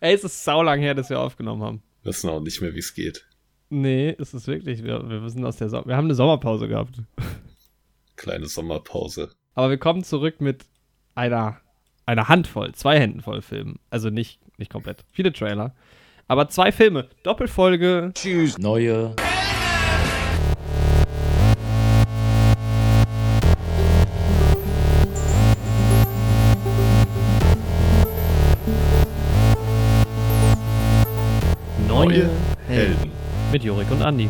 Ey, es ist saulang her, dass wir aufgenommen haben. Wir wissen auch nicht mehr, wie es geht. Nee, es ist wirklich. Wir, wir wissen aus der so Wir haben eine Sommerpause gehabt. Kleine Sommerpause. Aber wir kommen zurück mit einer, einer Handvoll, zwei Händen voll Filmen. Also nicht, nicht komplett. Viele Trailer. Aber zwei Filme. Doppelfolge. Tschüss. Neue. Neue Helden. Mit Jorik und Andi.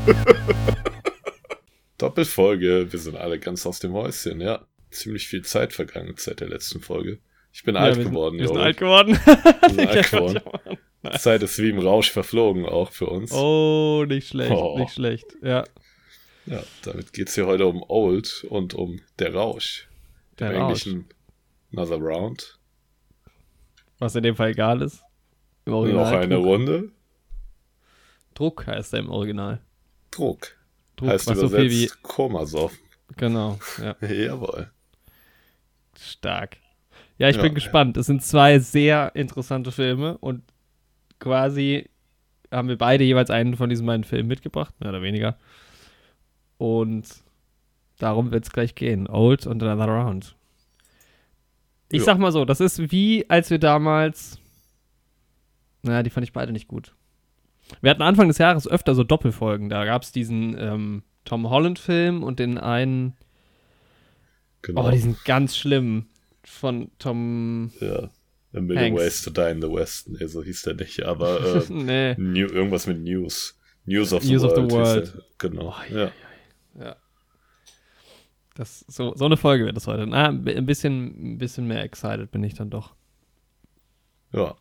Doppelfolge. Wir sind alle ganz aus dem Häuschen, ja. Ziemlich viel Zeit vergangen seit der letzten Folge. Ich bin Ja, alt wir sind- geworden, Wir sind Jorik. alt geworden. Sind alt geworden. Zeit ist wie im Rausch verflogen, auch für uns. Oh, nicht schlecht, Oh. nicht schlecht. Ja, Ja, damit geht es hier heute um Old und um Der Rausch. Der Im Rausch. Englischen Another Round. was in dem Fall egal ist. Noch eine. Runde. Druck heißt er im Original. Druck. Druck, heißt was so übersetzt viel wie. Komasoffen. Genau, ja, Jawohl. stark. Ja, ich Ja, bin ja. gespannt. Es sind zwei sehr interessante Filme und quasi haben wir beide jeweils einen von diesen beiden Filmen mitgebracht, mehr oder weniger. Und darum wird es gleich gehen. Old und Another Round. Ich Ja. sag mal so, das ist wie als wir damals. Naja, die fand ich beide nicht gut. Wir hatten Anfang des Jahres öfter so Doppelfolgen. Da gab es diesen ähm, Tom Holland-Film und den einen. Genau. Oh, die sind ganz schlimm. Von Tom. ja. A Million Hanks. Ways to Die in the West. Nee, so hieß der nicht, aber äh, nee. New, irgendwas mit News. News of the News of the World. World. Genau. Oh, ja. Ja. Das, so, so eine Folge wird das heute. Na, ein bisschen, ein bisschen mehr excited bin ich dann doch. ja.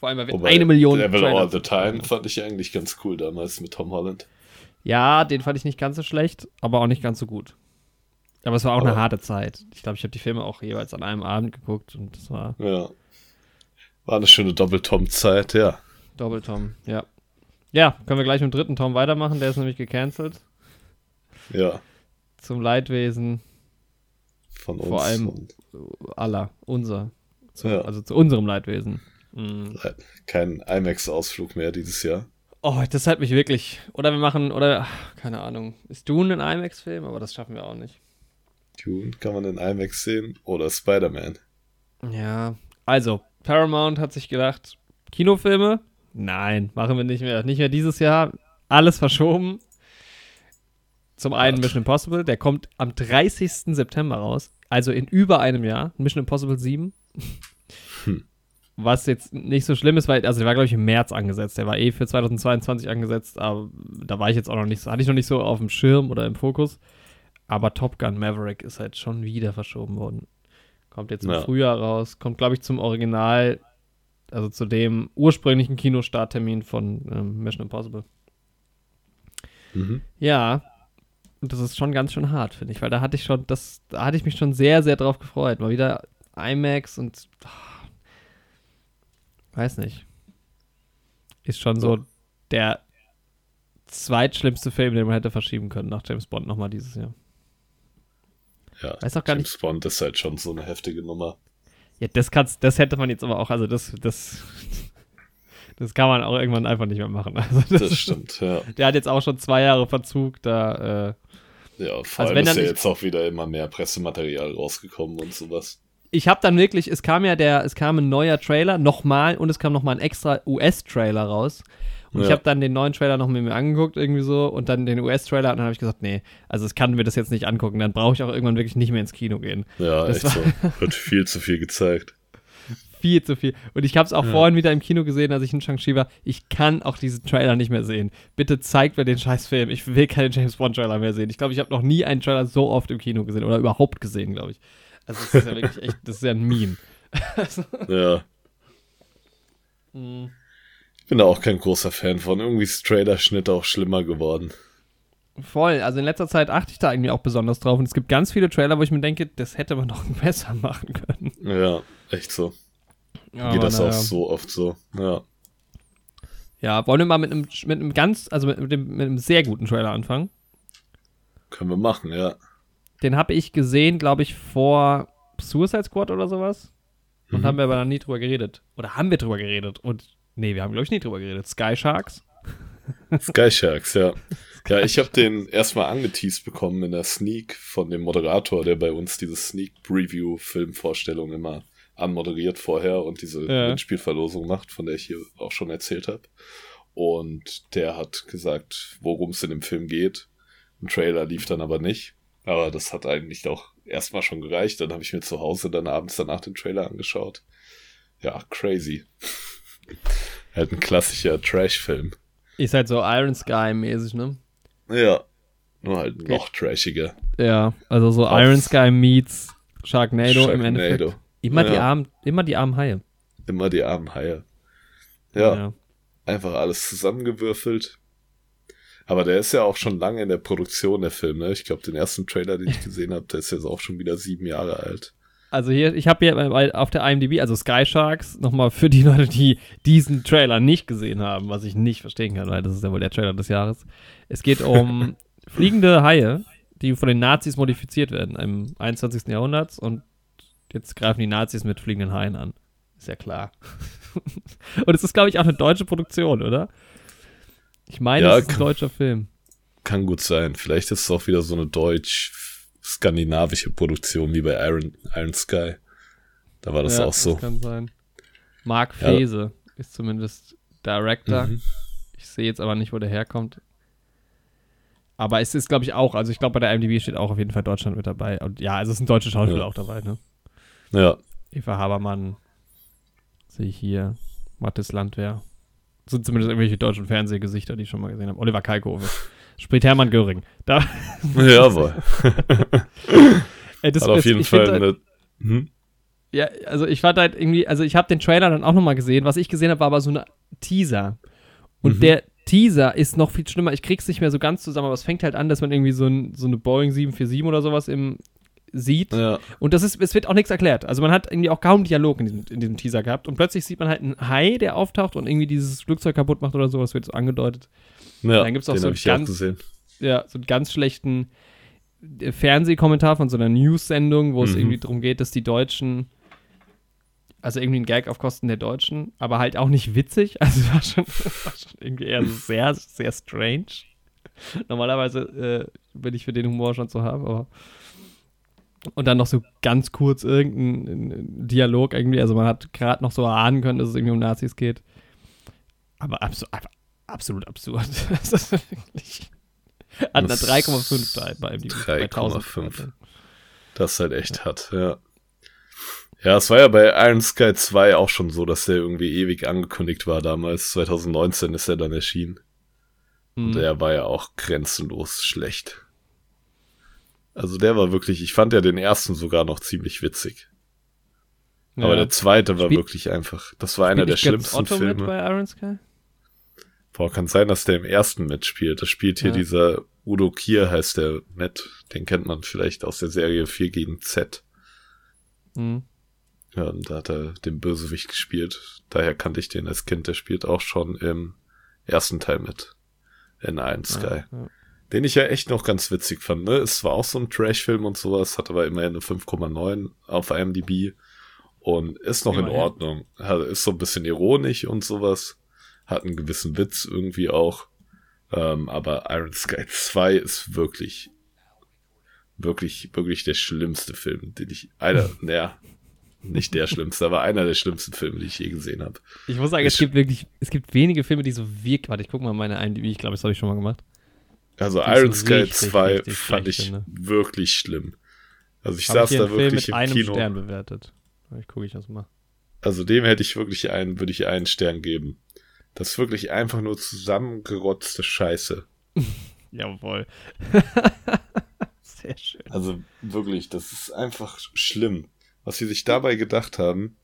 Vor allem, weil wir Wobei eine Million. Devil Trailer All the Time fand ich eigentlich ganz cool damals mit Tom Holland. Ja, den fand ich nicht ganz so schlecht, aber auch nicht ganz so gut. Aber es war auch Aber- eine harte Zeit. Ich glaube, ich habe die Filme auch jeweils an einem Abend geguckt und das war Ja. War eine schöne Doppel-Tom-Zeit, ja. Doppel-Tom. Ja. Ja, können wir gleich mit dem dritten Tom weitermachen. Der ist nämlich gecancelt. Ja. Zum Leidwesen Von uns. Vor allem- aller, unser. Zu, Ja. Also zu unserem Leidwesen. Mhm. kein IMAX-Ausflug mehr dieses Jahr. Oh, das hat mich wirklich. Oder wir machen, oder, ach, keine Ahnung. Ist Dune ein IMAX-Film? Aber das schaffen wir auch nicht. Dune kann man in IMAX sehen oder Spider-Man. Ja. Also, Paramount hat sich gedacht, Kinofilme? Nein, machen wir nicht mehr. Nicht mehr dieses Jahr. Alles verschoben. Zum einen. Mission Impossible, der kommt am 30. September raus. Also in über einem Jahr. Mission Impossible 7. Hm. Was jetzt nicht so schlimm ist, weil, also der war, glaube ich, im März angesetzt. Der war eh für 2022 angesetzt, aber da war ich jetzt auch noch nicht so, hatte ich noch nicht so auf dem Schirm oder im Fokus. Aber Top Gun Maverick ist halt schon wieder verschoben worden. Kommt jetzt im Ja. Frühjahr raus, kommt, glaube ich, zum Original, also zu dem ursprünglichen Kinostarttermin von ähm, Mission Impossible. Mhm. Ja, und das ist schon ganz schön hart, finde ich, weil da hatte ich schon, das, da hatte ich mich schon sehr, sehr drauf gefreut. Mal wieder IMAX und ah, weiß nicht. Ist schon so der zweitschlimmste Film, den man hätte verschieben können nach James Bond nochmal dieses Jahr. Ja. Weiß auch gar James Bond ist halt schon so eine heftige Nummer. Ja, das kannst, das hätte man jetzt aber auch, also das, das, das kann man auch irgendwann einfach nicht mehr machen. Also das, Das stimmt, ja. Der hat jetzt auch schon zwei Jahre Verzug, da, äh, Ja, vor Also allem wenn ist ja nicht- jetzt auch wieder immer mehr Pressematerial rausgekommen und sowas. Ich habe dann wirklich, es kam ja der, es kam ein neuer Trailer nochmal und es kam nochmal ein extra US-Trailer raus. Und ich Ja. habe dann den neuen Trailer noch mit mir angeguckt, irgendwie so, und dann den US-Trailer, und dann habe ich gesagt, nee, also es kann mir das jetzt nicht angucken, dann brauche ich auch irgendwann wirklich nicht mehr ins Kino gehen. Ja, Das echt so. Wird viel zu viel gezeigt. Viel zu viel. Und ich habe es auch Ja. vorhin wieder im Kino gesehen, als ich in Shang-Chi war. Ich kann auch diesen Trailer nicht mehr sehen. Bitte zeigt mir den scheiß Film. Ich will keinen James Bond-Trailer mehr sehen. Ich glaube, ich habe noch nie einen Trailer so oft im Kino gesehen oder überhaupt gesehen, glaube ich. Also, das ist ja wirklich echt, das ist ja ein Meme. Ja. Mhm. Ich bin da auch kein großer Fan von. Irgendwie ist Trailer-Schnitt auch schlimmer geworden. Voll. Also in letzter Zeit achte ich da irgendwie auch besonders drauf. Und es gibt ganz viele Trailer, wo ich mir denke, das hätte man noch besser machen können. Ja, echt so. Aber Geht das naja. auch so oft so. Ja. Ja, wollen wir mal mit einem, mit einem ganz, also mit, dem, mit einem sehr guten Trailer anfangen. Können wir machen, ja. Den habe ich gesehen, glaube ich, vor Suicide Squad oder sowas. Und Mhm. haben wir aber noch nie drüber geredet. Oder haben wir drüber geredet. Und Nee, wir haben, glaube ich, nicht drüber geredet. Sky Sharks? Sky Sharks, ja. Ja, ich habe den erstmal angeteased bekommen in der Sneak von dem Moderator, der bei uns diese Sneak Preview Filmvorstellung immer anmoderiert vorher und diese Ja. Gewinnspielverlosung macht, von der ich hier auch schon erzählt habe. Und der hat gesagt, worum es in dem Film geht. Ein Trailer lief dann aber nicht. Aber das hat eigentlich auch erstmal schon gereicht. Dann habe ich mir zu Hause dann abends danach den Trailer angeschaut. Ja, crazy. halt ein klassischer Trash-Film. Ist halt so Iron Sky-mäßig, ne? Ja. Nur halt noch trashiger. Ja, also so Auf- Iron Sky meets Sharknado, im Endeffekt. Sharknado. Immer die Ja. armen, immer die armen Haie. Immer die armen Haie. Ja, einfach alles zusammengewürfelt. Aber der ist ja auch schon lange in der Produktion, der Film, ne? Ich glaube, den ersten Trailer, den ich gesehen habe, der ist jetzt auch schon wieder sieben Jahre alt. Also hier, ich habe hier auf der IMDb, also Sky Sharks, nochmal für die Leute, die diesen Trailer nicht gesehen haben, was ich nicht verstehen kann, weil das ist ja wohl der Trailer des Jahres. Es geht um fliegende Haie, die von den Nazis modifiziert werden im 21. Jahrhundert und jetzt greifen die Nazis mit fliegenden Haien an. Ist ja klar. und es ist, glaube ich, auch eine deutsche Produktion, oder? Ich meine, Ja, es ist ein kann- deutscher Film. Kann gut sein. Vielleicht ist es auch wieder so eine deutsch-skandinavische Produktion wie bei Iron, Iron Sky. Da war das Ja, auch so. Das kann sein. Marc Ja. Fese ist zumindest Director. Mhm. Ich sehe jetzt aber nicht, wo der herkommt. Aber es ist, glaube ich, auch, also ich glaube, bei der IMDb steht auch auf jeden Fall Deutschland mit dabei. Und ja, also es sind deutsche Schauspieler Ja. auch dabei, ne? Ja, Eva Habermann, sehe ich hier, Mathis Landwehr. Sind zumindest irgendwelche deutschen Fernsehgesichter, die ich schon mal gesehen habe. Oliver Kalkofe. Spricht Hermann Göring. Da, jawohl. ey, das Hat auf jeden Fall find, eine. Hm? Ja, also ich fand halt irgendwie, also ich habe den Trailer dann auch nochmal gesehen. Was ich gesehen habe, war aber so ein Teaser. Und Mhm. der Teaser ist noch viel schlimmer. Ich krieg's nicht mehr so ganz zusammen, aber es fängt halt an, dass man irgendwie so, ein, so eine Boeing 747 oder sowas im sieht. Ja. Und das ist, es wird auch nichts erklärt. Also man hat irgendwie auch kaum Dialog in diesem, in diesem Teaser gehabt. Und plötzlich sieht man halt einen Hai, der auftaucht und irgendwie dieses Flugzeug kaputt macht oder so. Das wird so angedeutet. ja Dann gibt's auch den so auch ganz-. Ja, so einen ganz schlechten äh, Fernsehkommentar von so einer News-Sendung, wo es Mhm. irgendwie darum geht, dass die Deutschen, also irgendwie ein Gag auf Kosten der Deutschen, aber halt auch nicht witzig. Also es war schon, es war schon irgendwie eher sehr, sehr strange. Normalerweise äh, bin ich für den Humor schon zu haben, aber und dann noch so ganz kurz irgendein ein Dialog irgendwie, also man hat gerade noch so erahnen können, dass es irgendwie um Nazis geht. Aber einfach absolut absurd. das ist wirklich hat eine Das 3,5 bei, bei IMDb, bei 1000 3,5. Bewertungen. Das ist halt echt hart, ja. Ja, es war ja bei Iron Sky 2 auch schon so, dass der irgendwie ewig angekündigt war damals. 2019 ist er dann erschienen. Mhm. Der war ja auch grenzenlos schlecht. Also der war wirklich, ich fand ja den ersten sogar noch ziemlich witzig. Aber der zweite war Spiel- wirklich einfach, das war einer der schlimmsten Otto mit Filme. bei Iron Sky? Boah, kann sein, dass der im ersten mitspielt. Das spielt hier Ja. dieser Udo Kier, heißt der mit. Den kennt man vielleicht aus der Serie 4 gegen Z. Mhm. Ja, und da hat er den Bösewicht gespielt. Daher kannte ich den als Kind. Der spielt auch schon im ersten Teil mit. In Iron Sky. Ja, ja. Den ich ja echt noch ganz witzig fand. Ne? Es war auch so ein Trash-Film und sowas, hat aber immerhin eine 5,9 auf IMDb. Und ist noch in Immerhin. Ordnung. Hat- Ist so ein bisschen ironisch und sowas. Hat einen gewissen Witz irgendwie auch. Ähm, aber Iron Sky 2 ist wirklich, wirklich, wirklich der schlimmste Film, den ich, einer, naja, nicht der schlimmste, aber einer der schlimmsten Filme, die ich je gesehen habe. Ich muss sagen, es Ich- gibt wirklich, es gibt wenige Filme, die so wirken. Warte, ich guck mal meine IMDb, ich glaube, das habe ich schon mal gemacht. Also ich Iron Sky richtig, 2 richtig fand ich finde. wirklich schlimm. Also ich ich saß hier da einen Film wirklich mit im einem Kino. Stern bewertet. Ich gucke ich das mal. Also dem hätte ich wirklich einen, würde ich einen Stern geben. Das ist wirklich einfach nur zusammengerotzte Scheiße. Jawohl. Sehr schön. Also wirklich, das ist einfach schlimm, was sie sich dabei gedacht haben.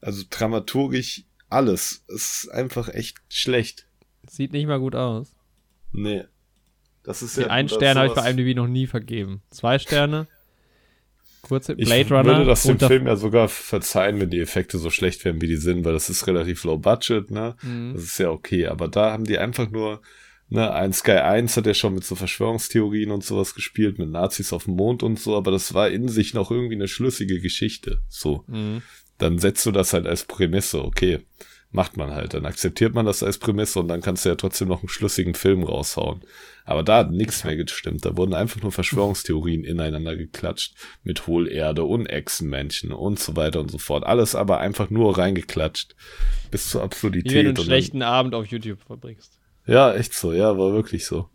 Also dramaturgisch alles. Es ist einfach echt schlecht. Sieht nicht mal gut aus. Nee. Das ist Die ja einen Stern habe ich bei IMDb noch nie vergeben. Zwei Sterne. Kurze Ich Blade Runner. würde das dem Film ja sogar verzeihen, wenn die Effekte so schlecht wären, wie die sind, weil das ist relativ low budget, ne? Mhm. Das ist ja okay, aber da haben die einfach nur, ne, ein Sky 1 hat ja schon mit so Verschwörungstheorien und sowas gespielt, mit Nazis auf dem Mond und so, aber das war in sich noch irgendwie eine schlüssige Geschichte. So. Mhm. Dann setzt du das halt als Prämisse, okay. Macht man halt. Dann akzeptiert man das als Prämisse und dann kannst du ja trotzdem noch einen schlüssigen Film raushauen. Aber da hat nichts mehr gestimmt. Da wurden einfach nur Verschwörungstheorien ineinander geklatscht mit Hohlerde und Echsenmännchen und so weiter und so fort. Alles aber einfach nur reingeklatscht bis zur Absurdität. Wie wenn du einen schlechten Abend auf YouTube verbringst. Ja, echt so. Ja, war wirklich so.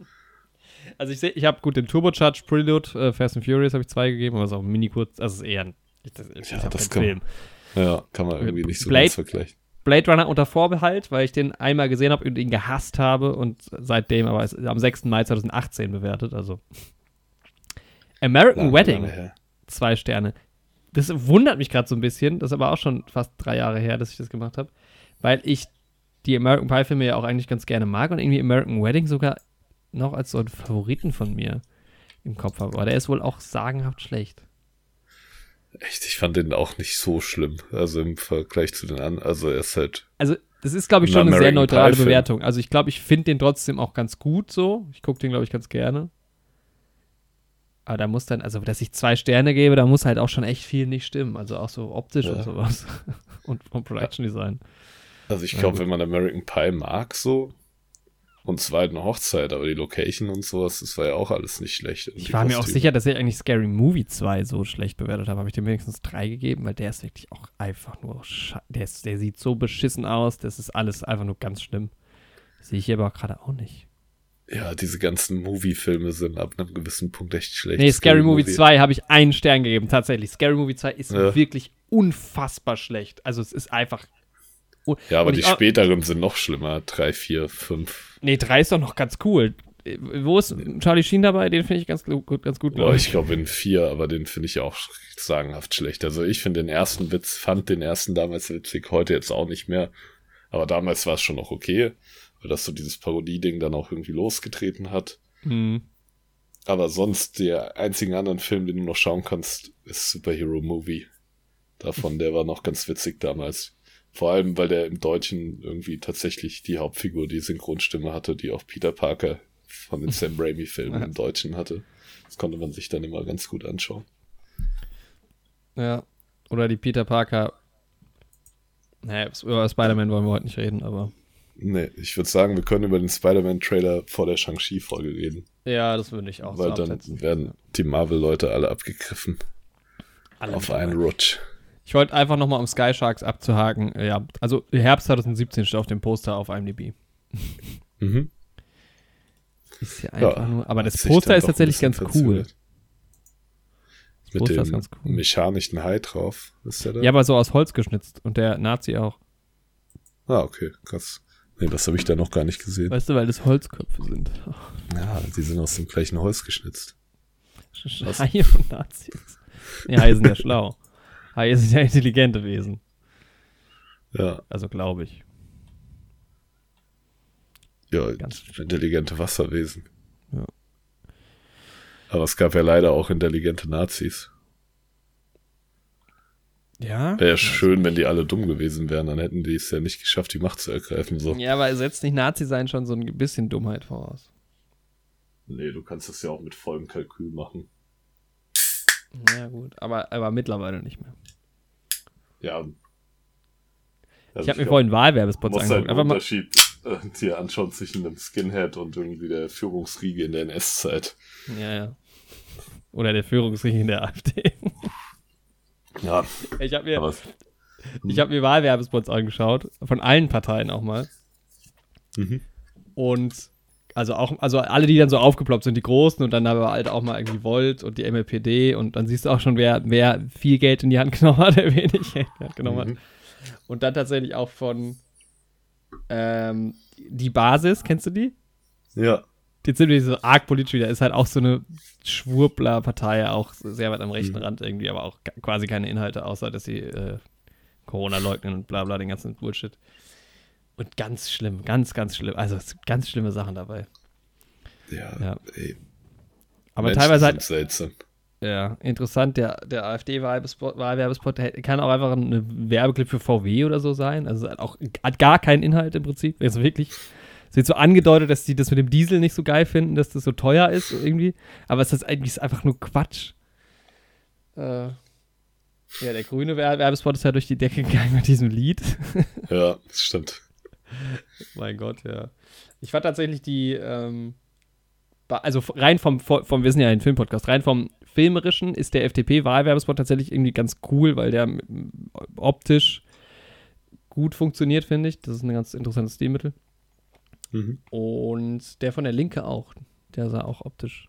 Also ich sehe, ich habe gut den Turbocharged Prelude, äh, Fast and Furious habe ich zwei gegeben, aber es ist auch mini kurz, also es ist eher ein, das, ja, das kann, Film. Ja, kann man irgendwie nicht so Blade, ganz vergleichen. Blade Runner unter Vorbehalt, weil ich den einmal gesehen habe und ihn gehasst habe und seitdem aber am 6. Mai 2018 bewertet. Also American lange, Wedding, lange zwei Sterne. Das wundert mich gerade so ein bisschen. Das ist aber auch schon fast drei Jahre her, dass ich das gemacht habe, weil ich die American Pie Filme ja auch eigentlich ganz gerne mag und irgendwie American Wedding sogar noch als so einen Favoriten von mir im Kopf habe. Aber der ist wohl auch sagenhaft schlecht. Echt, ich fand den auch nicht so schlimm. Also im Vergleich zu den anderen. Also er ist halt. Also, das ist, glaube ich, schon eine sehr neutrale Bewertung. Also ich glaube, ich finde den trotzdem auch ganz gut so. Ich gucke den, glaube ich, ganz gerne. Aber da muss dann, also dass ich zwei Sterne gebe, da muss halt auch schon echt viel nicht stimmen. Also auch so optisch ja. und sowas. und vom Production Design. Also ich glaube, wenn man American Pie mag, so, und zwar halt eine Hochzeit, aber die Location und sowas, das war ja auch alles nicht schlecht. Ich war Kostüme. mir auch sicher, dass ich eigentlich Scary Movie 2 so schlecht bewertet habe. Habe ich dem wenigstens drei gegeben, weil der ist wirklich auch einfach nur, der, ist, der sieht so beschissen aus, das ist alles einfach nur ganz schlimm. Sehe ich hier aber gerade auch nicht. Ja, diese ganzen Movie-Filme sind ab einem gewissen Punkt echt schlecht. Nee, Scary, Scary Movie 2 habe ich einen Stern gegeben, tatsächlich. Scary Movie 2 ist ja. wirklich unfassbar schlecht. Also es ist einfach ja, aber die späteren sind noch schlimmer. Drei, vier, fünf. Nee, drei ist doch noch ganz cool. Wo ist Charlie Sheen dabei? Den finde ich ganz, gut, ganz gut. Boah, ich glaube in vier, aber den finde ich auch sagenhaft schlecht. Also ich finde den ersten Witz, fand den ersten damals witzig, heute jetzt auch nicht mehr. Aber damals war es schon noch okay, weil das so dieses Parodie-Ding dann auch irgendwie losgetreten hat. Mhm. Aber sonst, der einzige anderen Film, den du noch schauen kannst, ist Superhero Movie. Davon, der war noch ganz witzig damals. Vor allem, weil der im Deutschen irgendwie tatsächlich die Hauptfigur, die Synchronstimme hatte, die auch Peter Parker von den Sam Raimi-Filmen im Deutschen hatte. Das konnte man sich dann immer ganz gut anschauen. Ja, oder die Peter Parker. Naja, über Spider-Man wollen wir heute nicht reden, aber. Nee, ich würde sagen, wir können über den Spider-Man-Trailer vor der Shang-Chi-Folge reden. Ja, das würde ich auch Weil so dann werden die Marvel-Leute alle abgegriffen. Alle auf einen Rutsch. Ich wollte einfach nochmal, um Sky Sharks abzuhaken, äh, ja, also Herbst 2017 steht auf dem Poster auf IMDb. Mhm. Ist ja einfach ja, nur, aber das Poster ist tatsächlich ganz cool. Das Mit Poster dem ganz cool. mechanischen Hai drauf, ist der da? Ja, aber so aus Holz geschnitzt und der Nazi auch. Ah, okay, krass. Nee, das habe ich da noch gar nicht gesehen. Weißt du, weil das Holzköpfe sind. Ja, die sind aus dem gleichen Holz geschnitzt. Haie und Nazis. Die Haie sind ja schlau. Haie sind ja intelligente Wesen. Ja. Also glaube ich. Ja, Ganz intelligente Wasserwesen. Ja. Aber es gab ja leider auch intelligente Nazis. Ja. Wäre ja schön, wenn die alle dumm gewesen wären, dann hätten die es ja nicht geschafft, die Macht zu ergreifen. So. Ja, aber setzt nicht Nazi sein schon so ein bisschen Dummheit voraus. Nee, du kannst das ja auch mit vollem Kalkül machen. Ja, gut, aber, aber mittlerweile nicht mehr. Ja. Also ich habe mir vorhin Wahlwerbespots angeguckt. Halt einen Unterschied äh, dir anschauen zwischen einem Skinhead und irgendwie der Führungsriege in der NS-Zeit. Ja, ja. Oder der Führungsriege in der AfD. ja. Ich habe mir, ich hab mir Wahlwerbespots angeschaut, von allen Parteien auch mal. Mhm. Und also auch, also alle, die dann so aufgeploppt sind, die Großen und dann aber halt auch mal irgendwie Volt und die MLPD und dann siehst du auch schon, wer, wer viel Geld in die Hand genommen hat, wer wenig Geld genommen mhm. hat. Und dann tatsächlich auch von ähm, die Basis, kennst du die? Ja. Die sind so arg politisch wieder, ist halt auch so eine Schwurbler-Partei, auch sehr weit am rechten mhm. Rand irgendwie, aber auch quasi keine Inhalte, außer dass sie äh, Corona leugnen und bla bla, den ganzen Bullshit. Und ganz schlimm, ganz, ganz schlimm. Also ganz schlimme Sachen dabei. Ja, ja. ey. Aber Menschen teilweise halt. Seltsam. Ja, interessant. Der, der AfD-Wahlwerbespot kann auch einfach ein Werbeclip für VW oder so sein. Also hat auch hat gar keinen Inhalt im Prinzip. Also wirklich. Es wird so angedeutet, dass die das mit dem Diesel nicht so geil finden, dass das so teuer ist irgendwie. Aber es ist eigentlich einfach nur Quatsch. Äh, Ja, der grüne Werbespot ist ja durch die Decke gegangen mit diesem Lied. ja, das stimmt. mein Gott, ja. Ich fand tatsächlich die, ähm, also rein vom, vom, wir sind ja ein Filmpodcast, rein vom filmerischen ist der FDP-Wahlwerbespot tatsächlich irgendwie ganz cool, weil der optisch gut funktioniert, finde ich. Das ist ein ganz interessantes Stilmittel. Mhm. Und der von der Linke auch. Der sah auch optisch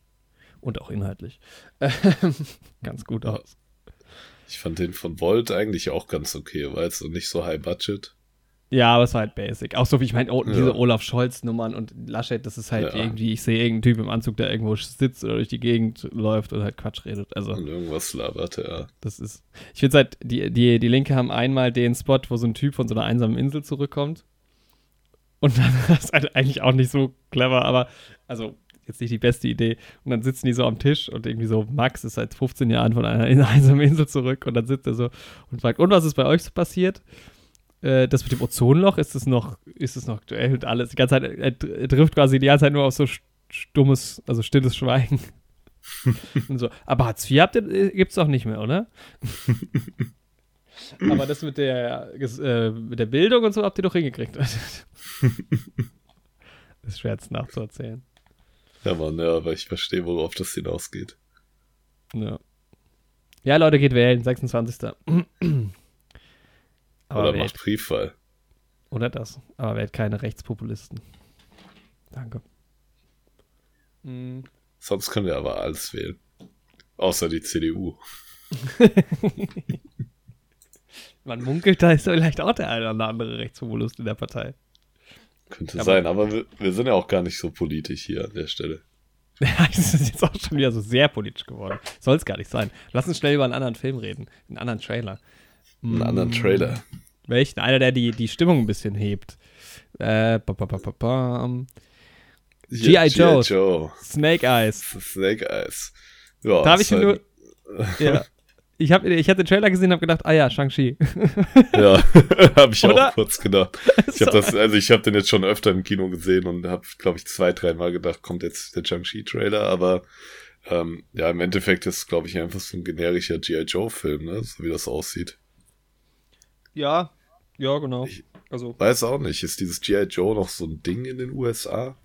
und auch inhaltlich ganz gut aus. Ich fand den von Volt eigentlich auch ganz okay, weil es nicht so high budget. Ja, aber es war halt basic. Auch so wie ich meine, oh, diese ja. Olaf Scholz-Nummern und Laschet, das ist halt ja. irgendwie, ich sehe irgendeinen Typ im Anzug, der irgendwo sitzt oder durch die Gegend läuft und halt Quatsch redet. Also, und irgendwas labert, ja. Das ist. Ich finde halt, die, die, die Linke haben einmal den Spot, wo so ein Typ von so einer einsamen Insel zurückkommt. Und dann ist es halt eigentlich auch nicht so clever, aber also jetzt nicht die beste Idee. Und dann sitzen die so am Tisch und irgendwie so, Max ist seit 15 Jahren von einer einsamen Insel zurück und dann sitzt er so und fragt, und was ist bei euch so passiert? Äh, das mit dem Ozonloch, ist es noch, ist es noch aktuell und alles? Die ganze Zeit, er, trifft quasi die ganze Zeit nur auf so stummes, also stilles Schweigen. und so, aber Hartz IV äh, gibt's doch nicht mehr, oder? aber das mit der, äh, mit der Bildung und so habt ihr doch hingekriegt. das ist schwer jetzt nachzuerzählen. Ja, Mann, ja, aber ich verstehe, worauf das hinausgeht. Ja. Ja, Leute, geht wählen, 26. Aber Oder macht Briefwahl. Oder das. Aber wählt keine Rechtspopulisten. Danke. Mhm. Sonst können wir aber alles wählen. Außer die CDU. Man munkelt, da ist vielleicht auch der eine oder andere Rechtspopulist in der Partei. Könnte aber sein, aber wir, wir, sind ja auch gar nicht so politisch hier an der Stelle. Ja, das ist jetzt auch schon wieder so sehr politisch geworden. Soll es gar nicht sein. Lass uns schnell über einen anderen Film reden. Einen anderen Trailer. Einen anderen Trailer. Welchen? Einer, der die, die Stimmung ein bisschen hebt. Äh, G.I. Joe. Joe. Snake Eyes. Snake Eyes. Ja, da habe ich nur. ja. Ich, hab, ich hatte den Trailer gesehen und habe gedacht, ah ja, Shang-Chi. ja, habe ich Oder? auch kurz gedacht. Ich habe das, also ich habe den jetzt schon öfter im Kino gesehen und habe, glaube ich, zwei, dreimal gedacht, kommt jetzt der Shang-Chi-Trailer, aber ähm, ja, im Endeffekt ist, glaube ich, einfach so ein generischer G.I. Joe-Film, ne? so wie das aussieht. Ja, ja, genau. Ich also, weiß auch nicht, ist dieses G.I. Joe noch so ein Ding in den USA?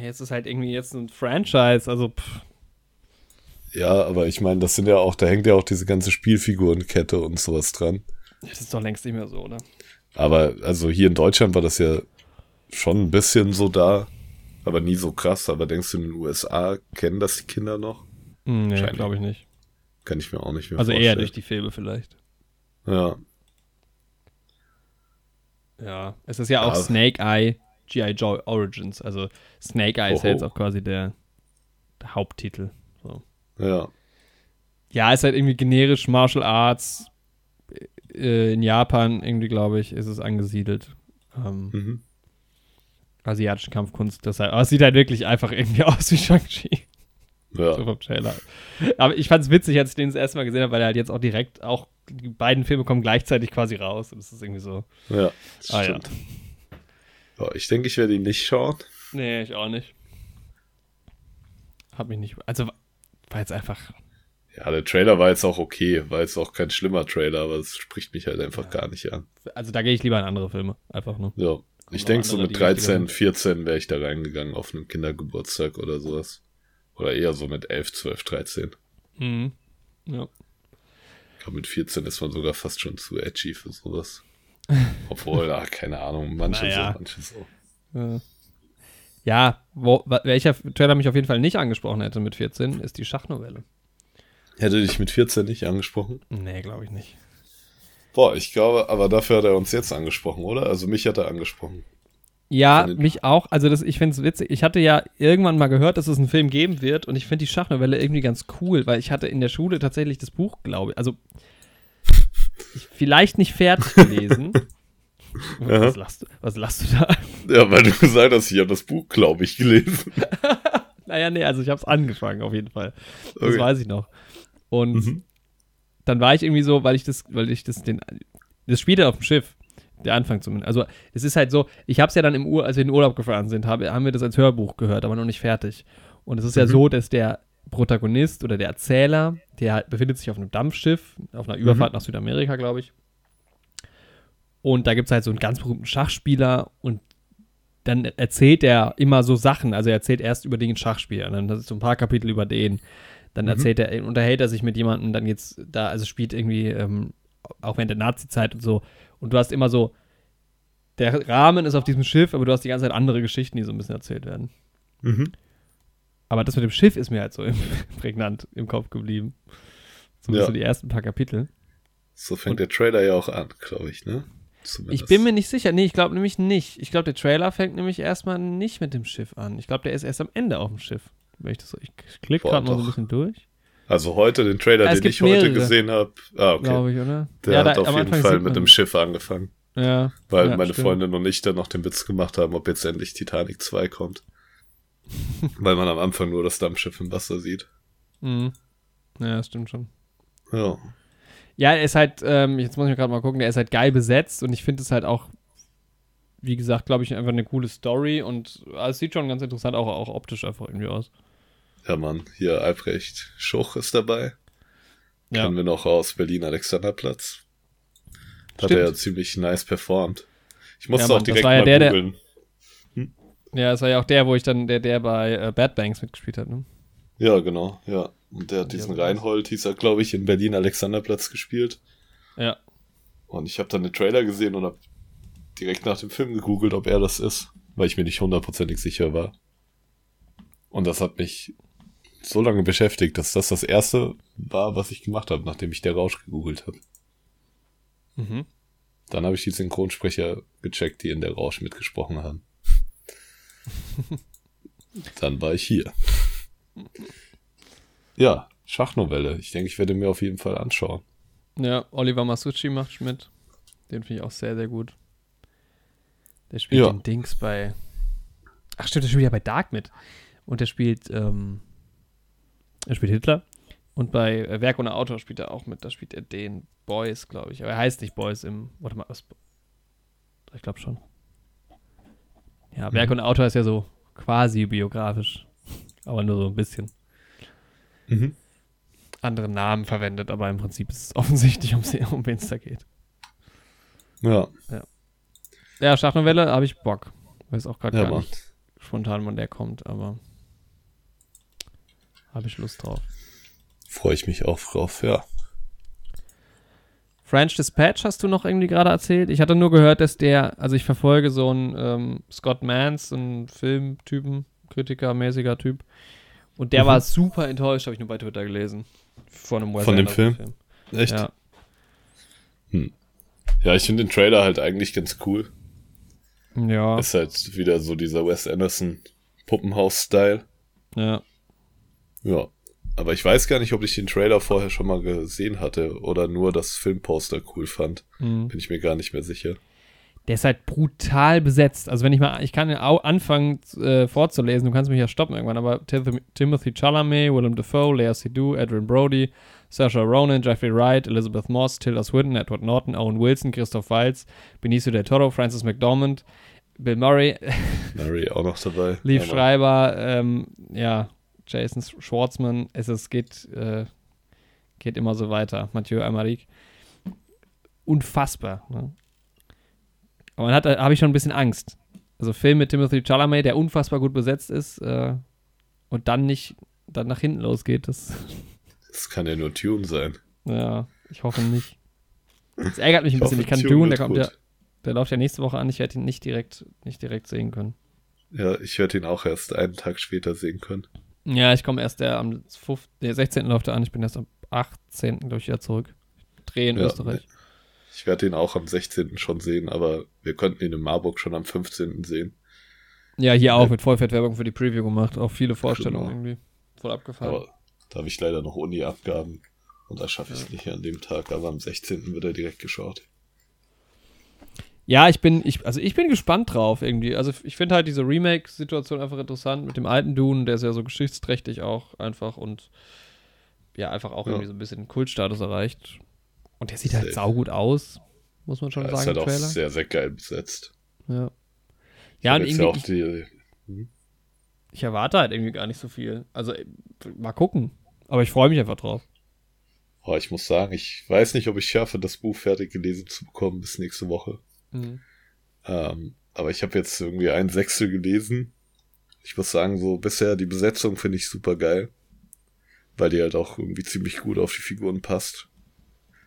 Jetzt ist halt irgendwie jetzt ein Franchise, also pff. Ja, aber ich meine, das sind ja auch, da hängt ja auch diese ganze Spielfigurenkette und sowas dran. Das ist doch längst nicht mehr so, oder? Aber also hier in Deutschland war das ja schon ein bisschen so da, aber nie so krass. Aber denkst du, in den USA kennen das die Kinder noch? Hm, nee, glaube ich nicht. Kann ich mir auch nicht mehr also vorstellen. Also eher durch die Filme vielleicht. Ja. Ja, es ist ja auch ja. Snake Eye G.I. Joe Origins. Also Snake Eye Oho. ist ja jetzt auch quasi der, der Haupttitel. So. Ja. Ja, ist halt irgendwie generisch Martial Arts. Äh, in Japan irgendwie, glaube ich, ist es angesiedelt. Ähm, mhm. Asiatische Kampfkunst. Deshalb. Aber es sieht halt wirklich einfach irgendwie aus wie Shang-Chi. Ja. So vom Trailer. Aber ich fand es witzig, als ich den das erste Mal gesehen habe, weil er halt jetzt auch direkt auch die beiden Filme kommen gleichzeitig quasi raus. Und das ist irgendwie so. Ja, ah, stimmt. Ja. ich denke, ich werde ihn nicht schauen. Nee, ich auch nicht. Hab mich nicht. Also, war jetzt einfach. Ja, der Trailer war jetzt auch okay. War jetzt auch kein schlimmer Trailer, aber es spricht mich halt einfach ja. gar nicht an. Also, da gehe ich lieber in andere Filme. Einfach nur. Ja. Ich denke, so mit 13, 14 wäre ich da reingegangen auf einem Kindergeburtstag oder sowas. Oder eher so mit 11, 12, 13. Mhm. Ja glaube, mit 14 ist man sogar fast schon zu edgy für sowas. Obwohl, ach, keine Ahnung, manche naja. so, manche so. Ja, wo, welcher Trailer mich auf jeden Fall nicht angesprochen hätte mit 14, ist die Schachnovelle. Hätte dich mit 14 nicht angesprochen? Nee, glaube ich nicht. Boah, ich glaube, aber dafür hat er uns jetzt angesprochen, oder? Also mich hat er angesprochen. Ja, mich auch. Also das, ich finde es witzig. Ich hatte ja irgendwann mal gehört, dass es einen Film geben wird und ich finde die Schachnovelle irgendwie ganz cool, weil ich hatte in der Schule tatsächlich das Buch, glaube ich, also ich, vielleicht nicht fertig gelesen. was, lachst du, was lachst du da? Ja, weil du gesagt hast, ich habe das Buch, glaube ich, gelesen. naja, nee, also ich habe es angefangen auf jeden Fall. Das okay. weiß ich noch. Und mhm. dann war ich irgendwie so, weil ich das, weil ich das den, das spielte auf dem Schiff. Der Anfang zumindest. Also es ist halt so, ich habe es ja dann im Ur, als wir in den Urlaub gefahren sind, hab, haben wir das als Hörbuch gehört, aber noch nicht fertig. Und es ist mhm. ja so, dass der Protagonist oder der Erzähler, der halt befindet sich auf einem Dampfschiff, auf einer Überfahrt nach Südamerika, glaube ich. Und da gibt es halt so einen ganz berühmten Schachspieler und dann erzählt er immer so Sachen. Also er erzählt erst über den Schachspieler, dann das ist so ein paar Kapitel über den. Dann Mhm. erzählt er, unterhält er sich mit jemandem, dann geht's da, also spielt irgendwie ähm, auch während der Nazi-Zeit und so. Und du hast immer so, der Rahmen ist auf diesem Schiff, aber du hast die ganze Zeit andere Geschichten, die so ein bisschen erzählt werden. Mhm. Aber das mit dem Schiff ist mir halt so prägnant im Kopf geblieben. Zumindest Ja. so die ersten paar Kapitel. So fängt der Trailer ja auch an, glaube ich, ne? Zumindest. Ich bin mir nicht sicher. Nee, ich glaube nämlich nicht. Ich glaube, der Trailer fängt nämlich erstmal nicht mit dem Schiff an. Ich glaube, der ist erst am Ende auf dem Schiff. Ich so, ich klicke gerade mal so ein bisschen durch, Also heute, den Trailer, Ja, den ich heute mehrere. gesehen habe, ah, okay. glaube ich, oder? Der hat da- auf jeden Anfang Fall mit dem Schiff angefangen. Ja. Weil ja, meine stimmt. Freundin und ich dann noch den Witz gemacht haben, ob jetzt endlich Titanic 2 kommt. weil man am Anfang nur das Dampfschiff im Wasser sieht. Mhm. Ja, das stimmt schon. Ja. Ja, er ist halt, ähm, jetzt muss ich gerade mal gucken, der ist halt geil besetzt und ich finde es halt auch, wie gesagt, glaube ich, einfach eine coole Story und äh, es sieht schon ganz interessant auch, auch optisch einfach irgendwie aus. Ja, Mann. Hier Albrecht Schuch ist dabei. Ja. Kennen wir noch aus Berlin Alexanderplatz. Hat Stimmt. er ja ziemlich nice performt. Ich musste Ja, Mann, auch direkt war ja mal der, googeln. Ja, es war ja auch der, wo ich dann, der, der bei äh, Bad Banks mitgespielt hat, ne? Ja, genau, ja. Und der hat diesen Reinhold, hieß er, glaube ich, in Berlin Alexanderplatz gespielt. Ja. Und ich habe dann den Trailer gesehen und habe direkt nach dem Film gegoogelt, ob er das ist, weil ich mir nicht hundertprozentig sicher war. Und das hat mich so lange beschäftigt, dass das das erste war, was ich gemacht habe, nachdem ich der Rausch gegoogelt habe. Mhm. Dann habe ich die Synchronsprecher gecheckt, die in der Rausch mitgesprochen haben. Dann war ich hier. Ja, Schachnovelle. Ich denke, ich werde mir auf jeden Fall anschauen. Ja, Oliver Masucci macht mit. Den finde ich auch sehr, sehr gut. Der spielt Ja. den Dings bei. Ach stimmt, der spielt ja bei Dark mit. Und der spielt, ähm, er spielt Hitler. Und bei Werk ohne Autor spielt er auch mit. Da spielt er den Boys, glaube ich. Aber er heißt nicht Boys im. Warte mal, was? Ich glaube schon. Ja, Werk ohne Autor ist ja so quasi biografisch. Aber nur so ein bisschen. Mhm. Andere Namen verwendet, aber im Prinzip ist es offensichtlich, um, wen es da geht. Ja, Ja, Schachnovelle habe ich Bock. Weiß auch gerade ja, gar nicht spontan, wann der kommt, aber habe ich Lust drauf. Freue ich mich auch drauf, ja. French Dispatch hast du noch irgendwie gerade erzählt? Ich hatte nur gehört, dass der, also ich verfolge so einen ähm, Scott Mans, so einen Filmtypen, Kritikermäßiger Typ. Und der Mhm. war super enttäuscht, habe ich nur bei Twitter gelesen. Von einem Von dem Anderson Echt? Ja. Ja, ich finde den Trailer halt eigentlich ganz cool. Ja, Ist halt wieder so dieser Wes Anderson Puppenhaus-Style. ja. Ja. Aber ich weiß gar nicht, ob ich den Trailer vorher schon mal gesehen hatte oder nur das Filmposter cool fand. Mhm. Bin ich mir gar nicht mehr sicher. Der ist halt brutal besetzt. Also wenn ich mal, ich kann anfangen äh, vorzulesen, du kannst mich ja stoppen irgendwann, aber Tim Timothy Chalamet, Willem Dafoe, Lea Seydoux, Adrian Brody, Saoirse Ronan, Jeffrey Wright, Elizabeth Moss, Tilda Swinton, Edward Norton, Owen Wilson, Christoph Waltz, Benicio del Toro, Francis McDormand, Bill Murray, Mary auch noch dabei. Lief. Schreiber, ähm, ja, Jason Schwartzman, es, es geht, äh, geht immer so weiter. Mathieu Aymeric. Unfassbar. Ne? Aber man hat, da habe ich schon ein bisschen Angst. Also Film mit Timothy Chalamet, der unfassbar gut besetzt ist äh, und dann nicht, dann nach hinten losgeht, das, Das kann ja nur Tune sein. ja, ich hoffe nicht. Das ärgert mich ein Ich bisschen. hoffe, Ich kann Tune Dune, der kommt ja, der läuft ja nächste Woche an, ich werde ihn nicht direkt, nicht direkt sehen können. Ja, ich werde ihn auch erst einen Tag später sehen können. Ja, ich komme erst der am 5, der 16. läuft er an, ich bin erst am 18. glaube ich wieder zurück. Dreh in Ja, Österreich. Ich werde ihn auch am 16. schon sehen, aber wir könnten ihn in Marburg schon am 15. sehen. Ja, hier auch mit Vollfettwerbung für die Preview gemacht. Auch viele Vorstellungen Genau. irgendwie. Voll abgefahren. Aber da habe ich leider noch Uni-Abgaben und da schaffe ich es nicht an dem Tag, aber am 16. wird er direkt geschaut. Ja, ich bin, ich, also ich bin gespannt drauf irgendwie. Also ich finde halt diese Remake-Situation einfach interessant mit dem alten Dune, der ist ja so geschichtsträchtig auch einfach und ja, einfach auch Ja. irgendwie so ein bisschen Kultstatus erreicht. Und der sieht halt Safe. saugut aus, muss man schon ist sagen, halt im auch Trailer. sehr, sehr geil besetzt. Ja. Ich Ja, und irgendwie, ja auch die, ich erwarte halt irgendwie gar nicht so viel. Also äh, mal gucken. Aber ich freue mich einfach drauf. Oh, ich muss sagen, ich weiß nicht, ob ich schaffe, das Buch fertig gelesen zu bekommen bis nächste Woche. Mhm. Ähm, aber ich habe jetzt irgendwie ein Sechstel gelesen. Ich muss sagen, so bisher die Besetzung finde ich super geil. Weil die halt auch irgendwie ziemlich gut auf die Figuren passt.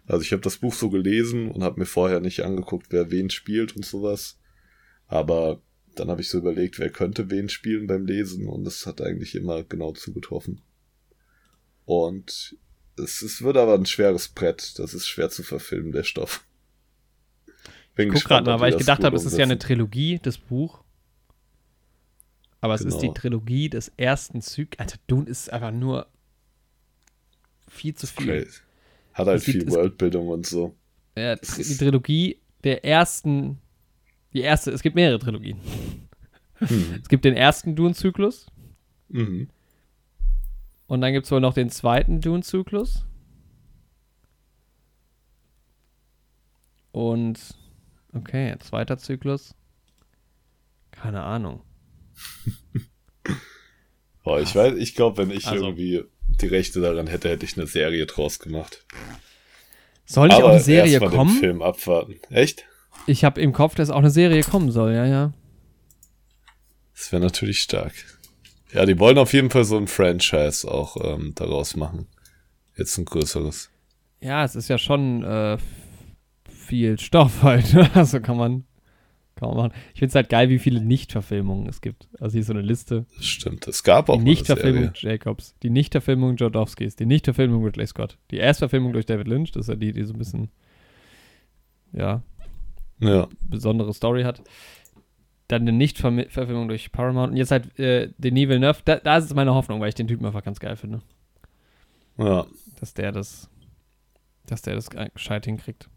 Also ich habe das Buch so gelesen und habe mir vorher nicht angeguckt, wer wen spielt und sowas. Aber dann habe ich so überlegt, wer könnte wen spielen beim Lesen und es hat eigentlich immer genau zugetroffen. Und es, es wird aber ein schweres Brett. Das ist schwer zu verfilmen, der Stoff. Bin ich guck gerade mal, weil ich gedacht habe, es ist ja eine Trilogie, das Buch. Aber es genau. ist die genau. Trilogie des ersten Zyklus. Alter, Dune ist einfach nur viel zu viel. Crazy. Hat halt viel sieht, Worldbildung und so. Ja, die Trilogie der ersten. Die erste, es gibt mehrere Trilogien. Hm. Es gibt den ersten Dune-Zyklus. Mhm. Und dann gibt es wohl noch den zweiten Dune-Zyklus. Und okay, zweiter Zyklus. Keine Ahnung. Boah, ich weiß, ich glaube, wenn ich also, irgendwie die Rechte daran hätte, hätte ich eine Serie draus gemacht. Soll nicht auch eine Serie kommen? Den Film abwarten. Echt? Ich habe im Kopf, dass auch eine Serie kommen soll, ja, ja. Das wäre natürlich stark. Ja, die wollen auf jeden Fall so ein Franchise auch ähm, daraus machen. Jetzt ein größeres. Ja, es ist ja schon äh, viel Stoff halt. Also kann man kann man machen. Ich finde es halt geil, wie viele Nicht-Verfilmungen es gibt. Also hier ist so eine Liste. Das stimmt. Es gab auch die Nicht-Verfilmung Jacobs, die Nicht-Verfilmung Jodowskis, die Nicht-Verfilmung Ridley Scott, die Erstverfilmung durch David Lynch, das ist ja die, die so ein bisschen, ja, ja. besondere Story hat. Dann eine Nicht-Verfilmung durch Paramount und jetzt halt äh, Denis Villeneuve. Da, da ist es meine Hoffnung, weil ich den Typen einfach ganz geil finde. Ja. Dass der das, dass der das gescheit hinkriegt.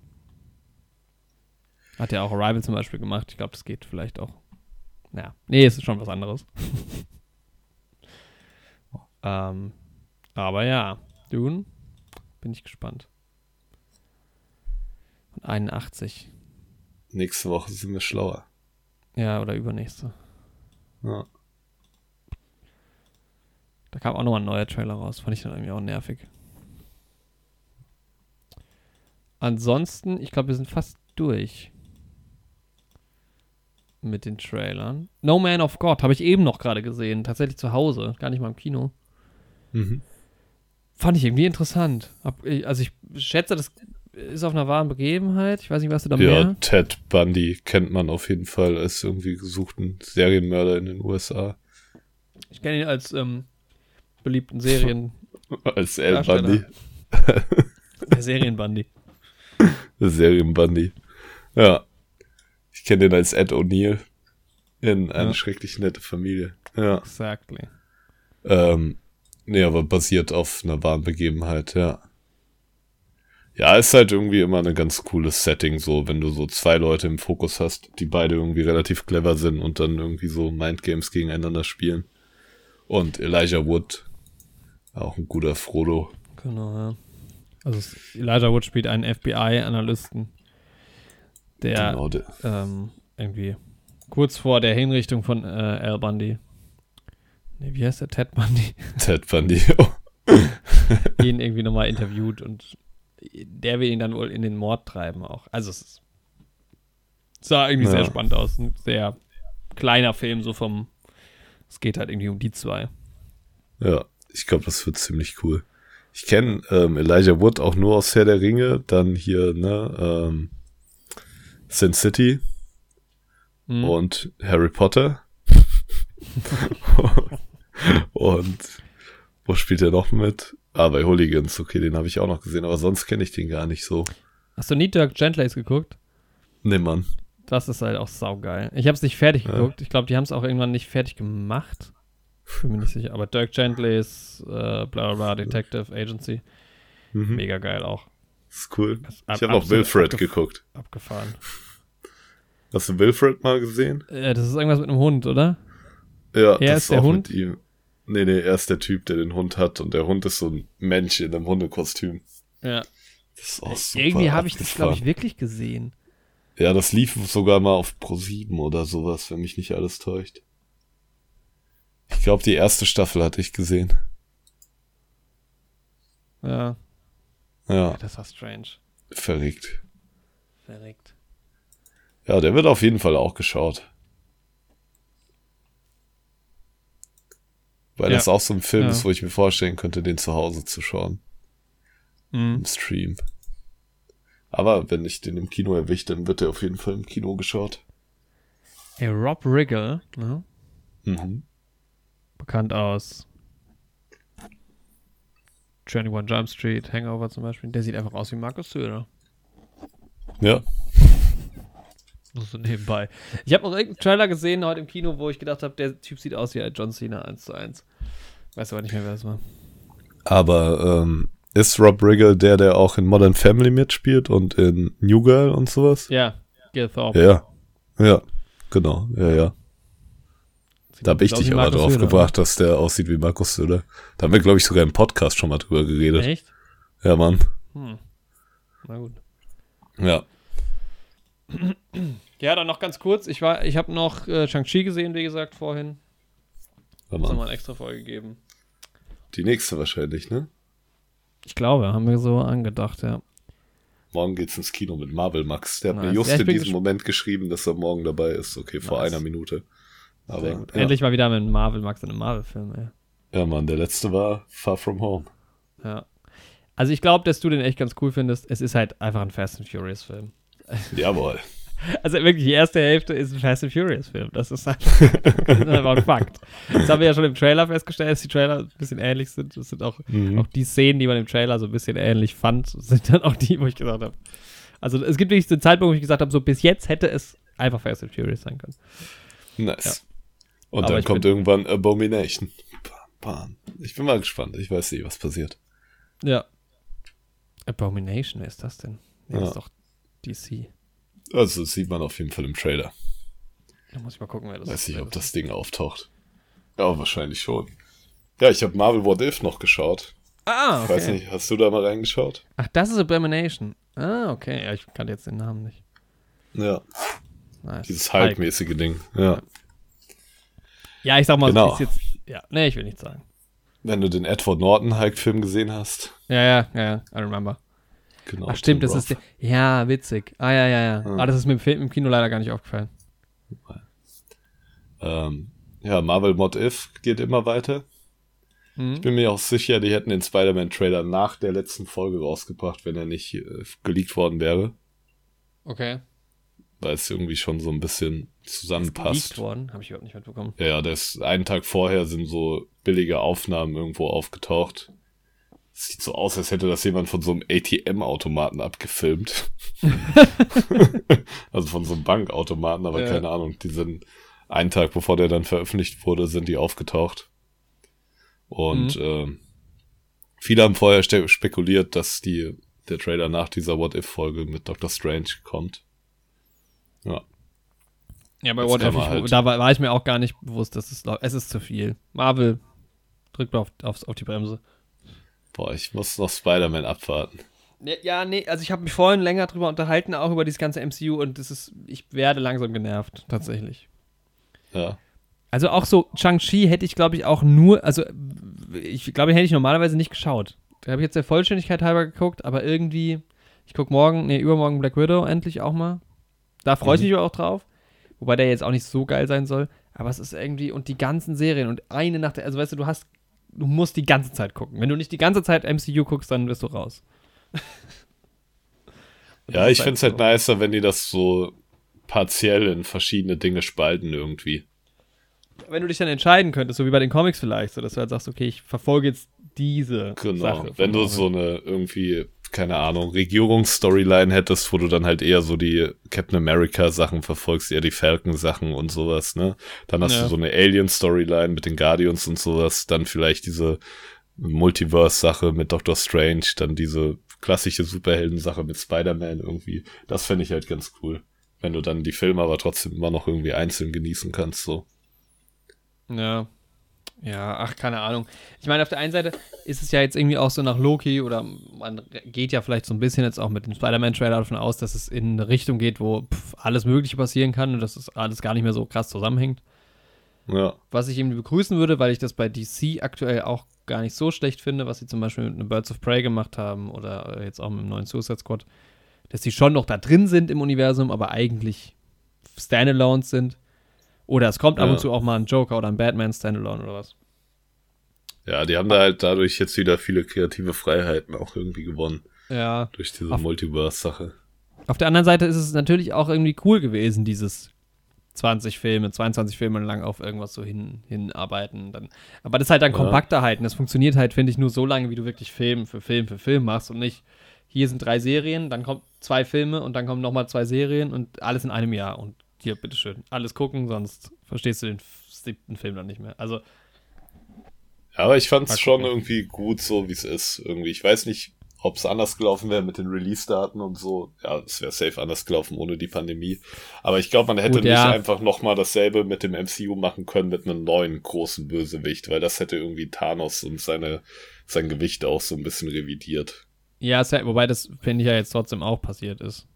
Hat ja auch Arrival zum Beispiel gemacht. Ich glaube, das geht vielleicht auch. Naja, nee, es ist schon was anderes. ähm, aber ja, Dune, bin ich gespannt. Und 81. Nächste Woche sind wir schlauer. Ja, oder übernächste. Ja. Da kam auch nochmal ein neuer Trailer raus. Fand ich dann irgendwie auch nervig. Ansonsten, ich glaube, wir sind fast durch mit den Trailern. No Man of God habe ich eben noch gerade gesehen, tatsächlich zu Hause, gar nicht mal im Kino. Mhm. Fand ich irgendwie interessant. also ich schätze, das ist auf einer wahren Begebenheit. Ich weiß nicht, was du da ja, mehr. Ja, Ted Bundy kennt man auf jeden Fall als irgendwie gesuchten Serienmörder in den USA. Ich kenne ihn als ähm, beliebten Serien. als El Bundy. Der Serienbundy. Der Serienbundy. Ja. Ich kenne den als Ed O'Neill in eine ja. schrecklich nette Familie. Ja. Exactly. Ähm, nee, aber basiert auf einer wahren Begebenheit, ja. Ja, ist halt irgendwie immer ein ganz cooles Setting, so, wenn du so zwei Leute im Fokus hast, die beide irgendwie relativ clever sind und dann irgendwie so Mindgames gegeneinander spielen. Und Elijah Wood, auch ein guter Frodo. Genau, ja. Also Elijah Wood spielt einen FBI-Analysten, der, genau, der. Ähm, irgendwie kurz vor der Hinrichtung von äh, Al Bundy. Nee, wie heißt der? Ted Bundy. Ted Bundy, oh. ihn irgendwie nochmal interviewt und der will ihn dann wohl in den Mord treiben auch. Also es ist, sah irgendwie ja. sehr spannend aus. Ein sehr kleiner Film, so vom, es geht halt irgendwie um die zwei. Ja, ich glaube, das wird ziemlich cool. Ich kenne ähm, Elijah Wood auch nur aus Herr der Ringe, dann hier, ne, ähm, Sin City mhm. und Harry Potter. und wo spielt er noch mit? Ah, bei Hooligans, okay, den habe ich auch noch gesehen, aber sonst kenne ich den gar nicht so. Hast du nie Dirk Gentleys geguckt? Nee, Mann. Das ist halt auch saugeil. Ich habe es nicht fertig geguckt. Ja. Ich glaube, die haben es auch irgendwann nicht fertig gemacht. Bin mir nicht sicher. Aber Dirk Gentleys, äh, bla bla bla, Detective Agency. Mhm. Mega geil auch. Das ist cool. ich habe auch Wilfred abgef geguckt. Abgefahren. Hast du Wilfred mal gesehen? Ja, das ist irgendwas mit einem Hund, oder? Ja, er das ist der Hund. Mit ihm. Nee, nee, er ist der Typ, der den Hund hat und der Hund ist so ein Mensch in einem Hundekostüm. Ja. Das ist auch super Irgendwie habe ich das, glaube ich, wirklich gesehen. Ja, das lief sogar mal auf Pro 7 oder sowas, wenn mich nicht alles täuscht. Ich Ich glaube, die erste Staffel hatte ich gesehen. Ja. Ja, das war strange. verrückt. Verrückt. Ja, der wird auf jeden Fall auch geschaut. Weil Ja. das auch so ein Film Ja. ist, wo ich mir vorstellen könnte, den zu Hause zu schauen. Mhm. Im Stream. Aber wenn ich den im Kino erwische, dann wird der auf jeden Fall im Kino geschaut. Hey, Rob Riggle, ne? Mhm. bekannt aus 21 Jump Street, Hangover zum Beispiel, der sieht einfach aus wie Markus Söder. Ja. Nur so nebenbei. Ich habe noch irgendeinen Trailer gesehen heute im Kino, wo ich gedacht habe, der Typ sieht aus wie John Cena 1 zu 1. Weiß aber nicht mehr, wer das war. Aber ähm, ist Rob Riggle der, der auch in Modern Family mitspielt und in New Girl und sowas? Ja, Gil Thorpe. Ja. Ja. Genau. Ja, ja. Da habe ich dich aber drauf Söder. gebracht, dass der aussieht wie Markus Söder. Da haben wir, glaube ich, sogar im Podcast schon mal drüber geredet. Echt? Ja, Mann. Hm. Na gut. Ja. Ja, dann noch ganz kurz. Ich war, ich habe noch äh, Shang-Chi gesehen, wie gesagt, vorhin. Ja, Hat Mann. nochmal eine extra Folge gegeben. Die nächste wahrscheinlich, ne? Ich glaube, haben wir so angedacht, ja. Morgen geht's ins Kino mit Marvel Max. Der hat mir Nice. just Ja, in diesem Moment geschrieben, dass er morgen dabei ist. Okay, vor Nice. einer Minute. Sehr Aber gut. ja. Endlich mal wieder mit Marvel, Max in einem Marvel-Film, ey. ja, Mann, der letzte war Far From Home. Ja. Also ich glaube, dass du den echt ganz cool findest. Es ist halt einfach ein Fast and Furious Film. Jawohl. Also wirklich, die erste Hälfte ist ein Fast and Furious Film. Das ist einfach, das ist einfach ein Fakt. Das haben wir ja schon im Trailer festgestellt, dass die Trailer ein bisschen ähnlich sind. Das sind auch, Mhm. auch die Szenen, die man im Trailer so ein bisschen ähnlich fand, sind dann auch die, wo ich gesagt habe. Also es gibt wirklich den Zeitpunkt, wo ich gesagt habe, so bis jetzt hätte es einfach Fast and Furious sein können. Nice. Und Aber dann ich kommt irgendwann Abomination. Bam, bam. Ich bin mal gespannt. Ich weiß nicht, was passiert. Ja. Abomination, wer ist das denn? Nee, das Ja. ist doch DC. Also, das sieht man auf jeden Fall im Trailer. Da muss ich mal gucken, wer das Weiß nicht, wer ob das Ding auftaucht. Ja, wahrscheinlich schon. Ja, ich habe Marvel What If noch geschaut. Ah, Ich okay. weiß nicht, hast du da mal reingeschaut? Ach, das ist Abomination. Ah, okay. Ja, ich kannte jetzt den Namen nicht. Ja, Nice. dieses Hulk. Hulk-mäßige Ding. Ja. Ja, ich sag mal, Genau. ist jetzt. Ja, nee, ich will nicht sagen. Wenn du den Edward Norton Hulk-Film gesehen hast. Ja, ja, ja, ja, I remember. Genau. Ach, stimmt, Tim das ist. Ja, witzig. Ah, ja, ja, ja. Ja. Ah, das ist mir im im Kino leider gar nicht aufgefallen. Ähm, ja, Marvel What If geht immer weiter. Ich Mhm. bin mir auch sicher, die hätten den Spider-Man-Trailer nach der letzten Folge rausgebracht, wenn er nicht äh, geleakt worden wäre. Okay. Weil es irgendwie schon so ein bisschen Ist zusammenpasst. geleakt worden? Habe ich überhaupt nicht mitbekommen. Ja, das einen Tag vorher sind so billige Aufnahmen irgendwo aufgetaucht. Sieht so aus, als hätte das jemand von so einem ATM-Automaten abgefilmt. also von so einem Bankautomaten, aber Ja. keine Ahnung. Die sind einen Tag bevor der dann veröffentlicht wurde, sind die aufgetaucht. Und Mhm. ähm, viele haben vorher spekuliert, dass die, der Trailer nach dieser What-If-Folge mit Doctor Strange kommt. Ja. Ja, bei What If, halt- da war, war ich mir auch gar nicht bewusst, dass es, es ist zu viel. Marvel drückt auf, auf, auf die Bremse. Boah, ich muss noch Spider-Man abwarten. Ja, ja, nee, also ich habe mich vorhin länger drüber unterhalten, auch über dieses ganze MCU und das ist, ich werde langsam genervt, tatsächlich. Ja. Also auch so, Shang-Chi hätte ich, glaube ich, auch nur, also ich glaube, hätte ich normalerweise nicht geschaut. Da habe ich jetzt der Vollständigkeit halber geguckt, aber irgendwie, ich gucke morgen, nee, übermorgen Black Widow endlich auch mal. Da freue ich Mhm. mich auch drauf. Wobei der jetzt auch nicht so geil sein soll. Aber es ist irgendwie, und die ganzen Serien und eine nach der, also weißt du, du hast, du musst die ganze Zeit gucken. Wenn du nicht die ganze Zeit MCU guckst, dann wirst du raus. Ja, ich finde es halt so. nicer, wenn die das so partiell in verschiedene Dinge spalten irgendwie. Wenn du dich dann entscheiden könntest, so wie bei den Comics vielleicht, so dass du halt sagst, okay, ich verfolge jetzt diese Genau. Sache. wenn du so eine irgendwie, keine Ahnung, Regierungsstoryline hättest, wo du dann halt eher so die Captain America Sachen verfolgst, eher die Falcon Sachen und sowas, ne? Dann hast Ja. du so eine Alien Storyline mit den Guardians und sowas, dann vielleicht diese Multiverse Sache mit Doctor Strange, dann diese klassische Superhelden Sache mit Spider-Man irgendwie. Das fände ich halt ganz cool. Wenn du dann die Filme aber trotzdem immer noch irgendwie einzeln genießen kannst, so. Ja. Ja, ach, keine Ahnung. Ich meine, auf der einen Seite ist es ja jetzt irgendwie auch so nach Loki oder man geht ja vielleicht so ein bisschen jetzt auch mit dem Spider-Man-Trailer davon aus, dass es in eine Richtung geht, wo pff, alles Mögliche passieren kann und dass es alles gar nicht mehr so krass zusammenhängt. Ja. Was ich irgendwie begrüßen würde, weil ich das bei DC aktuell auch gar nicht so schlecht finde, was sie zum Beispiel mit einem Birds of Prey gemacht haben oder jetzt auch mit dem neuen Suicide Squad, dass die schon noch da drin sind im Universum, aber eigentlich Standalones sind. Oder es kommt ab Ja. und zu auch mal ein Joker oder ein Batman Standalone oder was. Ja, die haben da halt dadurch jetzt wieder viele kreative Freiheiten auch irgendwie gewonnen. Ja. Durch diese Multiverse-Sache. Auf der anderen Seite ist es natürlich auch irgendwie cool gewesen, dieses 20 Filme, 22 Filme lang auf irgendwas so hin, hinarbeiten. Dann, aber das ist halt dann Ja. kompakter halt. Und das funktioniert halt, finde ich, nur so lange, wie du wirklich Film für Film für Film machst und nicht, hier sind drei Serien, dann kommt zwei Filme und dann kommen nochmal zwei Serien und alles in einem Jahr. Und hier, bitteschön, alles gucken, sonst verstehst du den siebten Film dann nicht mehr. Also, aber ich fand es schon irgendwie gut, so wie es ist. Irgendwie. Ich weiß nicht, ob es anders gelaufen wäre mit den Release-Daten und so. Ja, es wäre safe anders gelaufen ohne die Pandemie. Aber ich glaube, man hätte Gut, nicht ja. einfach nochmal dasselbe mit dem MCU machen können mit einem neuen großen Bösewicht, weil das hätte irgendwie Thanos und seine, sein Gewicht auch so ein bisschen revidiert. ja, wobei das, finde ich, ja jetzt trotzdem auch passiert ist.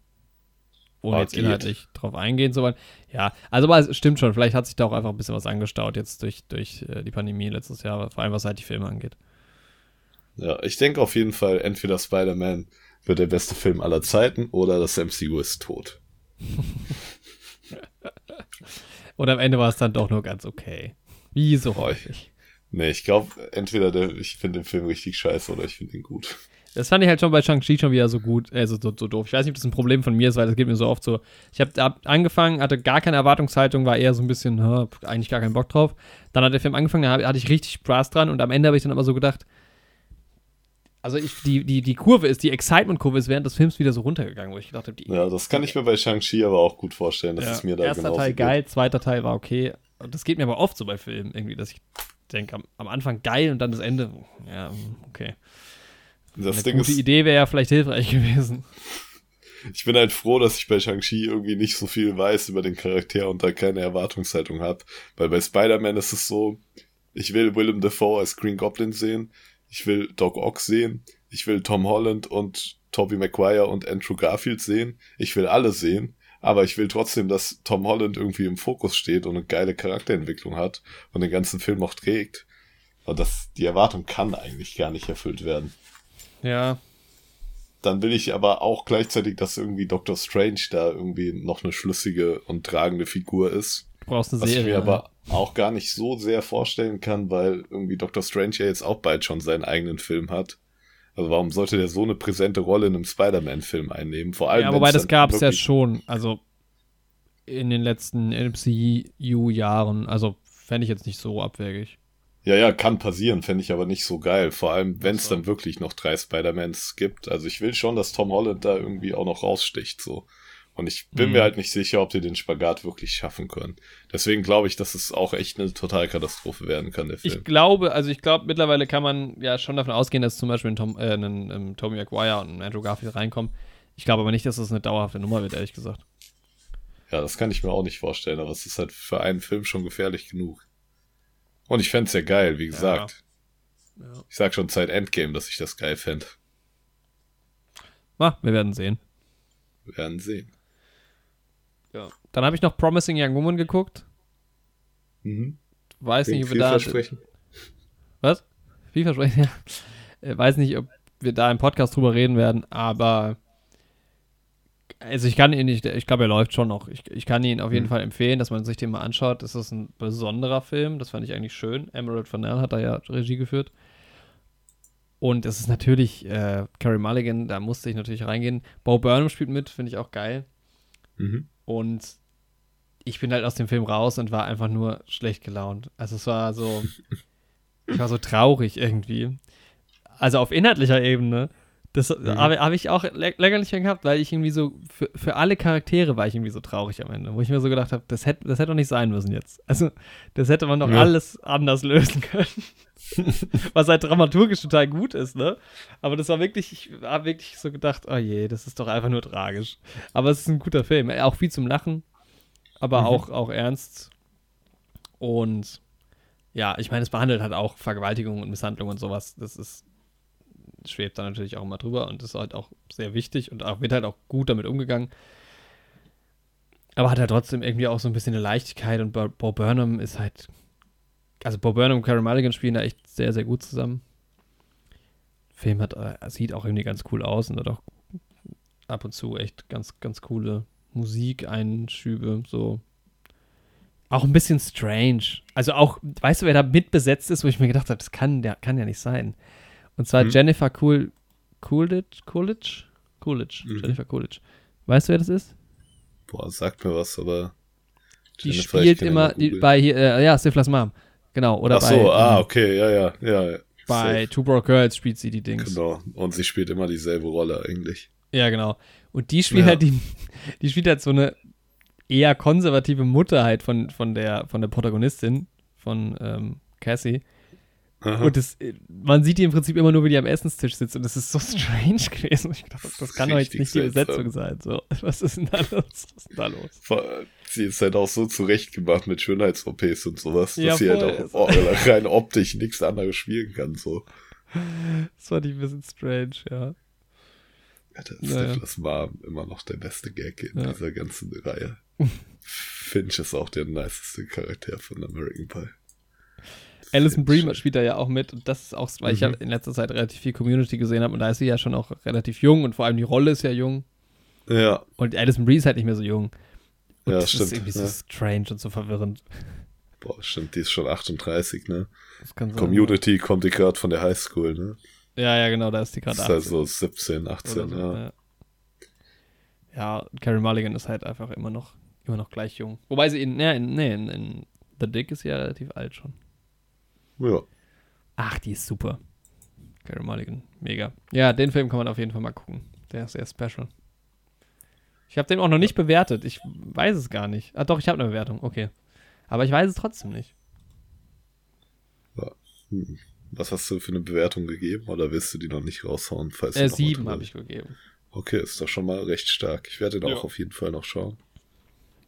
Ohne jetzt inhaltlich drauf eingehen zu wollen. Ja, also aber es stimmt schon, vielleicht hat sich da auch einfach ein bisschen was angestaut jetzt durch, durch äh, die Pandemie letztes Jahr, vor allem was halt die Filme angeht. Ja, ich denke auf jeden Fall, entweder Spider-Man wird der beste Film aller Zeiten oder das MCU ist tot. Und am Ende war es dann doch nur ganz okay. Wie so häufig. Nee, ich glaube, entweder der, ich finde den Film richtig scheiße oder ich finde ihn gut. Das fand ich halt schon bei Shang-Chi schon wieder so gut, also so, so doof. Ich weiß nicht, ob das ein Problem von mir ist, weil das geht mir so oft so. Ich habe hab angefangen, hatte gar keine Erwartungshaltung, war eher so ein bisschen, hä, eigentlich gar keinen Bock drauf. Dann hat der Film angefangen, da hatte ich richtig Spaß dran und am Ende habe ich dann aber so gedacht, also ich, die, die, die Kurve ist, die Excitement-Kurve ist während des Films wieder so runtergegangen, wo ich gedacht habe, die Ja, das kann ich mir bei Shang-Chi aber auch gut vorstellen, dass Ja, es mir da Erster Teil geht. geil, zweiter Teil war okay. Und das geht mir aber oft so bei Filmen irgendwie, dass ich denke, am, am Anfang geil und dann das Ende, ja, okay. Das Eine Ding gute ist, Idee wäre ja vielleicht hilfreich gewesen. ich bin halt froh, dass ich bei Shang-Chi irgendwie nicht so viel weiß über den Charakter und da keine Erwartungshaltung habe. Weil bei Spider-Man ist es so, ich will Willem Dafoe als Green Goblin sehen, ich will Doc Ock sehen, ich will Tom Holland und Tobey Maguire und Andrew Garfield sehen, ich will alle sehen, aber ich will trotzdem, dass Tom Holland irgendwie im Fokus steht und eine geile Charakterentwicklung hat und den ganzen Film auch trägt. Und das, die Erwartung kann eigentlich gar nicht erfüllt werden. Ja, Dann will ich aber auch gleichzeitig, dass irgendwie Doctor Strange da irgendwie noch eine schlüssige und tragende Figur ist. du brauchst eine Was Serie. ich mir aber auch gar nicht so sehr vorstellen kann, weil irgendwie Doctor Strange ja jetzt auch bald schon seinen eigenen Film hat. Also warum sollte der so eine präsente Rolle in einem Spider-Man-Film einnehmen? Vor allem, Ja, wobei das gab es ja schon, also in den letzten MCU-Jahren. Also fände ich jetzt nicht so abwegig. Ja, ja, kann passieren, fände ich aber nicht so geil. Vor allem, wenn es so. dann wirklich noch drei Spider-Mans gibt. Also ich will schon, dass Tom Holland da irgendwie auch noch raussticht, so. Und ich bin Mhm. mir halt nicht sicher, ob die den Spagat wirklich schaffen können. Deswegen glaube ich, dass es auch echt eine Totalkatastrophe werden kann, der Film. Ich glaube, also ich glaube, mittlerweile kann man ja schon davon ausgehen, dass zum Beispiel ein, Tom, äh, ein, ein Tommy Maguire und ein Andrew Garfield reinkommen. Ich glaube aber nicht, dass das eine dauerhafte Nummer wird, ehrlich gesagt. Ja, das kann ich mir auch nicht vorstellen, aber es ist halt für einen Film schon gefährlich genug. Und ich fänd's ja geil, wie gesagt. Ja. Ich sag schon seit Endgame, dass ich das geil fänd. Ah, wir werden sehen. Wir werden sehen. Ja. Dann habe ich noch Promising Young Woman geguckt. Mhm. Weiß nicht, Klingt ob wir da. Was? Vielversprechend, ja. Äh, Weiß nicht, ob wir da im Podcast drüber reden werden, aber also ich kann ihn nicht, ich glaube, er läuft schon noch. Ich, ich kann ihn auf jeden Mhm. Fall empfehlen, dass man sich den mal anschaut. Das ist ein besonderer Film, das fand ich eigentlich schön. Emerald Fennell hat da ja Regie geführt. Und es ist natürlich äh, Carrie Mulligan, da musste ich natürlich reingehen. Bo Burnham spielt mit, finde ich auch geil. Mhm. Und ich bin halt aus dem Film raus und war einfach nur schlecht gelaunt. Also es war so, ich war so traurig irgendwie. Also auf inhaltlicher Ebene. Das Mhm. habe hab ich auch lä länger nicht mehr gehabt, weil ich irgendwie so, für, für alle Charaktere war ich irgendwie so traurig am Ende, wo ich mir so gedacht habe, das hätte das hätte doch nicht sein müssen jetzt. Also, das hätte man doch Ja. alles anders lösen können. Was halt dramaturgisch total gut ist, ne? Aber das war wirklich, ich habe wirklich so gedacht, oh je, das ist doch einfach nur tragisch. Aber es ist ein guter Film, auch viel zum Lachen, aber Mhm. auch, auch ernst. Und ja, ich meine, es behandelt halt auch Vergewaltigung und Misshandlung und sowas. Das ist, schwebt da natürlich auch immer drüber und ist halt auch sehr wichtig und auch, wird halt auch gut damit umgegangen. Aber hat halt trotzdem irgendwie auch so ein bisschen eine Leichtigkeit und Bo Bo Burnham ist halt also Bob Burnham und Carey Mulligan spielen da echt sehr, sehr gut zusammen. Film hat, äh, sieht auch irgendwie ganz cool aus und hat auch ab und zu echt ganz, ganz coole Musikeinschübe, so. Auch ein bisschen strange. Also auch, weißt du, wer da mitbesetzt ist, wo ich mir gedacht habe, das kann, der kann ja nicht sein. Und zwar Hm. Jennifer Cool, Coolidge, Coolidge? Coolidge, Mhm. Jennifer Coolidge. Weißt du, wer das ist? Boah, sagt mir was, aber. Die Jennifer, spielt ja immer die, bei hier, äh, ja, Stiflers Mom. Genau, oder Ach so, bei, ah, okay, ja, ja, ja. bei safe. Two Broke Girls spielt sie die Dings. Genau. Und sie spielt immer dieselbe Rolle eigentlich. Ja, genau. Und die spielt Ja. halt die, die spielt halt so eine eher konservative Mutter halt von, von der von der Protagonistin von ähm, Cassie. Aha. Und das, äh, man sieht die im Prinzip immer nur, wie die am Essenstisch sitzt. Und das ist so strange gewesen. Ich dachte, das kann doch jetzt nicht die seltsam. Besetzung sein. So, was ist denn da los? Was ist denn da los? Sie ist halt auch so zurechtgemacht mit Schönheits-OPs und sowas, Ja, dass sie halt auch oh, rein optisch nichts anderes spielen kann. So. Das fand ich ein bisschen strange, ja. Ja, das Ja, ja. ist das war immer noch der beste Gag in Ja. dieser ganzen Reihe. Finch ist auch der niceste Charakter von American Pie. Alison. Brie spielt da ja auch mit. Und das ist auch, weil ich Mhm. ja in letzter Zeit relativ viel Community gesehen habe. Und da ist sie ja schon auch relativ jung. Und vor allem die Rolle ist ja jung. Ja, Und Alison Brie ist halt nicht mehr so jung. Und ja, das stimmt. ist irgendwie so ja. strange und so verwirrend. Boah, stimmt, die ist schon 38, ne? Kann sein. Community kommt die gerade von der Highschool, ne? Ja, ja, genau, da ist die gerade ist 18 also 17, 18, oder so. ja. Ja, ja Carrie Mulligan ist halt einfach immer noch, immer noch gleich jung. Wobei sie in, nee, in, nee, in, in The Dick ist sie ja relativ alt schon. Ja, Ach, die ist super. Carrie Mulligan, mega. Ja, den Film kann man auf jeden Fall mal gucken. Der ist sehr special. Ich habe den auch noch nicht bewertet. Ich weiß es gar nicht. Ah, doch, ich habe eine Bewertung. Okay. Aber ich weiß es trotzdem nicht. Hm. Was hast du für eine Bewertung gegeben oder willst du die noch nicht raushauen? Falls du Äh, sieben habe ich gegeben. Okay, ist doch schon mal recht stark. Ich werde den Ja. auch auf jeden Fall noch schauen.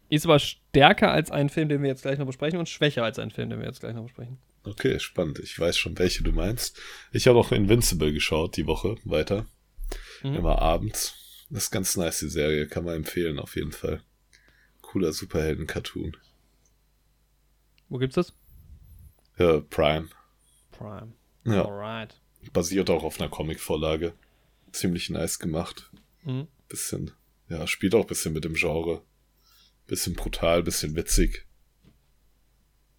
Ist aber stärker als ein Film, den wir jetzt gleich noch besprechen und schwächer als ein Film, den wir jetzt gleich noch besprechen. Okay, spannend. Ich weiß schon, welche du meinst. Ich habe auch Invincible geschaut die Woche weiter. Mhm. Immer abends. Das ist ganz nice, die Serie. Kann man empfehlen, auf jeden Fall. Cooler Superhelden-Cartoon. Wo gibt's das? Ja, Prime. Prime. Ja, Alright. basiert auch auf einer Comic-Vorlage. Ziemlich nice gemacht. Mhm. Bisschen, ja, spielt auch ein bisschen mit dem Genre. Bisschen brutal, bisschen witzig.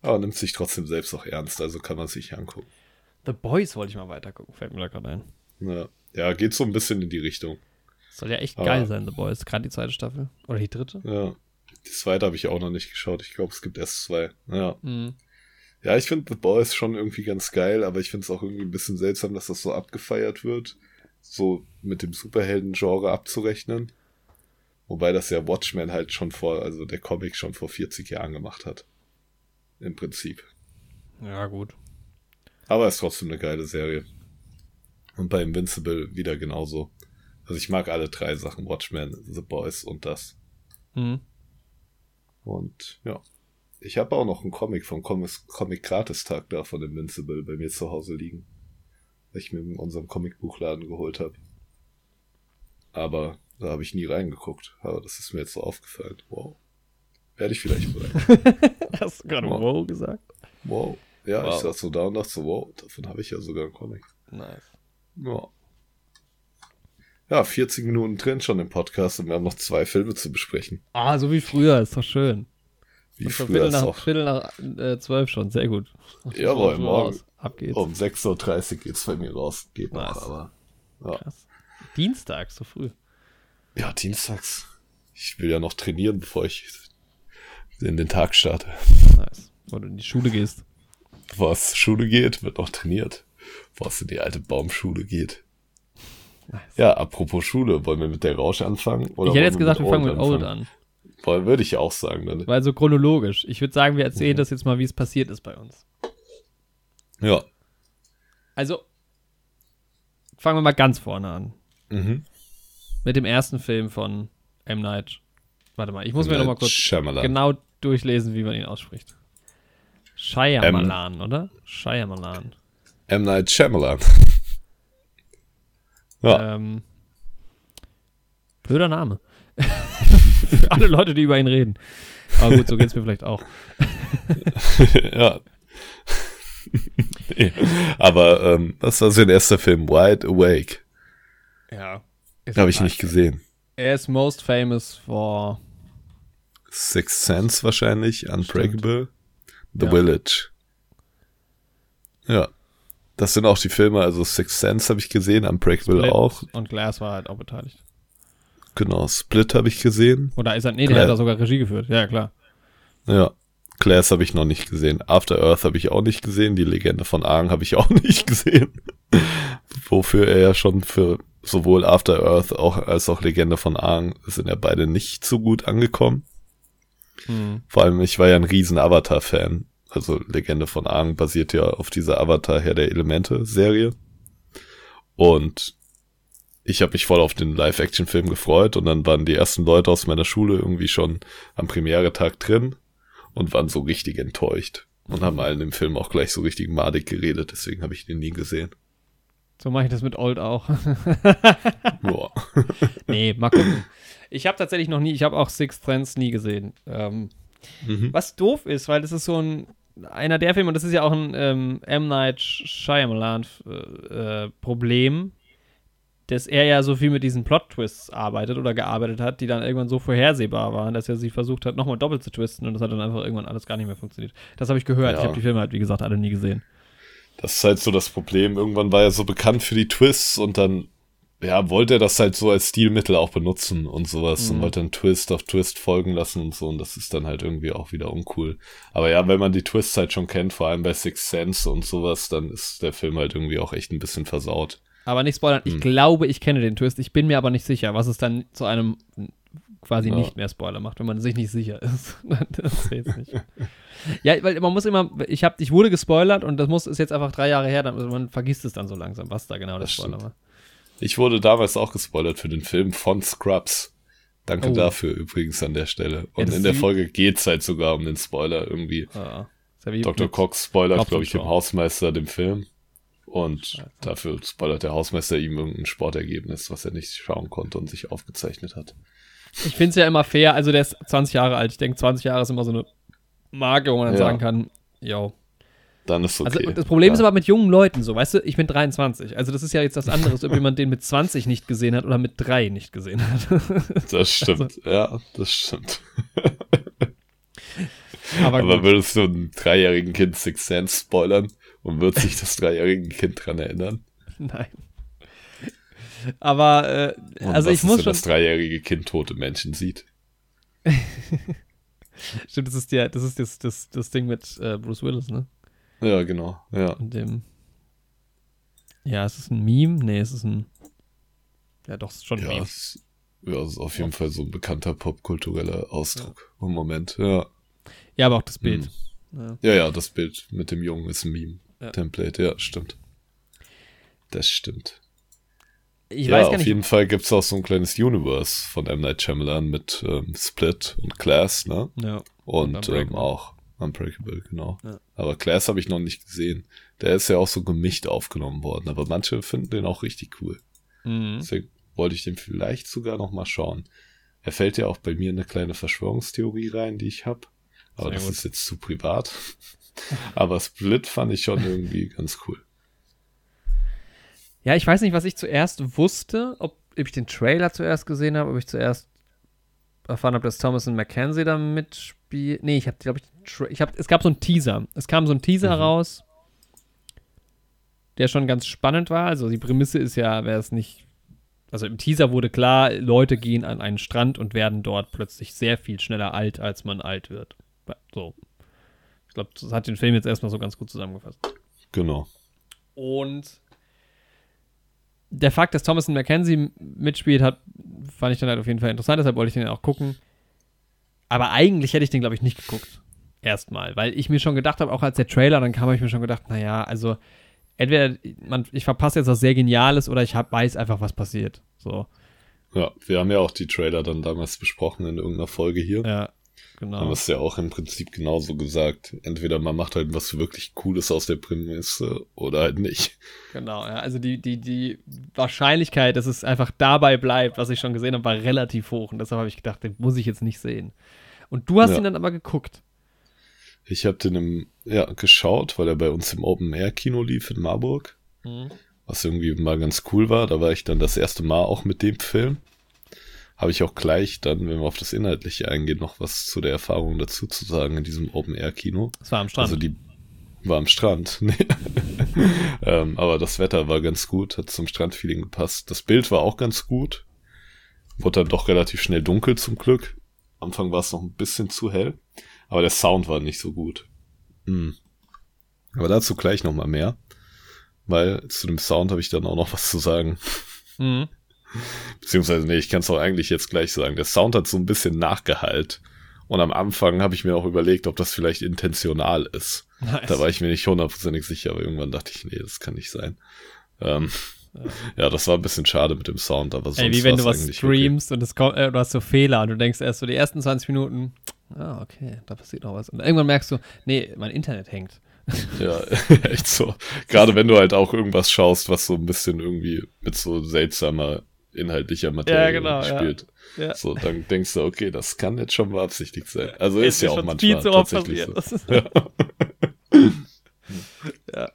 Aber nimmt sich trotzdem selbst auch ernst, also kann man sich angucken. The Boys wollte ich mal weiter gucken, fällt mir da gerade ein. Ja, ja, geht so ein bisschen in die Richtung. Soll ja echt Ah. geil sein, The Boys. Gerade die zweite Staffel. Oder die dritte. Ja. Die zweite habe ich auch noch nicht geschaut. Ich glaube, es gibt erst zwei. Ja. Mhm. Ja, ich finde The Boys schon irgendwie ganz geil, aber ich finde es auch irgendwie ein bisschen seltsam, dass das so abgefeiert wird. So mit dem Superhelden-Genre abzurechnen. Wobei das ja Watchmen halt schon vor, also der Comic schon vor 40 Jahren gemacht hat. Im Prinzip. Ja, gut. Aber ist trotzdem eine geile Serie. Und bei Invincible wieder genauso. Also ich mag alle drei Sachen, Watchmen, The Boys und das. Mhm. Und ja. Ich habe auch noch einen Comic vom Comic, Comic Gratistag da von Invincible bei mir zu Hause liegen. Den ich mir in unserem Comicbuchladen geholt habe. Aber da habe ich nie reingeguckt. Aber das ist mir jetzt so aufgefallen. Wow. Werde ich vielleicht mal. Hast du gerade Wow. wow gesagt? wow. Ja, Wow. ich saß so da und dachte so, wow, davon habe ich ja sogar einen Comic. Nice. Ja. Ja, 40 Minuten drin schon im Podcast und wir haben noch zwei Filme zu besprechen. Ah, so wie früher, ist doch schön. Wie Und früher Viertel ist nach, auch. Viertel nach äh, zwölf schon, sehr gut. Jawohl, morgen. raus. Ab geht's. Um 6.30 Uhr geht's bei mir raus. Geht noch, Nice. aber. Ja. Krass. Dienstag, so früh. ja, dienstags. Ich will ja noch trainieren, bevor ich in den Tag starte. Nice. Wo du in die Schule gehst. Zur Schule geht, wird noch trainiert. Es in die alte Baumschule geht. Nice. Ja, apropos Schule, wollen wir mit der Rausch anfangen? Oder ich hätte jetzt gesagt, wir fangen mit Old an. Wollen, würde ich ja auch sagen. Dann. Weil so chronologisch. Ich würde sagen, wir erzählen Mhm. das jetzt mal, wie es passiert ist bei uns. Ja. Also, fangen wir mal ganz vorne an. Mhm. Mit dem ersten Film von M. Night. Warte mal, ich muss mir Night noch mal kurz Shyamalan. genau durchlesen, wie man ihn ausspricht. Shyamalan, oder? Shyamalan. M. Night Shyamalan. Ja. Ähm, blöder Name. Für alle Leute, die über ihn reden. Aber gut, so geht's mir vielleicht auch. ja. nee. Aber ähm, was war sein erster Film? Wide Awake. Ja. Habe ich nicht gesehen. Er ist most famous for Sixth Sense wahrscheinlich, Unbreakable, The Ja. Village. Ja. Das sind auch die Filme, also Sixth Sense habe ich gesehen, Unbreakable Split auch. Und Glass war halt auch beteiligt. Genau, Split habe ich gesehen. Oder ist er, nee, der Glass. hat da sogar Regie geführt. Ja, klar. Ja. Class habe ich noch nicht gesehen. After Earth habe ich auch nicht gesehen. Die Legende von Aang habe ich auch nicht gesehen. Wofür er ja schon für sowohl After Earth auch, als auch Legende von Aang sind ja beide nicht so gut angekommen. Hm. Vor allem, ich war ja ein riesen Avatar-Fan. Also Legende von Aang basiert ja auf dieser Avatar Herr der Elemente-Serie. Und ich habe mich voll auf den Live-Action-Film gefreut und dann waren die ersten Leute aus meiner Schule irgendwie schon am Premiere-Tag drin und waren so richtig enttäuscht und haben allen im Film auch gleich so richtig madig geredet, deswegen habe ich den nie gesehen. So mache ich das mit Old auch. Boah. nee, mal gucken. Ich habe tatsächlich noch nie, ich habe auch Six Sense nie gesehen. Ähm, Mhm. was doof ist, weil das ist so ein, einer der Filme, und das ist ja auch ein ähm, M. Night Shyamalan äh, Problem, dass er ja so viel mit diesen Plot-Twists arbeitet oder gearbeitet hat, die dann irgendwann so vorhersehbar waren, dass er sie versucht hat, nochmal doppelt zu twisten und das hat dann einfach irgendwann alles gar nicht mehr funktioniert. Das habe ich gehört. Ja. Ich habe die Filme halt, wie gesagt, alle nie gesehen. Das ist halt so das Problem. Irgendwann war er so bekannt für die Twists und dann, ja, wollte er das halt so als Stilmittel auch benutzen und sowas Mhm. und wollte dann Twist auf Twist folgen lassen und so und das ist dann halt irgendwie auch wieder uncool. Aber ja, wenn man die Twists halt schon kennt, vor allem bei Six Sense und sowas, dann ist der Film halt irgendwie auch echt ein bisschen versaut. Aber nicht spoilern. Ich Hm. glaube, ich kenne den Twist. Ich bin mir aber nicht sicher, was es dann zu einem quasi Ja. nicht mehr Spoiler macht, wenn man sich nicht sicher ist. das zählt nicht. ja, weil man muss immer, ich hab, ich wurde gespoilert und das muss ist jetzt einfach drei Jahre her, dann, also man vergisst es dann so langsam, was da genau der Das Spoiler stimmt. war. Ich wurde damals auch gespoilert für den Film von Scrubs. Danke Oh. dafür übrigens an der Stelle. Und das in der Folge geht's halt sogar um den Spoiler irgendwie. Ah, ja Dr. Cox spoilert, glaube ich, dem. Hausmeister den Film. Und Alter. dafür spoilert der Hausmeister ihm irgendein Sportergebnis, was er nicht schauen konnte und sich aufgezeichnet hat. Ich finde es ja immer fair, also der ist 20 Jahre alt. Ich denke, 20 Jahre ist immer so eine Marke, wo man dann Ja. sagen kann, yo. Dann ist okay. Also das Problem ist ja. aber mit jungen Leuten so, weißt du, ich bin 23. Also das ist ja jetzt was anderes, ob jemand den mit 20 nicht gesehen hat oder mit 3 nicht gesehen hat. Das stimmt. Also ja, das stimmt. aber Aber würdest du einem dreijährigen Kind Six Sense spoilern und wird sich das dreijährige Kind dran erinnern? Nein. Aber, äh, Und also ich ist, muss wenn schon. das dreijährige Kind tote Menschen sieht. Stimmt, das ist, der, das, ist das, das, das Ding mit äh, Bruce Willis, ne? Ja, genau. Ja. Und dem. Ja, ist es ein Meme? Nee, es ist ein. Ja, doch, es ist schon ein Ja, Meme. es, ja, es ist auf jeden Fall so ein bekannter popkultureller Ausdruck im Moment. Ja. Ja, aber auch das Bild. Hm. Ja. ja, ja, das Bild mit dem Jungen ist ein Ja. Meme-Template. Ja. stimmt. Das stimmt. Ich ja, weiß auf jeden Fall gibt's auch so ein kleines Universe von M. Night Shyamalan mit ähm, Split und Class, ne? Ja. Und, Und ähm, auch Unbreakable, genau. Ja. Aber Class habe ich noch nicht gesehen. Der ist ja auch so gemischt aufgenommen worden, aber manche finden den auch richtig cool. Mhm. Deswegen wollte ich den vielleicht sogar noch mal schauen. Er fällt ja auch bei mir in eine kleine Verschwörungstheorie rein, die ich habe. Aber Sehr das gut. ist jetzt zu privat. aber Split fand ich schon irgendwie ganz cool. Ja, ich weiß nicht, was ich zuerst wusste, ob, ob ich den Trailer zuerst gesehen habe, ob ich zuerst erfahren habe, dass Thomas und Mackenzie da mitspielt. Nee, ich habe, glaube ich, ich habe, es gab so einen Teaser. Es kam so ein Teaser Mhm. raus, der schon ganz spannend war. Also die Prämisse ist ja, wer es nicht, also im Teaser wurde klar, Leute gehen an einen Strand und werden dort plötzlich sehr viel schneller alt, als man alt wird. So. Ich glaube, das hat den Film jetzt erstmal so ganz gut zusammengefasst. Genau. Und der Fakt, dass Thomas Mackenzie mitspielt, hat, fand ich dann halt auf jeden Fall interessant, deshalb wollte ich den auch gucken. Aber eigentlich hätte ich den, glaube ich, nicht geguckt. Erstmal, weil ich mir schon gedacht habe, auch als der Trailer, dann kam, habe ich mir schon gedacht, naja, also entweder man, ich verpasse jetzt was sehr Geniales oder ich hab, weiß einfach, was passiert. So, Ja, wir haben ja auch die Trailer dann damals besprochen in irgendeiner Folge hier. ja, Haben genau. es ja auch im Prinzip genauso gesagt. Entweder man macht halt was wirklich Cooles aus der Prämisse oder halt nicht. Genau, ja. Also die, die, die Wahrscheinlichkeit, dass es einfach dabei bleibt, was ich schon gesehen habe, war relativ hoch. Und deshalb habe ich gedacht, den muss ich jetzt nicht sehen. Und du hast Ja. ihn dann aber geguckt. Ich habe den im, ja, geschaut, weil er bei uns im Open Air Kino lief in Marburg. Mhm. Was irgendwie mal ganz cool war. Da war ich dann das erste Mal auch mit dem Film. Habe ich auch gleich dann, wenn wir auf das Inhaltliche eingehen, noch was zu der Erfahrung dazu zu sagen in diesem Open Air Kino. Das war am Strand. Also die war am Strand. Nee. ähm, aber das Wetter war ganz gut, hat zum Strandfeeling gepasst. Das Bild war auch ganz gut. Wurde dann doch relativ schnell dunkel zum Glück. Am Anfang war es noch ein bisschen zu hell. Aber der Sound war nicht so gut. Hm. Aber dazu gleich nochmal mehr. Weil zu dem Sound habe ich dann auch noch was zu sagen. Mhm. Beziehungsweise, nee, ich kann es auch eigentlich jetzt gleich sagen. Der Sound hat so ein bisschen nachgehalt. Und am Anfang habe ich mir auch überlegt, ob das vielleicht intentional ist. Nice. Da war ich mir nicht hundertprozentig sicher, aber irgendwann dachte ich, nee, das kann nicht sein. Ähm, ja. ja. das war ein bisschen schade mit dem Sound, aber sonst Ey, wie wenn du was streamst okay. und es kommt, äh, du hast so Fehler und du denkst erst so die ersten 20 Minuten, ah, okay, da passiert noch was. Und irgendwann merkst du, nee, mein Internet hängt. Ja, echt so. Gerade wenn du halt auch irgendwas schaust, was so ein bisschen irgendwie mit so seltsamer inhaltlicher Materie ja, genau, spielt. Ja. Ja. So, dann denkst du, okay, das kann jetzt schon beabsichtigt sein. Also ist, ist ja auch manchmal viel zu oft tatsächlich passiert. so. Ja.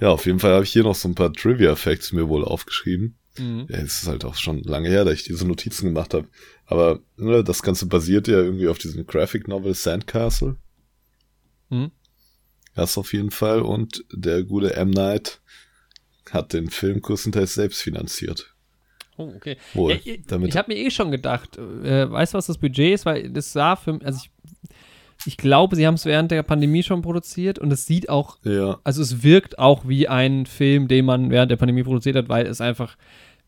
ja. auf jeden Fall habe ich hier noch so ein paar Trivia-Facts mir wohl aufgeschrieben. Mhm. Es ist halt auch schon lange her, dass ich diese Notizen gemacht habe. Aber ne, das Ganze basiert ja irgendwie auf diesem Graphic Novel Sandcastle. Mhm. Das auf jeden Fall. Und der gute M. Night hat den Film größtenteils selbst finanziert. Oh, okay. Wohl, ja, ich ich habe mir eh schon gedacht, äh, weißt du, was das Budget ist? Weil das sah für mich, also ich, ich glaube, sie haben es während der Pandemie schon produziert und es sieht auch, ja. also es wirkt auch wie ein Film, den man während der Pandemie produziert hat, weil es einfach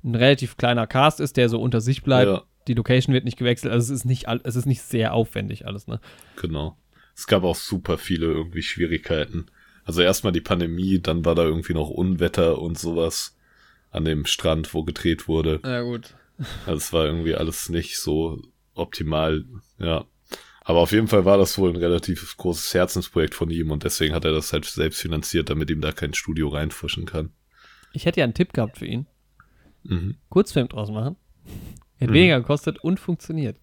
ein relativ kleiner Cast ist, der so unter sich bleibt. Ja. Die Location wird nicht gewechselt, also es ist nicht, es ist nicht sehr aufwendig alles, ne? Genau. Es gab auch super viele irgendwie Schwierigkeiten. Also erstmal die Pandemie, dann war da irgendwie noch Unwetter und sowas an dem Strand, wo gedreht wurde. Ja, gut. Also es war irgendwie alles nicht so optimal, ja. Aber auf jeden Fall war das wohl ein relativ großes Herzensprojekt von ihm und deswegen hat er das halt selbst finanziert, damit ihm da kein Studio reinfuschen kann. Ich hätte ja einen Tipp gehabt für ihn. Mhm. Kurzfilm draus machen. Hätte mhm. weniger gekostet und funktioniert.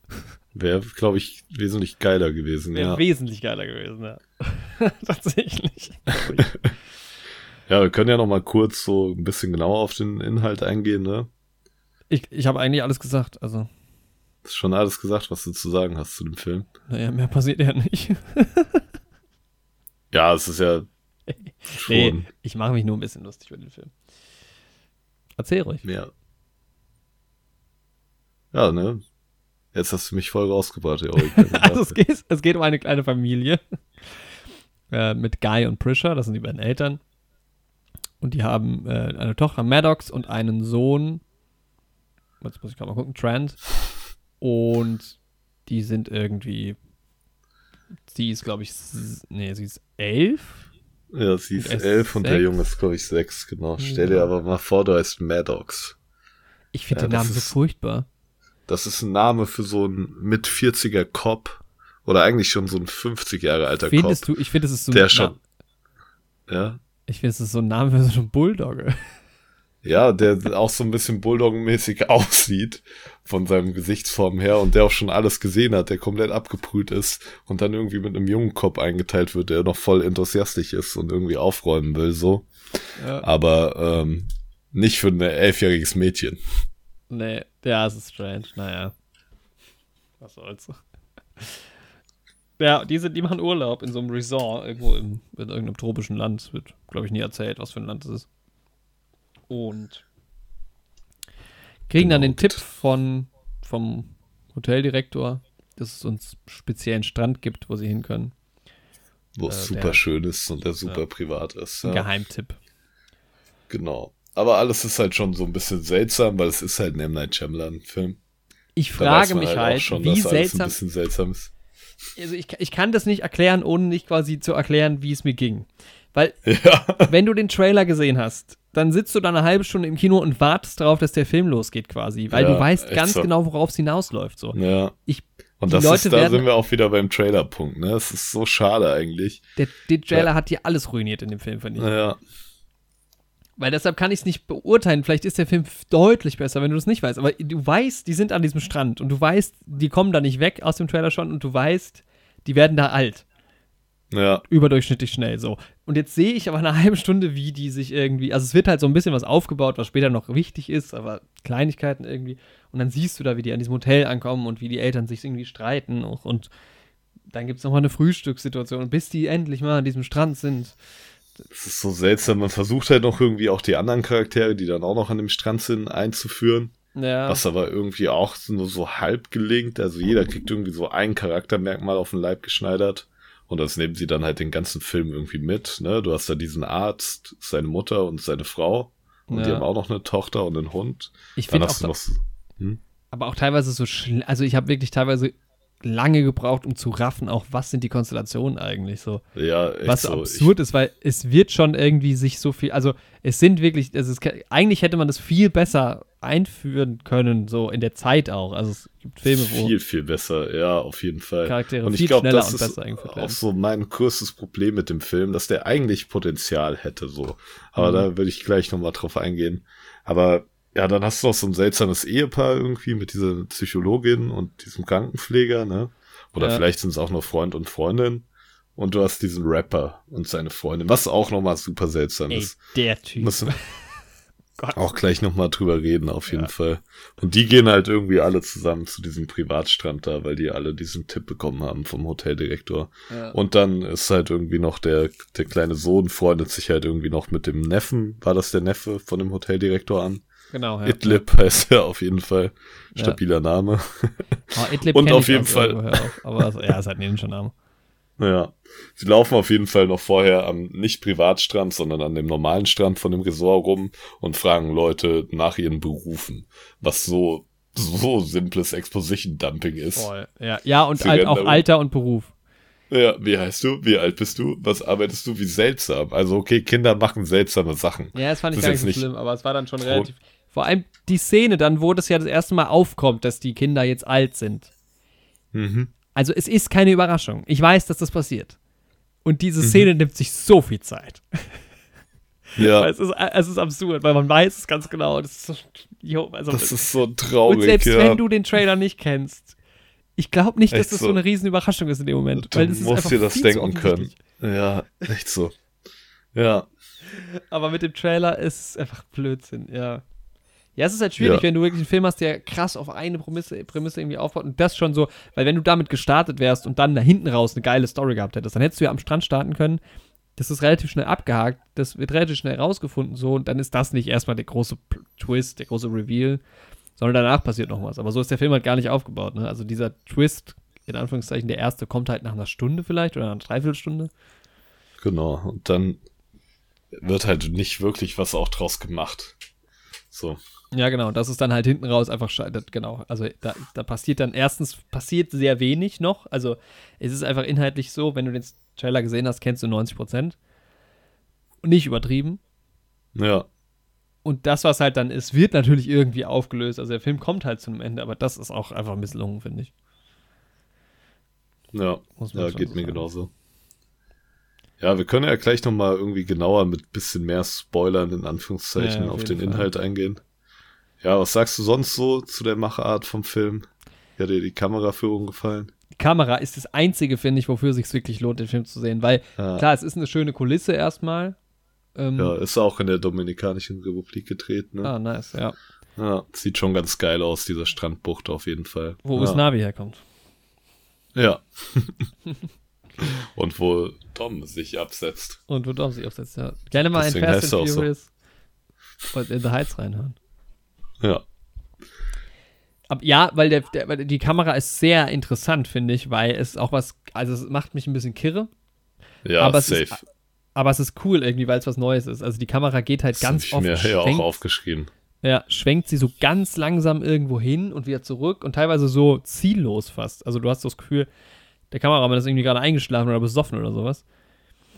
Wäre, glaube ich, wesentlich geiler gewesen. Wäre ja. wesentlich geiler gewesen, ja. Tatsächlich. ja, wir können ja noch mal kurz so ein bisschen genauer auf den Inhalt eingehen, ne? Ich, ich habe eigentlich alles gesagt, also. Ist schon alles gesagt, was du zu sagen hast zu dem Film. Naja, mehr passiert ja nicht. ja, es ist ja. Schon. Nee, ich mache mich nur ein bisschen lustig über den Film. Erzähl ruhig. Ja. Ja, ne? Jetzt hast du mich voll rausgebracht, ja. also es geht, es geht um eine kleine Familie äh, mit Guy und Prisha, das sind die beiden Eltern. Und die haben äh, eine Tochter Maddox und einen Sohn. Jetzt muss ich gerade mal gucken, Trent. Und die sind irgendwie. Sie ist, glaube ich, nee, sie ist elf. Ja, sie ist elf und der Junge ist, glaube ich, sechs, genau. Stell dir aber mal vor, du heißt Maddox. Ich finde ja, den Namen so furchtbar. Das ist ein Name für so einen mit 40er Cop. Oder eigentlich schon so ein 50 Jahre alter Findest Cop. Du, ich finde, es ist so der ein schon. Ja. Ich finde, es ist so ein Name für so einen Bulldogge. Ja, der auch so ein bisschen Bulldoggen-mäßig aussieht von seinem Gesichtsform her und der auch schon alles gesehen hat, der komplett abgebrüht ist und dann irgendwie mit einem jungen Cop eingeteilt wird, der noch voll enthusiastisch ist und irgendwie aufräumen will, so. Ja. Aber ähm, nicht für ein elfjähriges Mädchen. Nee, ja, es ist strange. Naja. Was soll's. Ja, die, sind, die machen Urlaub in so einem Resort irgendwo im, in irgendeinem tropischen Land. Wird, glaube ich, nie erzählt, was für ein Land es ist. Und kriegen genau. dann den Tipp von, vom Hoteldirektor, dass es uns speziellen Strand gibt, wo sie hin können. Wo es äh, super schön ist und der super ja, privat ist. Ja. Geheimtipp. Genau. Aber alles ist halt schon so ein bisschen seltsam, weil es ist halt ein M. Night Shyamalan-Film. Ich frage mich halt, halt schon, wie seltsam. ein bisschen seltsam ist. Also ich, ich kann das nicht erklären, ohne nicht quasi zu erklären, wie es mir ging. Weil, ja. wenn du den Trailer gesehen hast, dann sitzt du da eine halbe Stunde im Kino und wartest darauf, dass der Film losgeht quasi. Weil ja, du weißt ganz so. genau, worauf es hinausläuft. So. Ja. Ich, und das Leute ist, da werden, sind wir auch wieder beim Trailer-Punkt, ne? Es ist so schade eigentlich. Der, der Trailer ja. hat dir alles ruiniert in dem Film, finde ich. Ja. Weil deshalb kann ich es nicht beurteilen. Vielleicht ist der Film deutlich besser, wenn du es nicht weißt. Aber du weißt, die sind an diesem Strand und du weißt, die kommen da nicht weg aus dem Trailer schon und du weißt, die werden da alt. Ja. Überdurchschnittlich schnell so. Und jetzt sehe ich aber eine halbe Stunde, wie die sich irgendwie, also es wird halt so ein bisschen was aufgebaut, was später noch wichtig ist, aber Kleinigkeiten irgendwie. Und dann siehst du da, wie die an diesem Hotel ankommen und wie die Eltern sich irgendwie streiten auch. Und dann gibt es nochmal eine Frühstückssituation, bis die endlich mal an diesem Strand sind. Das ist so seltsam. Man versucht halt noch irgendwie auch die anderen Charaktere, die dann auch noch an dem Strand sind, einzuführen. Ja. Was aber irgendwie auch nur so halb gelingt. Also jeder kriegt irgendwie so ein Charaktermerkmal auf den Leib geschneidert. Und das nehmen sie dann halt den ganzen Film irgendwie mit. Ne? Du hast da diesen Arzt, seine Mutter und seine Frau. Und Ja. die haben auch noch eine Tochter und einen Hund. Ich finde auch, noch. Hm? aber auch teilweise so schl also ich habe wirklich teilweise lange gebraucht, um zu raffen, auch was sind die Konstellationen eigentlich so. Ja, echt was so. absurd ist, weil es wird schon irgendwie sich so viel, also es sind wirklich, es, kann- eigentlich hätte man das viel besser einführen können, so in der Zeit auch. Also es gibt Ich, Filme, wo viel, viel besser. Ja, auf jeden Fall. Charaktere Und ich viel glaube, schneller das und ist auch so mein größtes Problem mit dem Film, dass der eigentlich Potenzial hätte, so. Aber Mhm. da würde ich gleich nochmal drauf eingehen. Aber ja, dann hast du noch so ein seltsames Ehepaar irgendwie mit dieser Psychologin und diesem Krankenpfleger, ne? Oder Ja. vielleicht sind es auch nur Freund und Freundin. Und du hast diesen Rapper und seine Freundin, was auch nochmal super seltsam Ey, ist. der Typ. Muss Gott. auch gleich nochmal drüber reden, auf jeden Ja. Fall. Und die gehen halt irgendwie alle zusammen zu diesem Privatstrand da, weil die alle diesen Tipp bekommen haben vom Hoteldirektor. Ja. Und dann ist halt irgendwie noch der, der kleine Sohn freundet sich halt irgendwie noch mit dem Neffen, war das der Neffe von dem Hoteldirektor an? Genau, ja. Idlib heißt er auf jeden Fall. Ja. Stabiler Name. Oh, Idlib Und auf ich jeden Fall- Auch, aber ja, ist halt ein indischer Name. Ja. Sie laufen auf jeden Fall noch vorher am nicht Privatstrand, sondern an dem normalen Strand von dem Resort rum und fragen Leute nach ihren Berufen, was so so simples Exposition-Dumping ist. Voll. Ja, ja und Sie halt auch da rum. Alter und Beruf. Ja, wie heißt du? Wie alt bist du? Was arbeitest du? Wie seltsam. Also okay, Kinder machen seltsame Sachen. Ja, das fand ich Das gar nicht so schlimm, aber es war dann schon relativ. Vor allem die Szene dann, wo das ja das erste Mal aufkommt, dass die Kinder jetzt alt sind. Mhm. Also es ist keine Überraschung. Ich weiß, dass das passiert. Und Mhm. diese Szene nimmt sich so viel Zeit. Ja, es, ist, es ist absurd, weil man weiß es ganz genau. Das ist so, jo, also, das ist so traurig. und selbst ja. wenn du den Trailer nicht kennst, ich glaube nicht, dass Echt das so. so. eine riesen Überraschung ist in dem Moment. Du weil das ist musst dir das denken können. Ja, echt so. Ja, Aber mit dem Trailer ist es einfach Blödsinn, ja. Ja, es ist halt schwierig, Ja. wenn du wirklich einen Film hast, der krass auf eine Prämisse, Prämisse irgendwie aufbaut und das schon so, weil wenn du damit gestartet wärst und dann da hinten raus eine geile Story gehabt hättest, dann hättest du ja am Strand starten können. Das ist relativ schnell abgehakt, das wird relativ schnell rausgefunden so und dann ist das nicht erstmal der große Twist, der große Reveal, sondern danach passiert noch was. Aber so ist der Film halt gar nicht aufgebaut, ne? Also dieser Twist, in Anführungszeichen, der erste, kommt halt nach einer Stunde vielleicht oder einer Dreiviertelstunde. genau. Und dann wird halt nicht wirklich was auch draus gemacht. So. Ja, genau. Das ist dann halt hinten raus einfach scheitert. Genau. Also da, da passiert dann erstens passiert sehr wenig noch. Also es ist einfach inhaltlich so, wenn du den Trailer gesehen hast, kennst du 90 Prozent. Nicht übertrieben. Ja, Und das, was halt dann ist, wird natürlich irgendwie aufgelöst. Also der Film kommt halt zu einem Ende, aber das ist auch einfach misslungen, finde ich. ja, ja geht so mir genauso. Ja, wir können ja gleich nochmal irgendwie genauer mit bisschen mehr Spoilern in Anführungszeichen Ja, auf auf den Fall. Inhalt eingehen. Ja, was sagst du sonst so zu der Machart vom Film? Wie hat dir die Kameraführung gefallen? Die Kamera ist das Einzige, finde ich, wofür es sich wirklich lohnt, den Film zu sehen. Weil, Ja, klar, es ist eine schöne Kulisse erstmal. Ähm, ja ist auch in der Dominikanischen Republik gedreht, ne? Ah, nice, ja. Ja, sieht schon ganz geil aus, dieser Strandbucht auf jeden Fall. Wo ja. ist Navi herkommt. Ja. Und wo Tom sich absetzt. Und wo Dom sich aufsetzt, ja. Gerne mal Deswegen in heißt Fast and so. Furious und in The Heights reinhören. Ja. Ab, ja, weil, der, der, die Kamera ist sehr interessant, finde ich, weil es auch was, also es macht mich ein bisschen kirre, Ja, Aber es safe. ist- aber es ist cool irgendwie, weil es was Neues ist. Also die Kamera geht halt das ganz ich oft, mir ja auch schwenkt, aufgeschrieben. ja, schwenkt sie so ganz langsam irgendwo hin und wieder zurück und teilweise so ziellos fast. Also du hast das Gefühl, der Kameramann ist irgendwie gerade eingeschlafen oder besoffen oder sowas.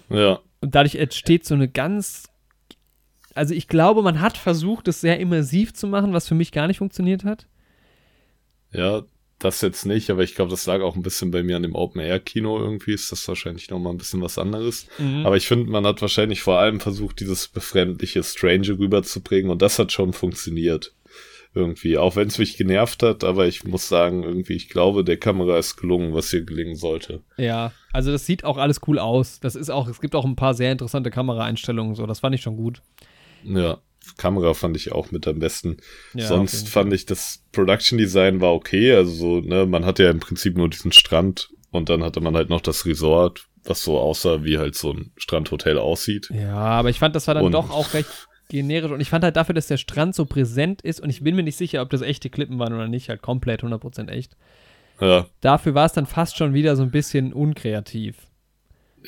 Ja. Und dadurch entsteht so eine ganz. Also ich glaube, man hat versucht, es sehr immersiv zu machen, was für mich gar nicht funktioniert hat. Ja, das jetzt nicht, aber ich glaube, das lag auch ein bisschen bei mir an dem Open-Air-Kino irgendwie. Ist das wahrscheinlich nochmal ein bisschen was anderes. Mhm. Aber ich finde, man hat wahrscheinlich vor allem versucht, dieses befremdliche Strange rüberzubringen und das hat schon funktioniert. Irgendwie, auch wenn es mich genervt hat, aber ich muss sagen, irgendwie, ich glaube, der Kamera ist gelungen, was hier gelingen sollte. Ja, also das sieht auch alles cool aus. Das ist auch, es gibt auch ein paar sehr interessante Kameraeinstellungen, so, das fand ich schon gut. Ja, Kamera fand ich auch mit am besten. Ja, Sonst jeden fand ich, das Production Design war okay. Also so, ne, man hatte ja im Prinzip nur diesen Strand und dann hatte man halt noch das Resort, was so aussah, wie halt so ein Strandhotel aussieht. Ja, aber ich fand, das war dann Und- doch auch recht generisch und ich fand halt dafür, dass der Strand so präsent ist und ich bin mir nicht sicher, ob das echte Klippen waren oder nicht, halt komplett 100% echt. Ja, Dafür war es dann fast schon wieder so ein bisschen unkreativ.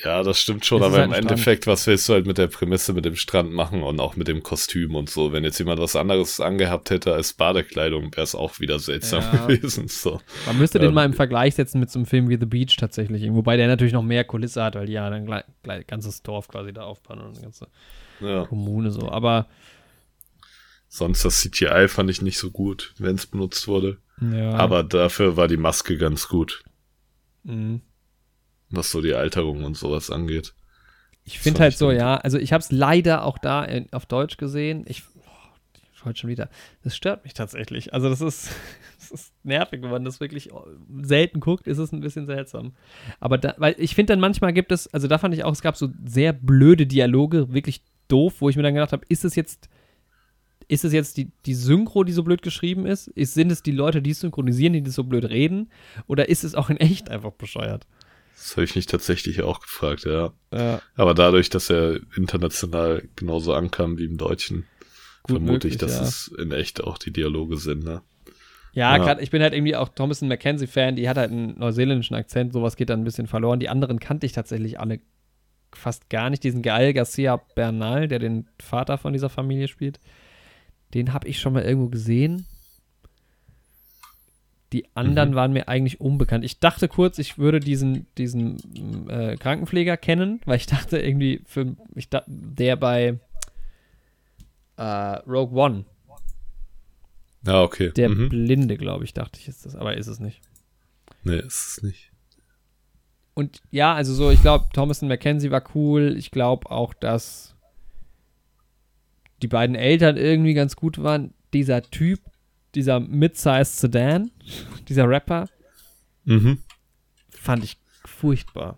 Ja, das stimmt schon, Es aber halt im Strand. Endeffekt, was willst du halt mit der Prämisse mit dem Strand machen und auch mit dem Kostüm und so? Wenn jetzt jemand was anderes angehabt hätte als Badekleidung, wäre es auch wieder seltsam Ja. gewesen. So. Man müsste den Ähm, mal im Vergleich setzen mit so einem Film wie The Beach tatsächlich, wobei der natürlich noch mehr Kulisse hat, weil die ja dann gleich, gleich ganzes Dorf quasi da aufbauen und eine ganze Ja. Kommune so. Aber Sonst das CGI fand ich nicht so gut, wenn es benutzt wurde. ja. Aber dafür war die Maske ganz gut, mh. Was so die Alterung und sowas angeht. Ich finde halt so, ja, also ich habe es leider auch da in, auf Deutsch gesehen. Ich oh, heute schon wieder. Das stört mich tatsächlich. Also das ist, das ist nervig, wenn man das wirklich selten guckt, ist es ein bisschen seltsam. Aber da, weil ich finde dann manchmal gibt es, also da fand ich auch, es gab so sehr blöde Dialoge, wirklich doof, wo ich mir dann gedacht habe, ist es jetzt ist es jetzt die, die Synchro, die so blöd geschrieben ist? ist? Sind es die Leute, die synchronisieren, die das so blöd reden? Oder ist es auch in echt einfach bescheuert? Das habe ich mich tatsächlich auch gefragt, ja. Ja, Aber dadurch, dass er international genauso ankam wie im Deutschen, Gut vermute ich, möglich, dass ja. es in echt auch die Dialoge sind, ne? Ja, Ja. gerade ich bin halt irgendwie auch Thomason McKenzie-Fan, die hat halt einen neuseeländischen Akzent, sowas geht dann ein bisschen verloren. Die anderen kannte ich tatsächlich alle fast gar nicht. Diesen Gael Garcia Bernal, der den Vater von dieser Familie spielt, den habe ich schon mal irgendwo gesehen. Die anderen Mhm. waren mir eigentlich unbekannt. Ich dachte kurz, ich würde diesen, diesen äh, Krankenpfleger kennen, weil ich dachte irgendwie, für, ich da, der bei äh, Rogue One, Ja, okay. der mhm. Blinde, glaube ich, dachte ich, ist das, aber ist es nicht. Nee, ist es nicht. Und ja, also so, ich glaube, Thomason McKenzie war cool. Ich glaube auch, dass die beiden Eltern irgendwie ganz gut waren. Dieser Typ, dieser Mid-Sized Sedan, dieser Rapper, Mhm. fand ich furchtbar.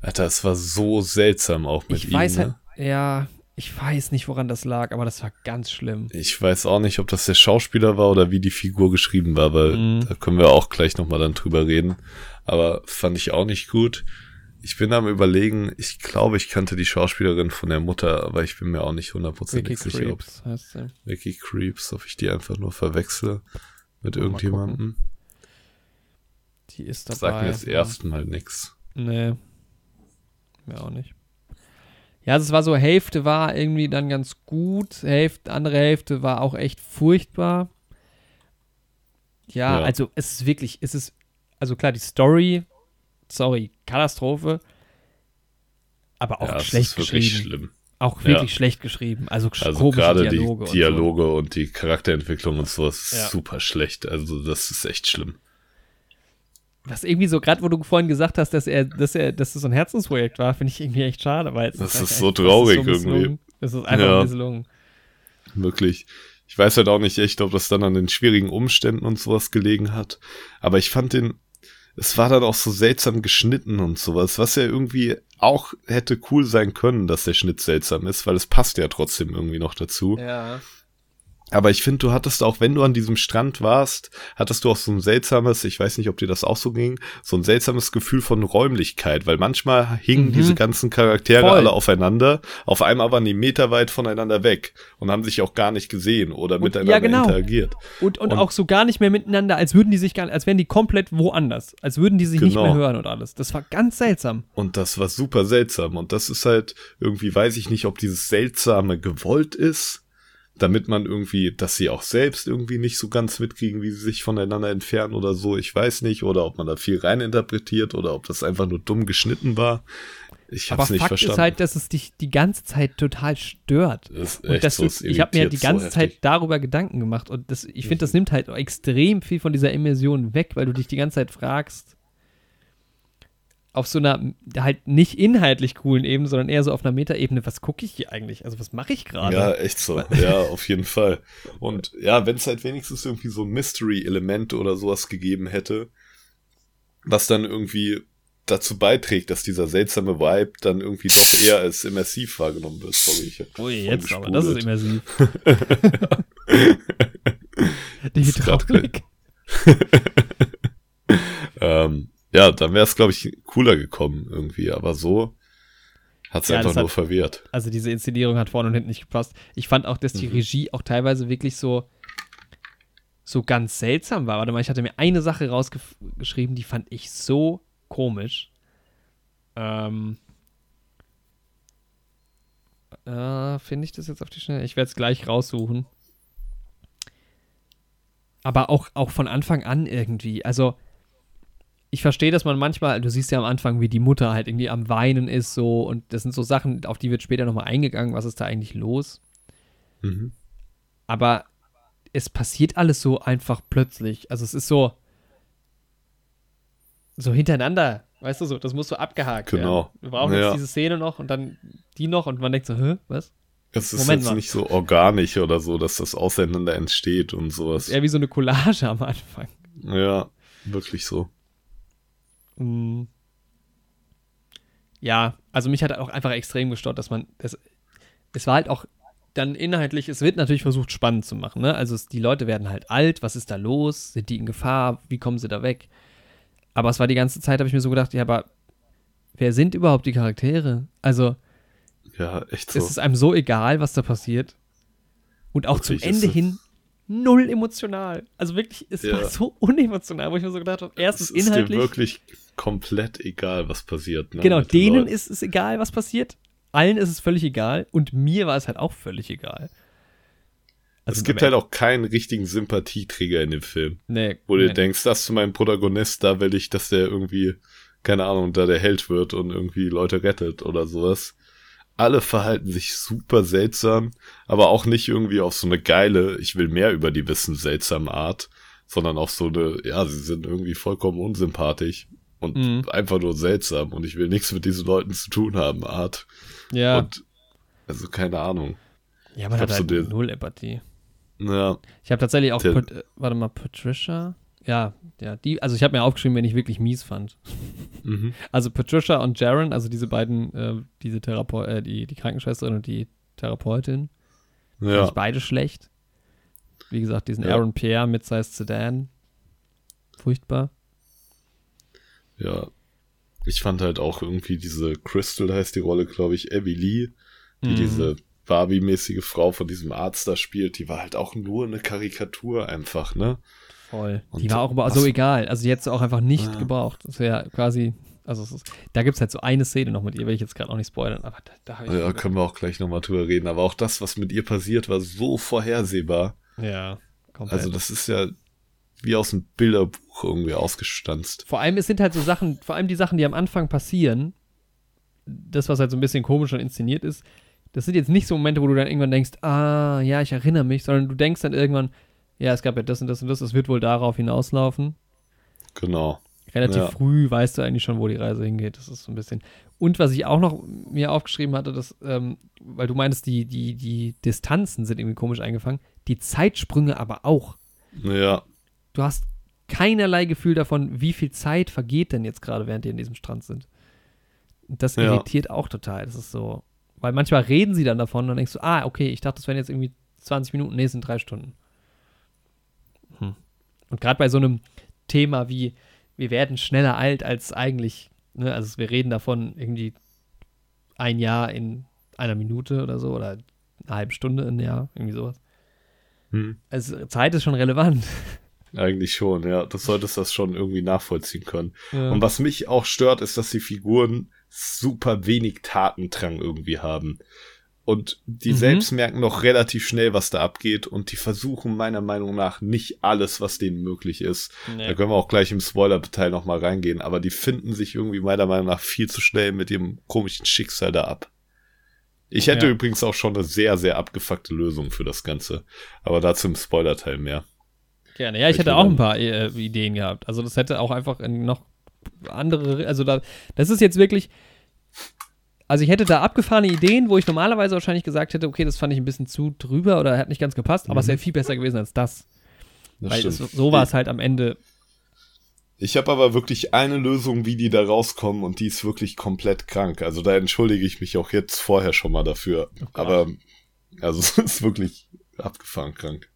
Alter, es war so seltsam auch mit Ich ihm, weiß ne? halt, ja, ich weiß nicht, woran das lag, aber das war ganz schlimm. Ich weiß auch nicht, ob das der Schauspieler war oder wie die Figur geschrieben war, weil Mhm. da können wir auch gleich nochmal dann drüber reden. Aber fand ich auch nicht gut. Ich bin am überlegen, ich glaube, ich kannte die Schauspielerin von der Mutter, aber ich bin mir auch nicht hundertprozentig sicher, ob Creeps heißt sie. Vicky Creeps, ob ich die einfach nur verwechsle mit Mal irgendjemandem. Die ist Das dabei. sagt mir das erste Mal nix. Nee. Mir auch nicht. Ja, also es war so, Hälfte war irgendwie dann ganz gut, Hälfte, andere Hälfte war auch echt furchtbar. Ja, Ja. also es ist wirklich, es ist, also klar, die Story, sorry, Katastrophe, aber auch ja, schlecht ist wirklich geschrieben. schlimm. Auch Ja. wirklich schlecht geschrieben. Also, Also gerade Dialoge. die und Dialoge und, die Charakterentwicklung und sowas ist Ja. super schlecht. Also das ist echt schlimm. So. Was irgendwie so, gerade wo du vorhin gesagt hast, dass er, dass er, dass das so ein Herzensprojekt war, finde ich irgendwie echt schade, weil es Das halt ist so echt- traurig das ist so irgendwie. Es ist einfach Ja. misslungen. Wirklich. Ich weiß halt auch nicht echt, ob das dann an den schwierigen Umständen und sowas gelegen hat. Aber ich fand den, es war dann auch so seltsam geschnitten und sowas, was ja irgendwie auch hätte cool sein können, dass der Schnitt seltsam ist, weil es passt ja trotzdem irgendwie noch dazu. Ja. Aber ich finde, du hattest auch, wenn du an diesem Strand warst, hattest du auch so ein seltsames, ich weiß nicht, ob dir das auch so ging, so ein seltsames Gefühl von Räumlichkeit, weil manchmal hingen Mhm. diese ganzen Charaktere Voll. alle aufeinander, auf einmal waren die meterweit voneinander weg und haben sich auch gar nicht gesehen oder Und- miteinander ja, genau. interagiert. Und, und, Und- auch so gar nicht mehr miteinander, als würden die sich gar, als wären die komplett woanders, als würden die sich nicht Genau. mehr hören und alles. Das war ganz seltsam. Und das war super seltsam. Und das ist halt irgendwie, weiß ich nicht, ob dieses Seltsame gewollt ist, damit man irgendwie, dass sie auch selbst irgendwie nicht so ganz mitkriegen, wie sie sich voneinander entfernen oder so. Ich weiß nicht. Oder ob man da viel reininterpretiert oder ob das einfach nur dumm geschnitten war. Ich Aber hab's nicht Fakt verstanden. ist halt, dass es dich die ganze Zeit total stört. Das ist Und dass so, es ich habe mir die so ganze heftig. Zeit darüber Gedanken gemacht und das, ich finde, das nimmt halt extrem viel von dieser Immersion weg, weil du dich die ganze Zeit fragst, auf so einer halt nicht inhaltlich coolen Ebene, sondern eher so auf einer Metaebene, was gucke ich hier eigentlich? Also was mache ich gerade? Ja, echt so. Ja, auf jeden Fall. Und ja, wenn es halt wenigstens irgendwie so ein Mystery-Element oder sowas gegeben hätte, was dann irgendwie dazu beiträgt, dass dieser seltsame Vibe dann irgendwie doch eher als immersiv wahrgenommen wird. Sorry, ich Ui, jetzt aber, das ist immersiv. Die Hydraulik. ähm, ja, dann wäre es, glaube ich, cooler gekommen irgendwie, aber so hat es ja, einfach nur hat, verwehrt. Also diese Inszenierung hat vorne und hinten nicht gepasst. Ich fand auch, dass die mhm. Regie auch teilweise wirklich so so ganz seltsam war. Warte mal, ich hatte mir eine Sache rausgeschrieben, die fand ich so komisch. Ähm, äh, Finde ich das jetzt auf die Schnelle? Ich werde es gleich raussuchen. Aber auch, auch von Anfang an irgendwie. Also, ich verstehe, dass man manchmal, du siehst ja am Anfang, wie die Mutter halt irgendwie am Weinen ist, so, und das sind so Sachen, auf die wird später nochmal eingegangen, was ist da eigentlich los. Mhm. Aber es passiert alles so einfach plötzlich. Also es ist so, so hintereinander, weißt du so, das muss so abgehakt genau. werden. Wir brauchen ja. jetzt diese Szene noch und dann die noch und man denkt so, hä, was? Es ist Moment jetzt mal. nicht so organisch oder so, dass das auseinander entsteht und sowas. eher wie so eine Collage am Anfang. Ja, wirklich so. Mm. Ja, also mich hat auch einfach extrem gestört, dass man, das, es war halt auch dann inhaltlich, es wird natürlich versucht spannend zu machen, ne? Also es, die Leute werden halt alt, was ist da los? Sind die in Gefahr? Wie kommen sie da weg? Aber es war die ganze Zeit, habe ich mir so gedacht, ja, aber wer sind überhaupt die Charaktere? Also, ja, echt so. Es ist einem so egal, was da passiert. Und auch wirklich, zum Ende hin null emotional. Also wirklich, es ja. war so unemotional, wo ich mir so gedacht habe, erstens es ist inhaltlich. Dir wirklich komplett egal, was passiert. Ne, genau, denen ist es egal, was passiert. Allen ist es völlig egal. Und mir war es halt auch völlig egal. Also es gibt halt auch keinen richtigen Sympathieträger in dem Film. Nee. Wo nee. du denkst, das ist mein Protagonist, da will ich, dass der irgendwie, keine Ahnung, da der Held wird und irgendwie Leute rettet oder sowas. Alle verhalten sich super seltsam, aber auch nicht irgendwie auf so eine geile, ich will mehr über die wissen, seltsame Art, sondern auf so eine, ja, sie sind irgendwie vollkommen unsympathisch und mhm. einfach nur seltsam und ich will nichts mit diesen Leuten zu tun haben, Art. Ja. Und, also keine Ahnung. Ja, man ich hat halt so den, null Empathie. Ja. Ich habe tatsächlich auch, Pat, warte mal, Patricia. Ja, ja, die, also ich habe mir aufgeschrieben, wenn ich wirklich mies fand. Mhm. Also Patricia und Jaron, also diese beiden, äh, diese Therapeut, äh, die, die Krankenschwesterin und die Therapeutin, ja. fand ich beide schlecht. Wie gesagt, diesen ja. Aaron Pierre mit Size Sedan. Furchtbar. Ja. Ich fand halt auch irgendwie diese Crystal heißt die Rolle, glaube ich, Abby Lee, die mhm. diese Barbie-mäßige Frau von diesem Arzt da spielt, die war halt auch nur eine Karikatur einfach, ne? Voll. Und die war auch aber so egal. Also die hätte auch einfach nicht ja. gebraucht. Das wäre quasi, also ist, da gibt es halt so eine Szene noch mit ihr, will ich jetzt gerade auch nicht spoilern, aber da, da Ja, können wir auch gleich nochmal drüber reden. Aber auch das, was mit ihr passiert, war so vorhersehbar. Ja, komplett. Also das ist ja wie aus einem Bilderbuch irgendwie ausgestanzt. Vor allem, es sind halt so Sachen, vor allem die Sachen, die am Anfang passieren, das, was halt so ein bisschen komisch und inszeniert ist, das sind jetzt nicht so Momente, wo du dann irgendwann denkst, ah, ja, ich erinnere mich, sondern du denkst dann irgendwann, ja, es gab ja das und das und das, es wird wohl darauf hinauslaufen. Genau. Relativ ja. früh weißt du eigentlich schon, wo die Reise hingeht. Das ist so ein bisschen. Und was ich auch noch mir aufgeschrieben hatte, dass, ähm, weil du meintest, die, die, die Distanzen sind irgendwie komisch eingefangen, die Zeitsprünge aber auch. Ja. Du hast keinerlei Gefühl davon, wie viel Zeit vergeht denn jetzt gerade, während die in diesem Strand sind. Das irritiert ja. auch total. Das ist so, weil manchmal reden sie dann davon und dann denkst du, ah, okay, ich dachte, das wären jetzt irgendwie 20 Minuten, nee, es sind drei Stunden. Hm. Und gerade bei so einem Thema wie, wir werden schneller alt als eigentlich, ne, also wir reden davon irgendwie ein Jahr in einer Minute oder so oder eine halbe Stunde ein Jahr, irgendwie sowas. Hm. Also Zeit ist schon relevant. Eigentlich schon, ja. Du solltest das schon irgendwie nachvollziehen können. Ja. Und was mich auch stört, ist, dass die Figuren super wenig Tatendrang irgendwie haben. Und die mhm. selbst merken noch relativ schnell, was da abgeht. Und die versuchen meiner Meinung nach nicht alles, was denen möglich ist. Nee. Da können wir auch gleich im Spoiler-Teil nochmal reingehen. Aber die finden sich irgendwie meiner Meinung nach viel zu schnell mit dem komischen Schicksal da ab. Ich hätte ja. übrigens auch schon eine sehr, sehr abgefuckte Lösung für das Ganze. Aber dazu im Spoiler-Teil mehr. Gerne. Ja, ich, hätte auch ein paar äh, Ideen gehabt. Also das hätte auch einfach noch andere, also da, das ist jetzt wirklich, also ich hätte da abgefahrene Ideen, wo ich normalerweise wahrscheinlich gesagt hätte, okay, das fand ich ein bisschen zu drüber oder hat nicht ganz gepasst, aber es wäre viel besser gewesen als das. Das Weil es, so war es halt am Ende. Ich habe aber wirklich eine Lösung, wie die da rauskommen und die ist wirklich komplett krank. Also da entschuldige ich mich auch jetzt vorher schon mal dafür. Gott. aber also es ist wirklich abgefahren krank.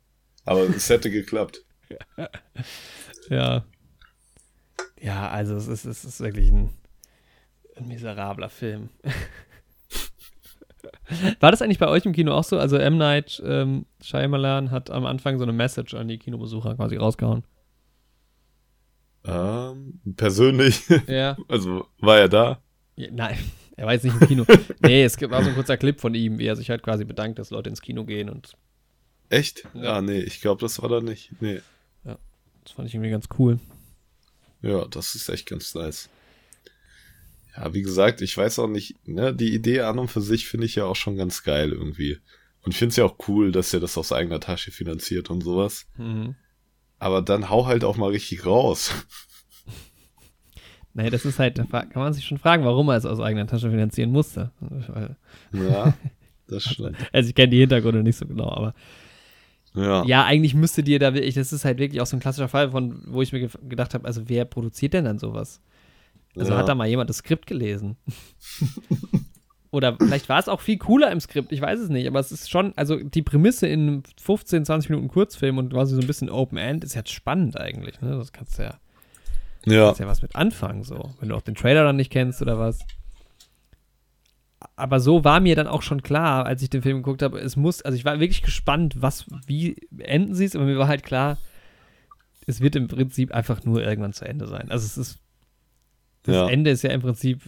Aber es hätte geklappt. Ja. Ja, also es ist, es ist wirklich ein, ein miserabler Film. War das eigentlich bei euch im Kino auch so? Also M. Night ähm, Shyamalan hat am Anfang so eine Message an die Kinobesucher quasi rausgehauen. Ähm, persönlich, Ja. also war er da? ja nein, er war jetzt nicht im Kino. nee, es auch so ein kurzer Clip von ihm, wie er sich halt quasi bedankt, dass Leute ins Kino gehen und Echt? Ja. Ah, nee, ich glaube, das war da nicht. Nee. Das fand ich irgendwie ganz cool. Ja, das ist echt ganz nice. Ja, wie gesagt, ich weiß auch nicht, ne, die Idee an und für sich finde ich ja auch schon ganz geil irgendwie. Und ich finde es ja auch cool, dass er das aus eigener Tasche finanziert und sowas. Mhm. Aber dann hau halt auch mal richtig raus. Naja, das ist halt, da kann man sich schon fragen, warum er es aus eigener Tasche finanzieren musste. Ja, das stimmt. Also ich kenne die Hintergründe nicht so genau, aber Ja, ja, eigentlich müsste dir da wirklich, das ist halt wirklich auch so ein klassischer Fall, von wo ich mir ge gedacht habe, also wer produziert denn dann sowas? Also Ja. hat da mal jemand das Skript gelesen? Oder vielleicht war es auch viel cooler im Skript, ich weiß es nicht, aber es ist schon, also die Prämisse in einem 15, 20 Minuten Kurzfilm und quasi so ein bisschen Open End ist jetzt spannend eigentlich, ne? Das kannst du ja, ja, kannst ja was mit anfangen, so. Wenn du auch den Trailer dann nicht kennst oder was. Aber so war mir dann auch schon klar, als ich den Film geguckt habe, es muss, also ich war wirklich gespannt, was, wie enden sie es, aber mir war halt klar, es wird im Prinzip einfach nur irgendwann zu Ende sein. Also es ist, das Ja. Ende ist ja im Prinzip,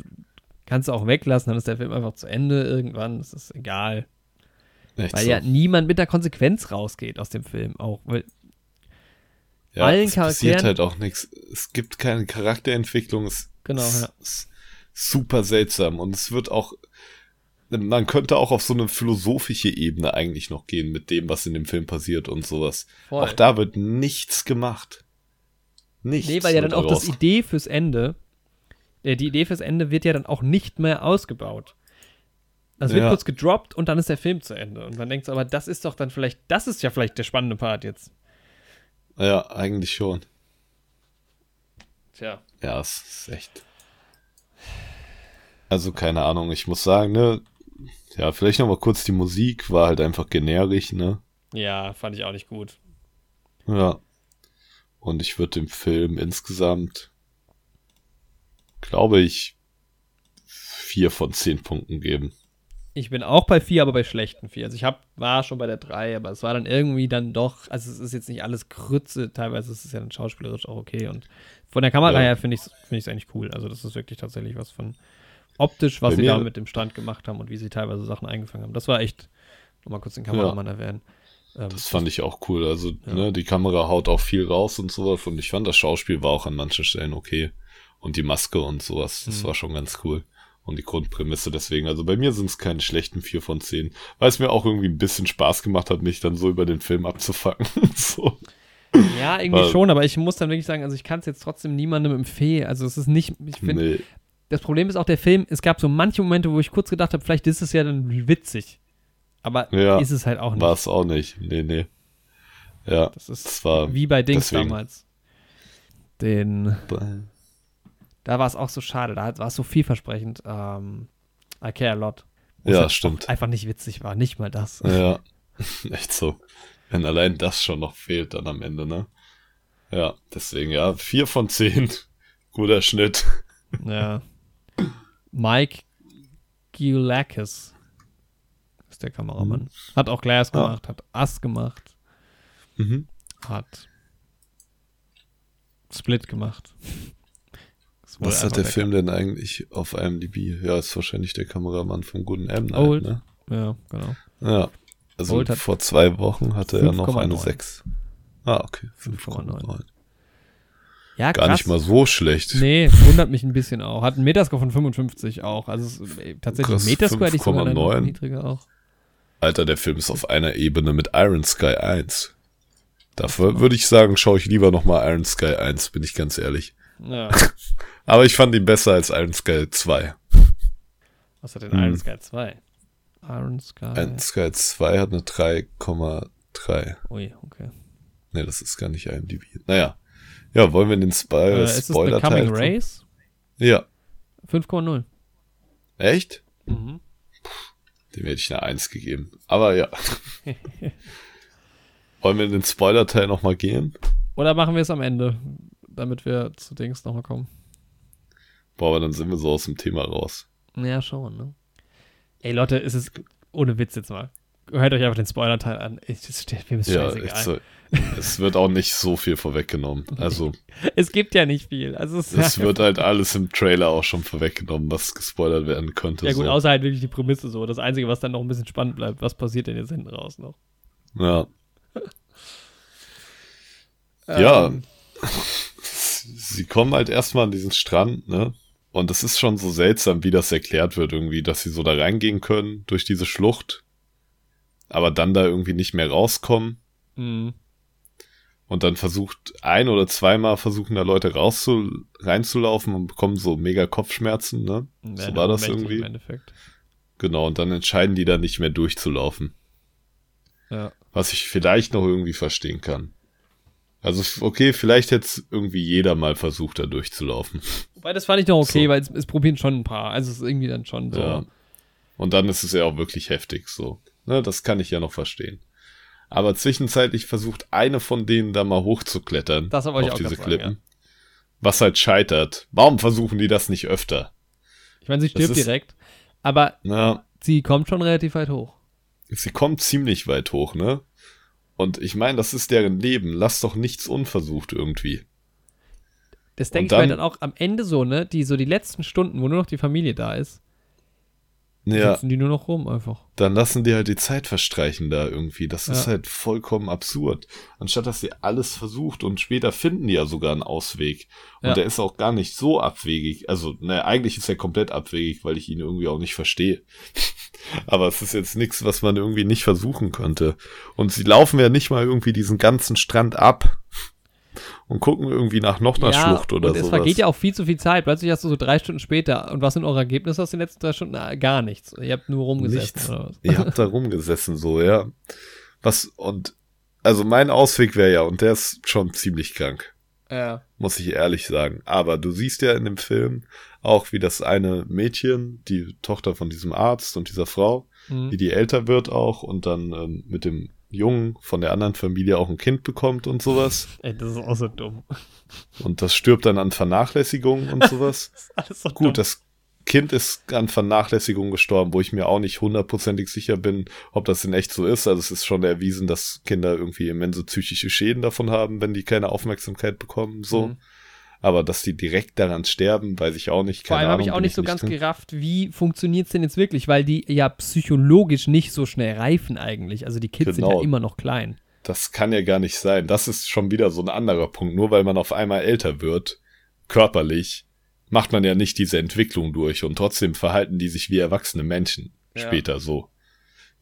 kannst du auch weglassen, dann ist der Film einfach zu Ende irgendwann, es ist egal. echt Weil so. ja niemand mit der Konsequenz rausgeht aus dem Film auch, weil ja, allen es passiert halt auch nichts. Es gibt keine Charakterentwicklung. Es Genau, es ja. ist super seltsam und es wird auch man könnte auch auf so eine philosophische Ebene eigentlich noch gehen mit dem, was in dem Film passiert und sowas. Voll. Auch da wird nichts gemacht. Nichts. Nee, weil ja dann auch das. Idee fürs Ende, äh, die Idee fürs Ende wird ja dann auch nicht mehr ausgebaut. Das wird Ja. kurz gedroppt und dann ist der Film zu Ende. Und man denkt so, aber das ist doch dann vielleicht, das ist ja vielleicht der spannende Part jetzt. Ja, eigentlich schon. Tja. Ja, es ist echt. Also keine Ahnung, ich muss sagen, ne, ja, vielleicht noch mal kurz die Musik war halt einfach generisch, ne? Ja, fand ich auch nicht gut. Ja. Und ich würde dem Film insgesamt, glaube ich, vier von zehn Punkten geben. Ich bin auch bei vier, aber bei schlechten vier. Also ich hab, war schon bei der drei, aber es war dann irgendwie dann doch, also es ist jetzt nicht alles Grütze, teilweise ist es ja dann schauspielerisch auch okay und von der Kamera Ja. her finde ich es find ich's eigentlich cool. Also das ist wirklich tatsächlich was von optisch, was Bei sie da mit dem Stand gemacht haben und wie sie teilweise Sachen eingefangen haben. Das war echt, nochmal kurz den Kameramann erwähnen. Ähm, Das fand ich auch cool. Also, Ja. ne, die Kamera haut auch viel raus und sowas. Und ich fand, das Schauspiel war auch an manchen Stellen okay. Und die Maske und sowas, das Mhm. war schon ganz cool. Und die Grundprämisse deswegen. Also bei mir sind es keine schlechten vier von zehn. Weil es mir auch irgendwie ein bisschen Spaß gemacht hat, mich dann so über den Film abzufacken. so. Ja, irgendwie Weil- schon, aber ich muss dann wirklich sagen, also ich kann es jetzt trotzdem niemandem empfehlen. Also es ist nicht, ich finde, Nee. Das Problem ist auch der Film, es gab so manche Momente, wo ich kurz gedacht habe, vielleicht ist es ja dann witzig. Aber Ja, ist es halt auch nicht. War es auch nicht. Nee, nee. Ja, Das ist das war. wie bei Dings deswegen. damals. Den, da war es auch so schade, da war es so vielversprechend. Ähm, I Care a Lot. Ja, stimmt. Einfach nicht witzig war, nicht mal das. Ja, echt so. Wenn allein das schon noch fehlt dann am Ende, ne? Ja, deswegen, ja, vier von zehn. Guter Schnitt. Ja. Mike Giulakis ist der Kameramann. Hat auch Glass Ah. gemacht, hat Us gemacht, Mhm. hat Split gemacht. Was hat einfach der Film denn eigentlich auf IMDb? Ja, ist wahrscheinlich der Kameramann vom guten M. Night, Old. ne? Ja, genau. Ja. Also Old vor zwei Wochen hatte er noch eine 5,9. 6. Ah, okay. 5,9. 5,9. Ja, Gar krass. nicht mal so schlecht. Nee, wundert mich ein bisschen auch. Hat einen Metascore von 55 auch. Also es äh, tatsächlich Krass, Metascore hätte ich sogar noch 5,9. niedriger auch. Alter, der Film ist auf einer Ebene mit Iron Sky 1. Dafür würde ich sagen, schaue ich lieber nochmal Iron Sky 1, bin ich ganz ehrlich. Ja. Aber ich fand ihn besser als Iron Sky 2. Was hat denn Hm. Iron Sky 2? Iron Sky. Iron Sky 2 hat eine 3,3. Ui, okay. Ne, das ist gar nicht IMDb. Naja. Ja, wollen wir in den Spo Äh, ist es The Spoiler-Teil? Coming Race? Ja. 5,0. Echt? Mhm. Dem hätte ich eine 1 gegeben. Aber ja. wollen wir in den Spoiler-Teil nochmal gehen? Oder machen wir es am Ende, damit wir zu Dings nochmal kommen? Boah, aber dann sind wir so aus dem Thema raus. Ja, schon, ne? Ey, Leute, es ist ohne Witz jetzt mal. Hört euch einfach den Spoiler-Teil an. Das steht mir Ja, scheißegal. es wird auch nicht so viel vorweggenommen. Also, Es gibt ja nicht viel. Also es es wird halt alles im Trailer auch schon vorweggenommen, was gespoilert werden könnte. ja gut, so. außer halt wirklich die Prämisse so. Das Einzige, was dann noch ein bisschen spannend bleibt, was passiert denn jetzt hinten raus noch? Ja. Ja. Ähm, Sie kommen halt erstmal an diesen Strand, ne? Und es ist schon so seltsam, wie das erklärt wird, irgendwie, dass sie so da reingehen können durch diese Schlucht, aber dann da irgendwie nicht mehr rauskommen. mh. Und dann versucht ein oder zweimal versuchen da Leute rauszu reinzulaufen und bekommen so mega Kopfschmerzen, ne? So Ja, war das irgendwie. Im Endeffekt. Genau, und dann entscheiden die da nicht mehr durchzulaufen. Ja. Was ich vielleicht noch irgendwie verstehen kann. Also, okay, vielleicht hätte es irgendwie jeder mal versucht, da durchzulaufen. Wobei, das fand ich noch okay, So. weil es, es probieren schon ein paar. Also es ist irgendwie dann schon so. Ja. Und dann ist es ja auch wirklich heftig so. Ne, das kann ich ja noch verstehen. Aber zwischenzeitlich versucht eine von denen da mal hochzuklettern. Das wollte ich auf auch diese grad sagen, Klippen. Was halt scheitert. Warum versuchen die das nicht öfter? Ich meine, sie stirbt direkt, aber Na, sie kommt schon relativ weit hoch. sie kommt ziemlich weit hoch, ne? Und ich meine, das ist deren Leben. Lass doch nichts unversucht irgendwie. Das denke ich mir dann- dann auch am Ende so, ne? Die so die letzten Stunden, wo nur noch die Familie da ist, Ja, sitzen die nur noch rum einfach. dann lassen die halt die Zeit verstreichen da irgendwie. Das ist Ja. halt vollkommen absurd. Anstatt dass sie alles versucht und später finden die ja sogar einen Ausweg. Und Ja. der ist auch gar nicht so abwegig. Also, ne, eigentlich ist er komplett abwegig, weil ich ihn irgendwie auch nicht verstehe. Aber es ist jetzt nichts, was man irgendwie nicht versuchen könnte. Und sie laufen ja nicht mal irgendwie diesen ganzen Strand ab und gucken irgendwie nach noch einer Schlucht oder und es sowas. vergeht ja auch viel zu viel Zeit. Plötzlich hast du so drei Stunden später und was sind eure Ergebnisse aus den letzten drei Stunden? Na, gar nichts. Ihr habt nur rumgesessen Nichts. oder was? Ihr habt da rumgesessen, so, ja. Was, und, also mein Ausweg wäre ja, und der ist schon ziemlich krank, Ja. muss ich ehrlich sagen. Aber du siehst ja in dem Film auch, wie das eine Mädchen, die Tochter von diesem Arzt und dieser Frau, Mhm. wie die älter wird auch und dann ähm, mit dem Jungen von der anderen Familie auch ein Kind bekommt und sowas. Ey, das ist auch so dumm. Und das stirbt dann an Vernachlässigung und sowas. Das ist alles so Gut, dumm. das Kind ist an Vernachlässigung gestorben, wo ich mir auch nicht hundertprozentig sicher bin, ob das in echt so ist. Also es ist schon erwiesen, dass Kinder irgendwie immense psychische Schäden davon haben, wenn die keine Aufmerksamkeit bekommen, so. Mhm. Aber dass die direkt daran sterben, weiß ich auch nicht. Vor Keine allem habe ich auch nicht so ganz drin. gerafft, wie funktioniert es denn jetzt wirklich, weil die ja psychologisch nicht so schnell reifen eigentlich. Also die Kids sind Genau. ja immer noch klein. Das kann ja gar nicht sein. Das ist schon wieder so ein anderer Punkt. Nur weil man auf einmal älter wird, körperlich, macht man ja nicht diese Entwicklung durch und trotzdem verhalten die sich wie erwachsene Menschen Ja. später so.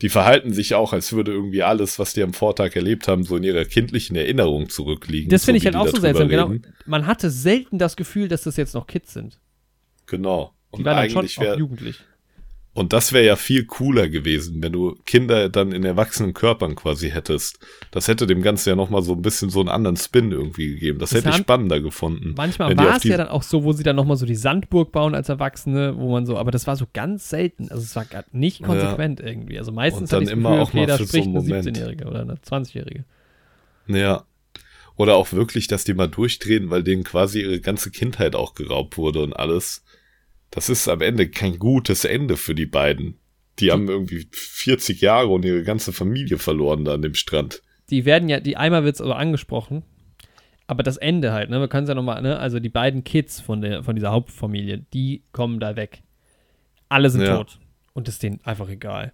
Die verhalten sich auch, als würde irgendwie alles, was die am Vortag erlebt haben, so in ihrer kindlichen Erinnerung zurückliegen. Das finde ich wie halt auch so seltsam. Genau. Man hatte selten das Gefühl, dass das jetzt noch Kids sind. Genau. Die Und waren dann schon auch jugendlich. Und das wäre ja viel cooler gewesen, wenn du Kinder dann in erwachsenen Körpern quasi hättest. Das hätte dem Ganzen ja nochmal so ein bisschen so einen anderen Spin irgendwie gegeben. Das, Das hätte ich spannender gefunden. Manchmal war es ja dann auch so, wo sie dann nochmal so die Sandburg bauen als Erwachsene, wo man so, aber das war so ganz selten. Also es war gar nicht Ja. konsequent irgendwie. Also meistens dann immer Gefühl, auch okay, mal für so spricht einen eine Moment. 17-Jährige oder eine 20-Jährige. Ja. Oder auch wirklich, dass die mal durchdrehen, weil denen quasi ihre ganze Kindheit auch geraubt wurde und alles. Das ist am Ende kein gutes Ende für die beiden. Die haben irgendwie 40 Jahre und ihre ganze Familie verloren da an dem Strand. Die werden ja, die einmal wird es also angesprochen, aber das Ende halt, ne, wir können es ja nochmal, ne, also die beiden Kids von, der, von dieser Hauptfamilie, die kommen da weg. Alle sind Ja. tot. Und ist denen einfach egal.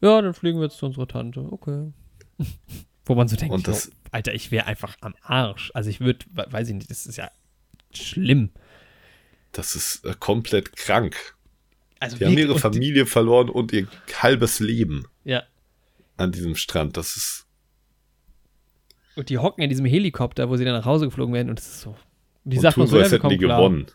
Ja, dann fliegen wir jetzt zu unserer Tante. Okay. Wo man so denkt, Und das- jo, Alter, ich wäre einfach am Arsch. Also ich würde, weiß ich nicht, das ist ja schlimm. Das ist äh, komplett krank. Also Die haben ihre und Familie verloren und ihr halbes Leben ja, an diesem Strand. Das ist und die hocken in diesem Helikopter, wo sie dann nach Hause geflogen werden und es ist so, Die und sagt tun so, so, ja, als hätten die klar. gewonnen.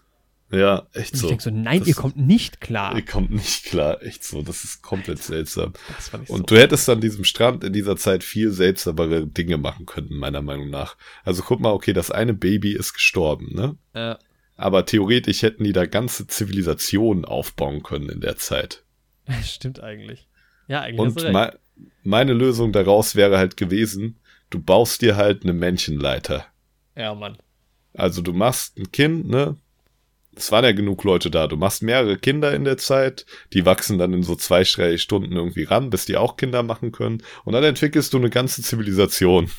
Ja, echt Und ich so. denke so, nein, Das- ihr kommt nicht klar. Ihr kommt nicht klar, echt so. Das ist komplett seltsam. Das ich Und so. du hättest an diesem Strand in dieser Zeit viel seltsamere Dinge machen können, meiner Meinung nach. Also guck mal, okay, das eine Baby ist gestorben, ne? Äh, Aber theoretisch hätten die da ganze Zivilisationen aufbauen können in der Zeit. stimmt eigentlich. Ja, eigentlich Und me meine Lösung daraus wäre halt gewesen, du baust dir halt eine Männchenleiter. Ja, Mann. Also du machst ein Kind, ne? Es waren ja genug Leute da. Du machst mehrere Kinder in der Zeit, die wachsen dann in so zwei, drei Stunden irgendwie ran, bis die auch Kinder machen können. Und dann entwickelst du eine ganze Zivilisation.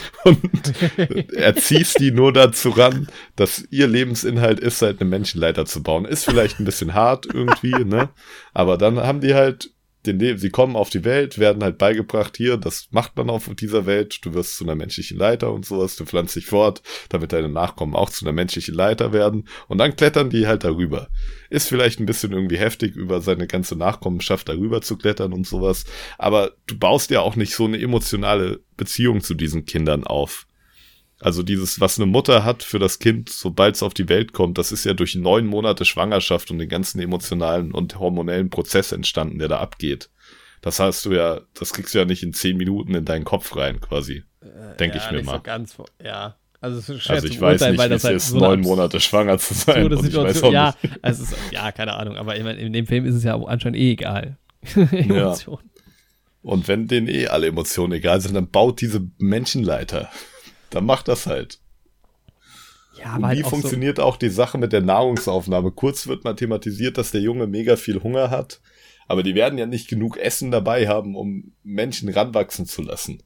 Und erziehst die nur dazu ran, dass ihr Lebensinhalt ist, halt eine Menschenleiter zu bauen. Ist vielleicht ein bisschen hart irgendwie, ne? Aber dann haben die halt den Leben, sie kommen auf die Welt, werden halt beigebracht, hier, das macht man auf dieser Welt, du wirst zu einer menschlichen Leiter und sowas, du pflanzt dich fort, damit deine Nachkommen auch zu einer menschlichen Leiter werden und dann klettern die halt darüber. Ist vielleicht ein bisschen irgendwie heftig, über seine ganze Nachkommenschaft darüber zu klettern und sowas, aber du baust ja auch nicht so eine emotionale Beziehung zu diesen Kindern auf. Also dieses, was eine Mutter hat für das Kind, sobald es auf die Welt kommt, das ist ja durch neun Monate Schwangerschaft und den ganzen emotionalen und hormonellen Prozess entstanden, der da abgeht. Das hast du ja, das kriegst du ja nicht in zehn Minuten in deinen Kopf rein, quasi. Denke ja, ich mir mal. So ganz, ja. Also, es ist schwer Also ich weiß beurteilen, nicht, weil das es halt ist, so neun Monate schwanger zu sein. Und ich weiß auch Ja, nicht. also ist, ja, keine Ahnung, aber ich meine, in dem Film ist es ja anscheinend eh egal. Emotionen. Und wenn denen eh alle Emotionen egal sind, dann baut diese Menschenleiter. Dann macht das halt. Ja, Und aber wie halt auch so, funktioniert auch die Sache mit der Nahrungsaufnahme? Kurz wird mal thematisiert, dass der Junge mega viel Hunger hat, aber die werden ja nicht genug Essen dabei haben, um Menschen ranwachsen zu lassen.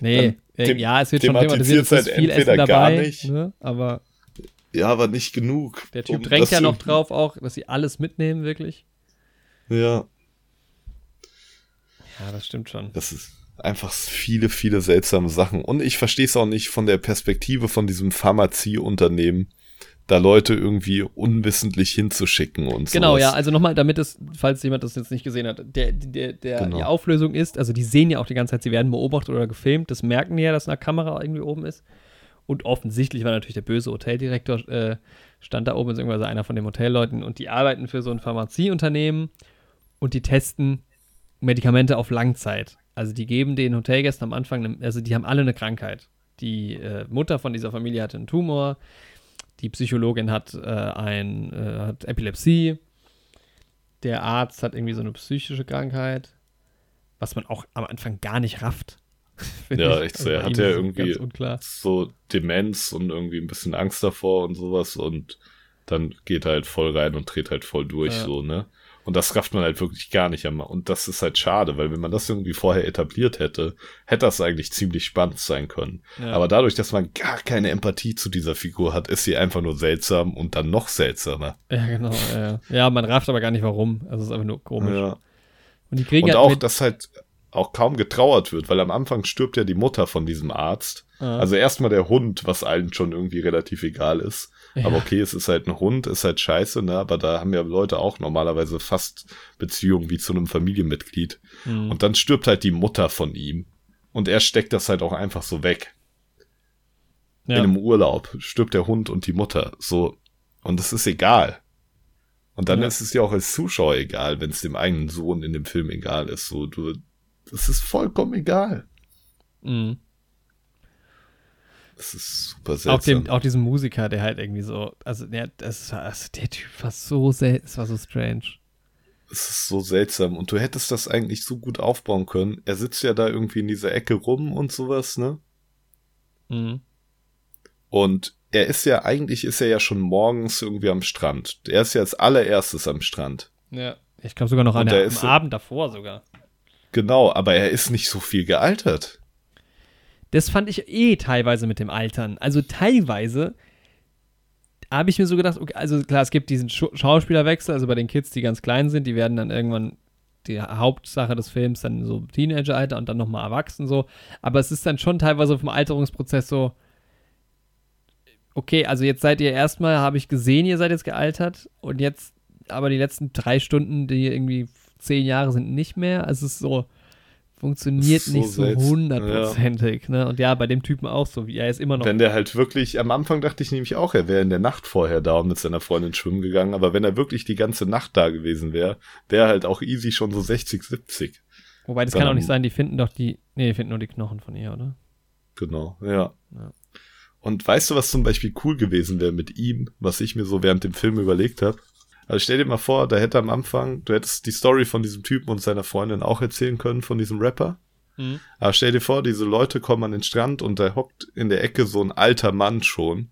nee, äh, them- ja, es wird schon thematisiert, es ist halt viel entweder Essen gar dabei, nicht. ne? aber Ja, aber nicht genug. der Typ um drängt ja noch drauf auch, dass sie alles mitnehmen, wirklich. Ja, Ja, das stimmt schon. das ist einfach viele, viele seltsame Sachen. Und ich verstehe es auch nicht von der Perspektive von diesem Pharmazieunternehmen, da Leute irgendwie unwissentlich hinzuschicken und so. Genau, ja, also nochmal, damit es, falls jemand das jetzt nicht gesehen hat, der, der, der, Genau. die Auflösung ist, also die sehen ja auch die ganze Zeit, sie werden beobachtet oder gefilmt, das merken die ja, dass eine Kamera irgendwie oben ist. Und offensichtlich war natürlich der böse Hoteldirektor, äh, stand da oben, ist irgendwann einer von den Hotelleuten und die arbeiten für so ein Pharmazieunternehmen und die testen Medikamente auf Langzeit. Also die geben den Hotelgästen am Anfang, ne, also die haben alle eine Krankheit. Die äh, Mutter von dieser Familie hatte einen Tumor, die Psychologin hat, äh, ein, äh, hat Epilepsie, der Arzt hat irgendwie so eine psychische Krankheit, was man auch am Anfang gar nicht rafft. Ja, ich. echt so. Er bei hat ja irgendwie- so Demenz und irgendwie ein bisschen Angst davor und sowas und dann geht er halt voll rein und dreht halt voll durch, Ja. so, ne? Und das rafft man halt wirklich gar nicht einmal. Und das ist halt schade, weil wenn man das irgendwie vorher etabliert hätte, hätte das eigentlich ziemlich spannend sein können. Ja. Aber dadurch, dass man gar keine Empathie zu dieser Figur hat, ist sie einfach nur seltsam und dann noch seltsamer. Ja, genau. Ja, ja, man rafft aber gar nicht warum. Also es ist einfach nur komisch. Ja. Und die kriegen Und halt auch, dass halt auch kaum getrauert wird, weil am Anfang stirbt ja die Mutter von diesem Arzt. Also erstmal der Hund, was allen schon irgendwie relativ egal ist. Ja. Aber okay, es ist halt ein Hund, ist halt scheiße, ne? Aber da haben ja Leute auch normalerweise fast Beziehungen wie zu einem Familienmitglied. Mhm. Und dann stirbt halt die Mutter von ihm. Und er steckt das halt auch einfach so weg. ja. In einem Urlaub stirbt der Hund und die Mutter. So. Und es ist egal. Und dann Ja. ist es ja auch als Zuschauer egal, wenn es dem eigenen Sohn in dem Film egal ist. So, du, das ist vollkommen egal. Mhm. Das ist super Auch, dem, seltsam. auch diesem Musiker, der halt irgendwie so, also der, das war, also der Typ war so selten, es war so strange. Es ist so seltsam. Und du hättest das eigentlich so gut aufbauen können. Er sitzt ja da irgendwie in dieser Ecke rum und sowas, ne? Mhm. Und er ist ja, eigentlich ist er ja schon morgens irgendwie am Strand. Er ist ja als allererstes am Strand. Ja. Ich glaube sogar noch an der, am ist- Abend davor sogar. Genau, aber er ist nicht so viel gealtert. Das fand ich eh teilweise mit dem Altern. Also teilweise habe ich mir so gedacht, okay, also klar, es gibt diesen Schauspielerwechsel, also bei den Kids, die ganz klein sind, die werden dann irgendwann die Hauptsache des Films dann so Teenageralter und dann nochmal erwachsen so. Aber es ist dann schon teilweise vom Alterungsprozess so, okay, also jetzt seid ihr erstmal, habe ich gesehen, ihr seid jetzt gealtert und jetzt, aber die letzten drei Stunden, die irgendwie zehn Jahre sind, nicht mehr. Also es ist so, funktioniert so nicht so hundertprozentig. Ne? Und ja, bei dem Typen auch so, wie er ist immer noch. Wenn der halt wirklich, am Anfang dachte ich nämlich auch, er wäre in der Nacht vorher da und mit seiner Freundin schwimmen gegangen, aber wenn er wirklich die ganze Nacht da gewesen wäre, wäre halt auch easy schon so 60, 70. Wobei, das dann- kann auch nicht sein, die finden doch die. Nee, die finden nur die Knochen von ihr, oder? Genau, ja. Ja. Und weißt du, was zum Beispiel cool gewesen wäre mit ihm, was ich mir so während dem Film überlegt habe? Also stell dir mal vor, da hätte am Anfang, du hättest die Story von diesem Typen und seiner Freundin auch erzählen können, von diesem Rapper. Mhm. Aber stell dir vor, diese Leute kommen an den Strand und da hockt in der Ecke so ein alter Mann schon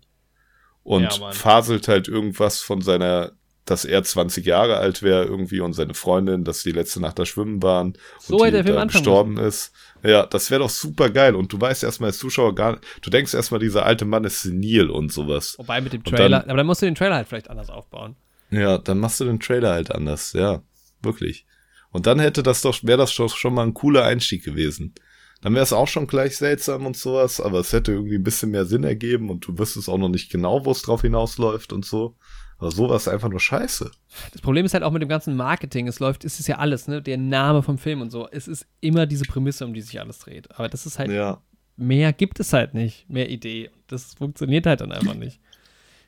und Ja, faselt halt irgendwas von seiner, dass er 20 Jahre alt wäre irgendwie und seine Freundin, dass die letzte Nacht da schwimmen waren So und der Film gestorben ist. Ja, das wäre doch super geil und du weißt erstmal als Zuschauer gar du denkst erstmal, dieser alte Mann ist senil und sowas. Wobei mit dem Trailer. dann- aber dann musst du den Trailer halt vielleicht anders aufbauen. Ja, dann machst du den Trailer halt anders, ja, wirklich. Und dann hätte das doch, wäre das doch schon mal ein cooler Einstieg gewesen. Dann wäre es auch schon gleich seltsam und sowas, aber es hätte irgendwie ein bisschen mehr Sinn ergeben und du wüsstest auch noch nicht genau, wo es drauf hinausläuft und so. Aber sowas einfach nur scheiße. Das Problem ist halt auch mit dem ganzen Marketing. Es läuft, es ist ja alles, ne? Der Name vom Film und so. Es ist immer diese Prämisse, um die sich alles dreht. Aber das ist halt, Ja, mehr gibt es halt nicht. Mehr Idee. Das funktioniert halt dann einfach nicht.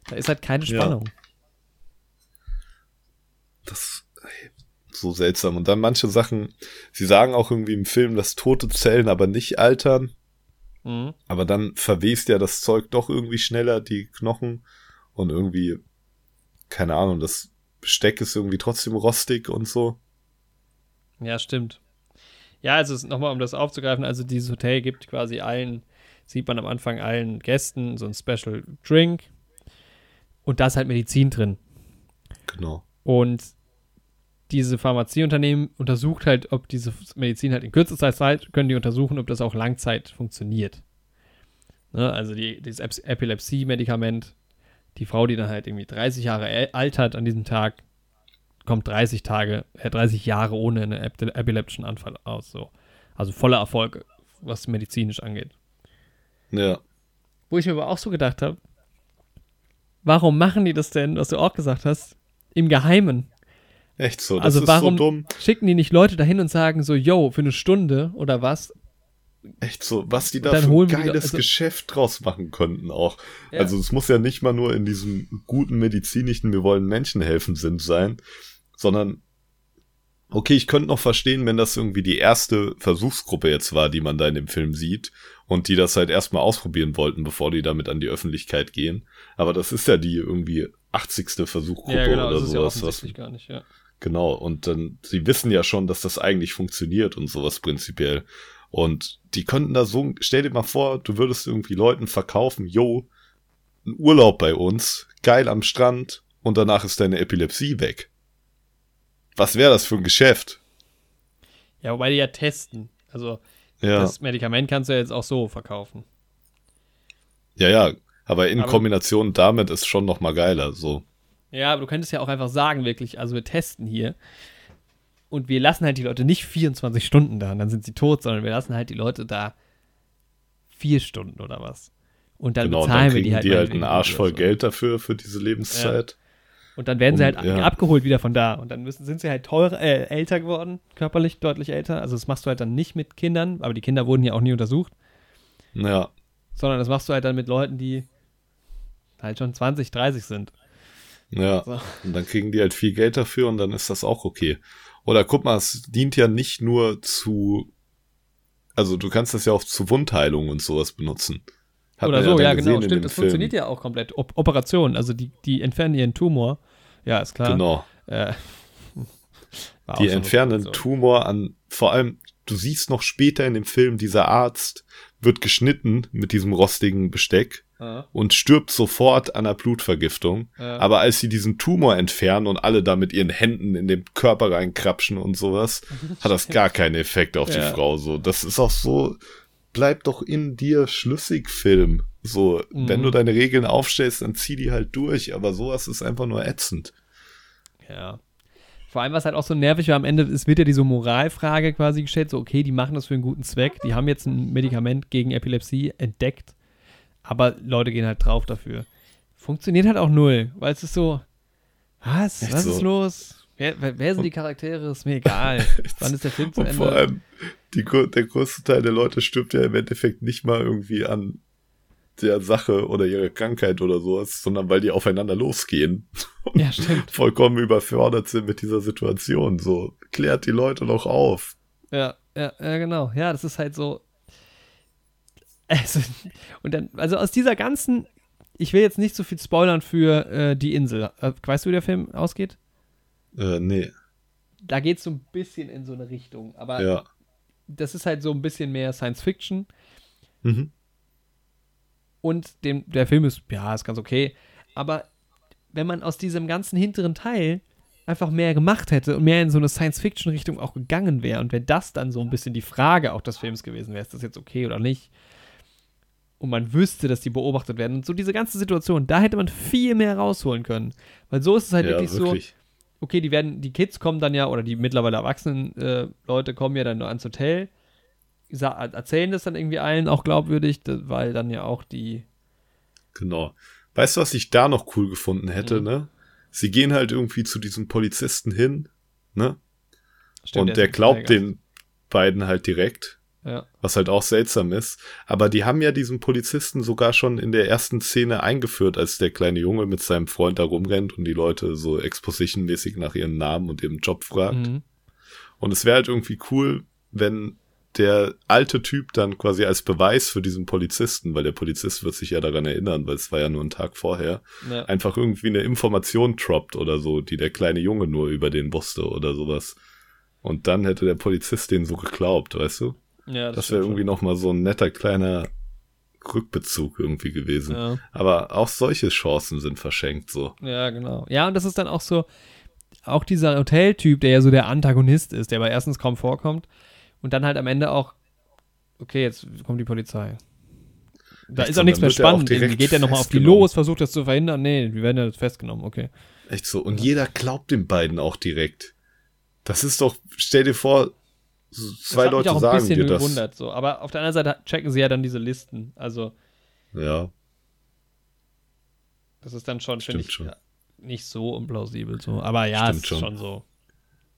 Da ist halt keine Ja. Das so seltsam. Und dann manche Sachen, sie sagen auch irgendwie im Film, dass tote Zellen aber nicht altern. Mhm. Aber dann verwest ja das Zeug doch irgendwie schneller, die Knochen. Und irgendwie, keine Ahnung, das Besteck ist irgendwie trotzdem rostig und so. Ja, stimmt. Ja, also nochmal, um das aufzugreifen, also dieses Hotel gibt quasi allen, sieht man am Anfang allen Gästen so ein Special Drink und da ist halt Medizin drin. Genau. Und diese Pharmazieunternehmen untersucht halt, ob diese Medizin halt in kürzester Zeit, können die untersuchen, ob das auch Langzeit funktioniert. Ne, also die, dieses Ep- Epilepsie-Medikament, die Frau, die dann halt irgendwie 30 Jahre alt hat an diesem Tag, kommt 30 Tage, äh, 30 Jahre ohne einen ep epileptischen Anfall aus. So. Also voller Erfolg, was medizinisch angeht. Ja. Wo ich mir aber auch so gedacht habe, warum machen die das denn, was du auch gesagt hast, im Geheimen? Echt so. Das Also ist warum- so dumm. Schicken die nicht Leute dahin und sagen so, yo, für eine Stunde oder was? Echt so. Was die da Dann für ein geiles also- Geschäft draus machen könnten auch. Ja. Also es muss ja nicht mal nur in diesem guten medizinischen, wir wollen Menschen helfen Sinn sein, sondern okay, ich könnte noch verstehen, wenn das irgendwie die erste Versuchsgruppe jetzt war, die man da in dem Film sieht und die das halt erstmal ausprobieren wollten, bevor die damit an die Öffentlichkeit gehen. Aber das ist ja die irgendwie 80. Versuchgruppe oder genau, das ist ja sowas. was, offensichtlich gar nicht, ja. Genau, und dann, sie wissen ja schon, dass das eigentlich funktioniert und sowas prinzipiell. Und die könnten da so, stell dir mal vor, du würdest irgendwie Leuten verkaufen, yo, ein Urlaub bei uns, geil am Strand, und danach ist deine Epilepsie weg. Was wäre das für ein Geschäft? Ja, wobei die ja testen. Also Ja, das Medikament kannst du ja jetzt auch so verkaufen. ja, ja, aber in Aber- Kombination damit ist schon noch mal geiler, so. Ja, aber du könntest ja auch einfach sagen, wirklich, also wir testen hier und wir lassen halt die Leute nicht 24 Stunden da und dann sind sie tot, sondern wir lassen halt die Leute da vier Stunden oder was. Und dann genau, und bezahlen dann wir die halt, die halt einen Arsch voll so. Geld dafür, für diese Lebenszeit. Und dann werden sie Und, halt ja. abgeholt wieder von da. Und dann müssen, sind sie halt teurer, äh, älter geworden, körperlich deutlich älter. Also das machst du halt dann nicht mit Kindern, aber die Kinder wurden ja auch nie untersucht, Ja, sondern das machst du halt dann mit Leuten, die halt schon 20, 30 sind. Ja, So. und dann kriegen die halt viel Geld dafür und dann ist das auch okay. Oder guck mal, es dient ja nicht nur zu, also du kannst das ja auch zu Wundheilung und sowas benutzen. Hat Oder so, ja, gesehen genau, stimmt. Das Film. funktioniert ja auch komplett. Op Operation, also die, die entfernen ihren Tumor. Ja, ist klar. Genau. Äh, Die so entfernen Operation. Tumor an, vor allem, du siehst noch später in dem Film, dieser Arzt wird geschnitten mit diesem rostigen Besteck Ja, und stirbt sofort an einer Blutvergiftung. ja. Aber als sie diesen Tumor entfernen und alle da mit ihren Händen in den Körper reinkrapschen und sowas, hat das gar keinen Effekt auf die. Frau. So, das ist auch so, bleib doch in dir schlüssig, Film. So, Mhm. wenn du deine Regeln aufstellst, dann zieh die halt durch. Aber sowas ist einfach nur ätzend. Ja. Vor allem, was halt auch so nervig war am Ende, es wird ja diese Moralfrage quasi gestellt, so, okay, die machen das für einen guten Zweck, die haben jetzt ein Medikament gegen Epilepsie entdeckt, aber Leute gehen halt drauf dafür. Funktioniert halt auch null, weil es ist so, was, Echt was so. ist los? Wer, wer, wer sind die Charaktere? Ist mir egal. Wann ist der Film zu Und Ende? vor allem, die, der größte Teil der Leute stirbt ja im Endeffekt nicht mal irgendwie an der Sache oder ihrer Krankheit oder sowas, sondern weil die aufeinander losgehen. ja, stimmt. Vollkommen überfordert sind mit dieser Situation. So, klärt die Leute doch auf. Ja, ja, ja, genau. Ja, das ist halt so. Also, und dann, also aus dieser ganzen, ich will jetzt nicht so viel spoilern für äh, die Insel. Äh, weißt du, wie der Film ausgeht? Äh, nee, Da geht es so ein bisschen in so eine Richtung, aber ja. das ist halt so ein bisschen mehr Science Fiction. Mhm. Und dem, der Film ist, ja, ist ganz okay. Aber wenn man aus diesem ganzen hinteren Teil einfach mehr gemacht hätte und mehr in so eine Science-Fiction-Richtung auch gegangen wäre und wenn das dann so ein bisschen die Frage auch des Films gewesen wäre, ist das jetzt okay oder nicht? Und man wüsste, dass die beobachtet werden und so diese ganze Situation, da hätte man viel mehr rausholen können. Weil so ist es halt ja, wirklich so, wirklich. okay, die werden, die Kids kommen dann ja, oder die mittlerweile erwachsenen äh, Leute kommen ja dann nur ans Hotel, erzählen das dann irgendwie allen auch glaubwürdig, weil dann ja auch die Genau. Weißt du, was ich da noch cool gefunden hätte, Mhm. ne? Sie gehen halt irgendwie zu diesem Polizisten hin, ne? Stimmt, und der ein glaubt den beiden halt direkt, Ja. was halt auch seltsam ist. Aber die haben ja diesen Polizisten sogar schon in der ersten Szene eingeführt, als der kleine Junge mit seinem Freund da rumrennt und die Leute so expositionmäßig nach ihren Namen und ihrem Job fragt. Mhm. Und es wäre halt irgendwie cool, wenn der alte Typ dann quasi als Beweis für diesen Polizisten, weil der Polizist wird sich ja daran erinnern, weil es war ja nur ein Tag vorher, Ja. einfach irgendwie eine Information droppt oder so, die der kleine Junge nur über den wusste oder sowas. Und dann hätte der Polizist den so geglaubt, weißt du? Ja, Das wäre irgendwie nochmal so ein netter kleiner Rückbezug irgendwie gewesen. Ja. Aber auch solche Chancen sind verschenkt so. ja, genau. Ja, und das ist dann auch so, auch dieser Hoteltyp, der ja so der Antagonist ist, der aber erstens kaum vorkommt und dann halt am Ende auch, okay, jetzt kommt die Polizei. Da Echt ist so, auch nichts mehr spannend. Irgendwie geht der nochmal auf die los, versucht das zu verhindern. Nee, wir werden ja festgenommen, okay. Echt so. Und jeder glaubt den beiden auch direkt. Das ist doch, stell dir vor, zwei Leute mich auch ein sagen bisschen dir das. gewundert. So. Aber auf der anderen Seite checken sie ja dann diese Listen. Also, Ja, das ist dann schon, finde ich, schon. Nicht so unplausibel. So. Aber ja, Stimmt es ist schon. schon so.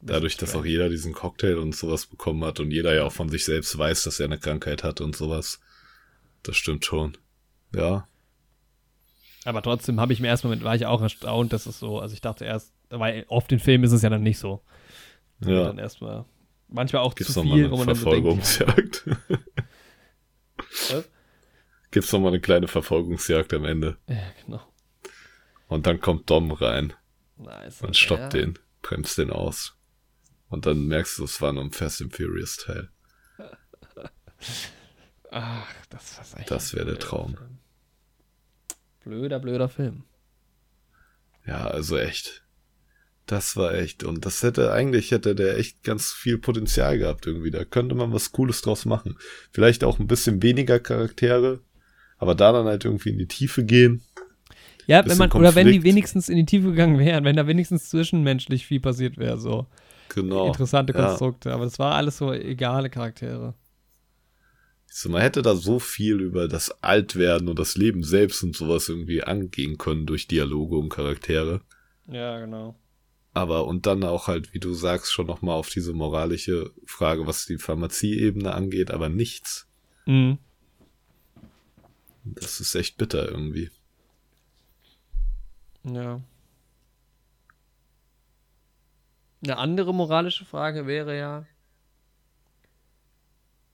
dadurch, dass auch jeder diesen Cocktail und sowas bekommen hat und jeder ja auch von sich selbst weiß, dass er eine Krankheit hat und sowas. Das stimmt schon. Ja, Aber trotzdem habe ich mir erstmal mit, war ich auch erstaunt, dass es so, also ich dachte erst, weil oft in Filmen ist es ja dann nicht so. ja. Dann erstmal, manchmal auch Gibt's zu viel, eine wo man dann so denkt, Verfolgungsjagd? Was? Gibt's noch mal eine kleine Verfolgungsjagd am Ende. ja, genau. Und dann kommt Dom rein Nice. und stoppt ja. den, bremst den aus. Und dann merkst du, es war nur ein Fast and Furious Teil. Ach, das ist echt Das ein wär der Traum. Film. Blöder, blöder Film. Ja, also echt. Das war echt. Und das hätte, eigentlich hätte der echt ganz viel Potenzial gehabt irgendwie. Da könnte man was Cooles draus machen. Vielleicht auch ein bisschen weniger Charaktere, aber da dann halt irgendwie in die Tiefe gehen. Ja, wenn man, oder wenn die Konflikt. wenigstens in die Tiefe gegangen wären, wenn da wenigstens zwischenmenschlich viel passiert wäre, so. Genau. Interessante Ja. Konstrukte. Aber das war alles so egale Charaktere. So, man hätte da so viel über das Altwerden und das Leben selbst und sowas irgendwie angehen können durch Dialoge und Charaktere. Ja, genau. Aber und dann auch halt, wie du sagst, schon nochmal auf diese moralische Frage, was die Pharmazieebene angeht, aber nichts. Mhm. Das ist echt bitter irgendwie. Ja. Eine andere moralische Frage wäre ja,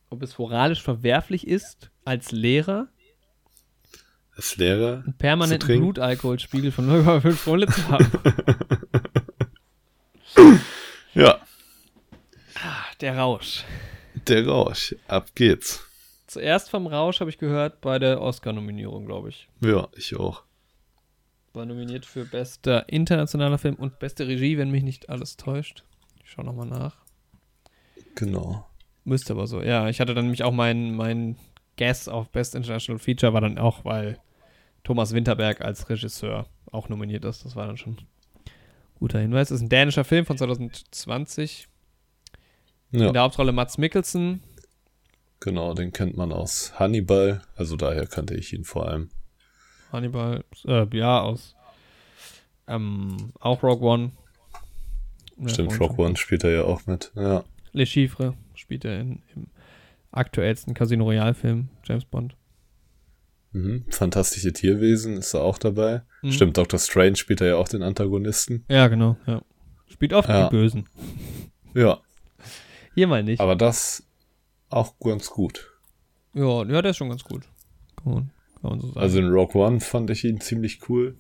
ob es moralisch verwerflich ist, als Lehrer Als Lehrer einen permanenten? Blutalkoholspiegel von 0,5 Promille zu haben. Ja, Ah, Der Rausch. der Rausch. Ab geht's. Zuerst vom Rausch habe ich gehört bei der Oscar-Nominierung, glaube ich. Ja, ich auch. War nominiert für bester internationaler Film und beste Regie, wenn mich nicht alles täuscht. Ich schau nochmal nach. Genau. Müsste aber so. Ja, ich hatte dann nämlich auch mein, mein Guess auf Best International Feature war dann auch, weil Thomas Winterberg als Regisseur auch nominiert ist. Das war dann schon guter Hinweis. Das ist ein dänischer Film von 2020. Ja, In der Hauptrolle Mats Mikkelsen. genau, den kennt man aus Hannibal. Also daher kannte ich ihn vor allem. Hannibal, äh, ja, aus ähm, auch Rogue One. Stimmt, Rock One spielt er ja auch mit. Ja. Le Chiffre spielt er in, im aktuellsten Casino Royale Film, James Bond. Mhm. Fantastische Tierwesen ist er auch dabei. Mhm. Stimmt, Dr. Strange spielt er ja auch den Antagonisten. Ja, genau, ja. Spielt oft Ja. die Bösen. Ja, Hier mal nicht. aber das auch ganz gut. ja, ja, der ist schon ganz gut. Kann man, so sagen. Also in Rogue One fand ich ihn ziemlich cool.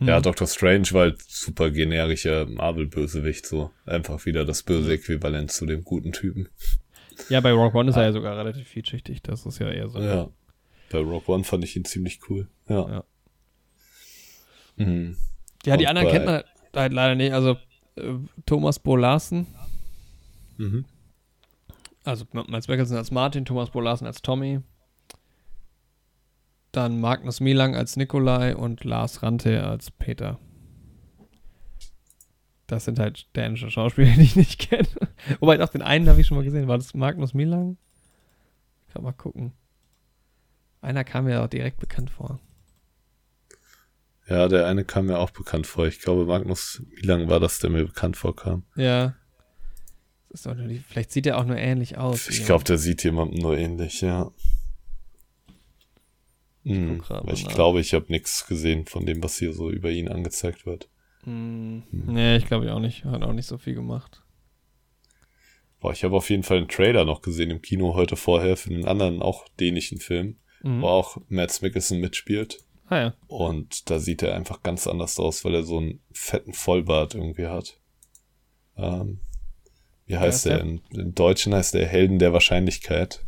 Ja, Dr. Strange war halt super generischer Marvel-Bösewicht, so. Einfach wieder das böse Äquivalent zu dem guten Typen. ja, bei Rock One ist er ja sogar relativ vielschichtig. Das ist ja eher so. Ja. Bei Rogue One fand ich ihn ziemlich cool. Ja. Ja. Mhm. Ja, die Und anderen kennt man halt leider nicht. Also äh, Thomas Bo Larsen, Mhm. also Miles Beckelson als Martin, Thomas Bo Larsen als Tommy. Dann Magnus Milang als Nikolai und Lars Rante als Peter. Das sind halt dänische Schauspieler, die ich nicht kenne. Wobei doch den einen habe ich schon mal gesehen. War das Magnus Milang? Kann mal gucken. Einer kam mir auch direkt bekannt vor. Ja, der eine kam mir auch bekannt vor. Ich glaube, Magnus, wie lang war das, der mir bekannt vorkam? Ja. Die, vielleicht sieht er auch nur ähnlich aus. Ich glaube, der sieht jemandem nur ähnlich, ja. Hm, ich mal nach. glaube, ich habe nichts gesehen von dem, was hier so über ihn angezeigt wird. Hm, nee, ich glaube auch nicht. Hat auch nicht so viel gemacht. Boah, ich habe auf jeden Fall einen Trailer noch gesehen im Kino heute vorher für einen anderen, auch dänischen Film, Mhm. wo auch Mads Mikkelsen mitspielt. Ah ja. Und da sieht er einfach ganz anders aus, weil er so einen fetten Vollbart irgendwie hat. Ähm, wie heißt ist der? der? Im, Deutschen heißt der Helden der Wahrscheinlichkeit.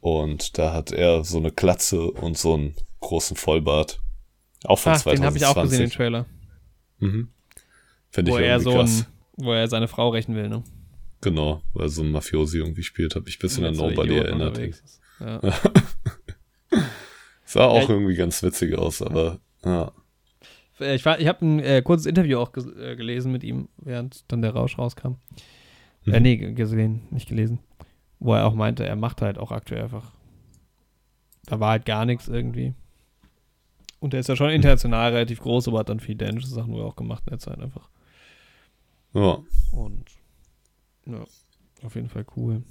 Und da hat er so eine Glatze und so einen großen Vollbart. Auch von Ah, 2020. den habe ich auch gesehen, den Trailer. Mhm. Finde ich Wo er irgendwie so krass. ein, wo er seine Frau rächen will, ne? Genau, weil so ein Mafiosi irgendwie spielt, habe ich ein bisschen an Nobody erinnert. ist. Ja. Sah auch Ja, irgendwie ganz witzig aus, aber ja. Äh, Ich, war- ich habe ein äh, kurzes Interview auch ges äh, gelesen mit ihm, während dann der Rausch rauskam. Äh, Mhm. nee, gesehen, nicht gelesen. Wo er auch meinte, er macht halt auch aktuell einfach. Da war halt gar nichts irgendwie. Und er ist ja schon international relativ groß, aber hat dann viel dänische Sachen wohl auch gemacht in der Zeit einfach. Ja, Und ja, auf jeden Fall cool.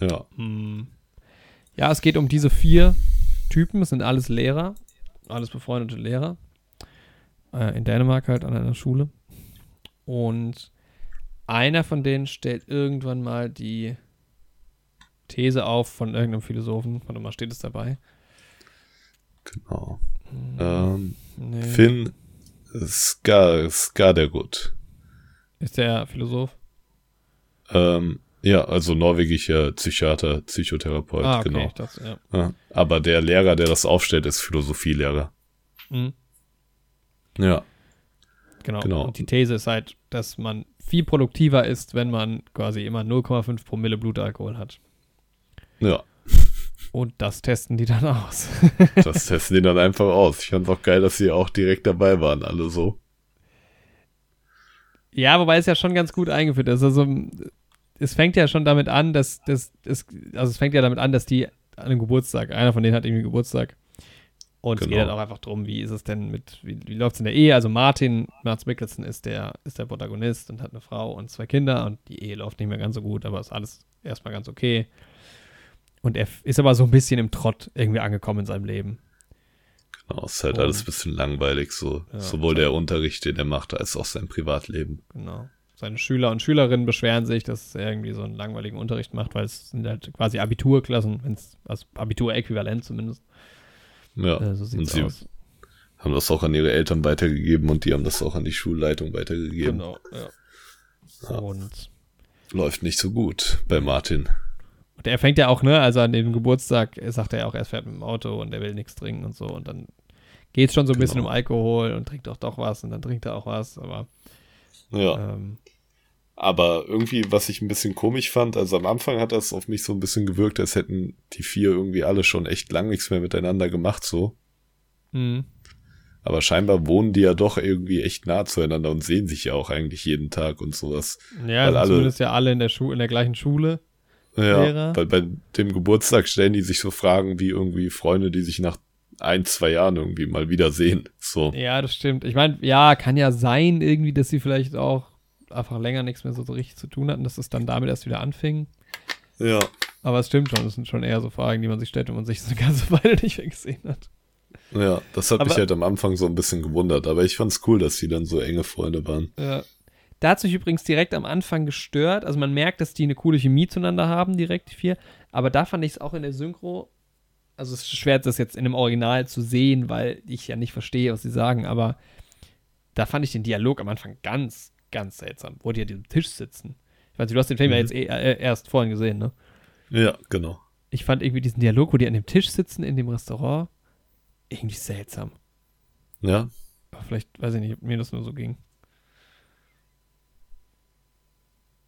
ja. Hm. Ja, es geht um diese vier Typen. Es sind alles Lehrer, alles befreundete Lehrer. Äh, in Dänemark halt an einer Schule. Und einer von denen stellt irgendwann mal die These auf von irgendeinem Philosophen. Warte mal, steht es dabei? Genau. Hm, Ähm, nee. Finn Ska, Skadergut. Ist der Philosoph? Ähm, ja, also norwegischer Psychiater, Psychotherapeut, ah, okay, genau. ich dachte, ja. Ja, aber der Lehrer, der das aufstellt, ist Philosophielehrer. Mhm. Ja, Genau. Genau. Und die These ist halt, dass man viel produktiver ist, wenn man quasi immer 0,5 Promille Blutalkohol hat. ja. Und das testen die dann aus. Das testen die dann einfach aus. Ich fand auch geil, dass sie auch direkt dabei waren, alle so. ja, wobei es ja schon ganz gut eingeführt ist. Also, es fängt ja schon damit an, dass, dass es, also es fängt ja damit an, dass die an einem Geburtstag, einer von denen hat irgendwie Geburtstag. Und es Genau. geht halt auch einfach drum, wie ist es denn mit, wie, wie läuft es in der Ehe? Also Martin, Mats Mikkelsen ist der, ist der Protagonist und hat eine Frau und zwei Kinder und die Ehe läuft nicht mehr ganz so gut, aber ist alles erstmal ganz okay. Und er ist aber so ein bisschen im Trott irgendwie angekommen in seinem Leben. Genau, ist halt Und- alles ein bisschen langweilig, so. Ja, Sowohl klar. der Unterricht, den er macht, als auch sein Privatleben. Genau. Seine Schüler und Schülerinnen beschweren sich, dass er irgendwie so einen langweiligen Unterricht macht, weil es sind halt quasi Abiturklassen, wenn es, also Abitur-Äquivalent zumindest. Ja. Äh, so und sieht's sie aus. haben das auch an ihre Eltern weitergegeben und die haben das auch an die Schulleitung weitergegeben. Genau, ja. Ja. Und, Läuft nicht so gut bei Martin. und er fängt ja auch, ne, also an dem Geburtstag sagt er ja auch, er fährt mit dem Auto und er will nichts trinken und so. Und dann geht es schon so ein bisschen um Genau. Alkohol und trinkt auch doch was und dann trinkt er auch was, aber Ja. ähm, Aber irgendwie, was ich ein bisschen komisch fand, also am Anfang hat das auf mich so ein bisschen gewirkt, als hätten die vier irgendwie alle schon echt lang nichts mehr miteinander gemacht, so. mh. Aber scheinbar wohnen die ja doch irgendwie echt nah zueinander und sehen sich ja auch eigentlich jeden Tag und sowas. ja, Weil sind alle- zumindest ja alle in der Schule, in der gleichen Schule. Ja, Lehrer. weil bei dem Geburtstag stellen die sich so Fragen wie irgendwie Freunde, die sich nach ein, zwei Jahren irgendwie mal wieder sehen. So. Ja, das stimmt. Ich meine, ja, kann ja sein, irgendwie, dass sie vielleicht auch einfach länger nichts mehr so, so richtig zu tun hatten, dass es dann damit erst wieder anfing. Ja. Aber es stimmt schon, das sind schon eher so Fragen, die man sich stellt, wenn man sich so eine ganze Weile nicht mehr gesehen hat. Ja, das hat Aber- mich halt am Anfang so ein bisschen gewundert, aber ich fand's cool, dass sie dann so enge Freunde waren. Ja. Da hat sich übrigens direkt am Anfang gestört. Also man merkt, dass die eine coole Chemie zueinander haben, direkt die vier. Aber da fand ich es auch in der Synchro. Also es ist schwer, das jetzt in dem Original zu sehen, weil ich ja nicht verstehe, was sie sagen. Aber da fand ich den Dialog am Anfang ganz, ganz seltsam, wo die an diesem Tisch sitzen. Ich weiß nicht, du hast den Film ja Mhm. jetzt eh, äh, erst vorhin gesehen, ne? Ja, genau. Ich fand irgendwie diesen Dialog, wo die an dem Tisch sitzen in dem Restaurant, irgendwie seltsam. Ja, Aber vielleicht, weiß ich nicht, ob mir das nur so ging.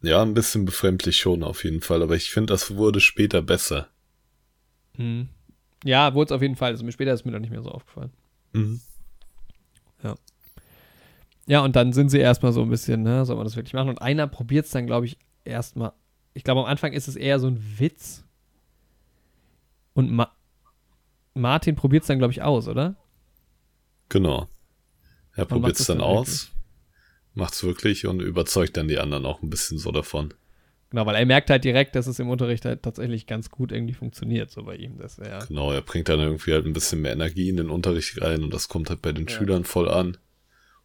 ja, ein bisschen befremdlich schon auf jeden Fall, aber ich finde, das wurde später besser. Hm. Ja, wurde es auf jeden Fall. Also mir später ist mir dann nicht mehr so aufgefallen. Mhm. Ja, und dann sind sie erstmal so ein bisschen, ne, soll man das wirklich machen? Und einer probiert es dann, glaube ich, erstmal. Ich glaube, am Anfang ist es eher so ein Witz. Und Ma Martin probiert es dann, glaube ich, aus, oder? Genau. Er probiert macht es es dann dann aus, macht's wirklich und überzeugt dann die anderen auch ein bisschen so davon. Genau, weil er merkt halt direkt, dass es im Unterricht halt tatsächlich ganz gut irgendwie funktioniert, so bei ihm, dass er. Genau, er bringt dann irgendwie halt ein bisschen mehr Energie in den Unterricht rein und das kommt halt bei den Ja. Schülern voll an.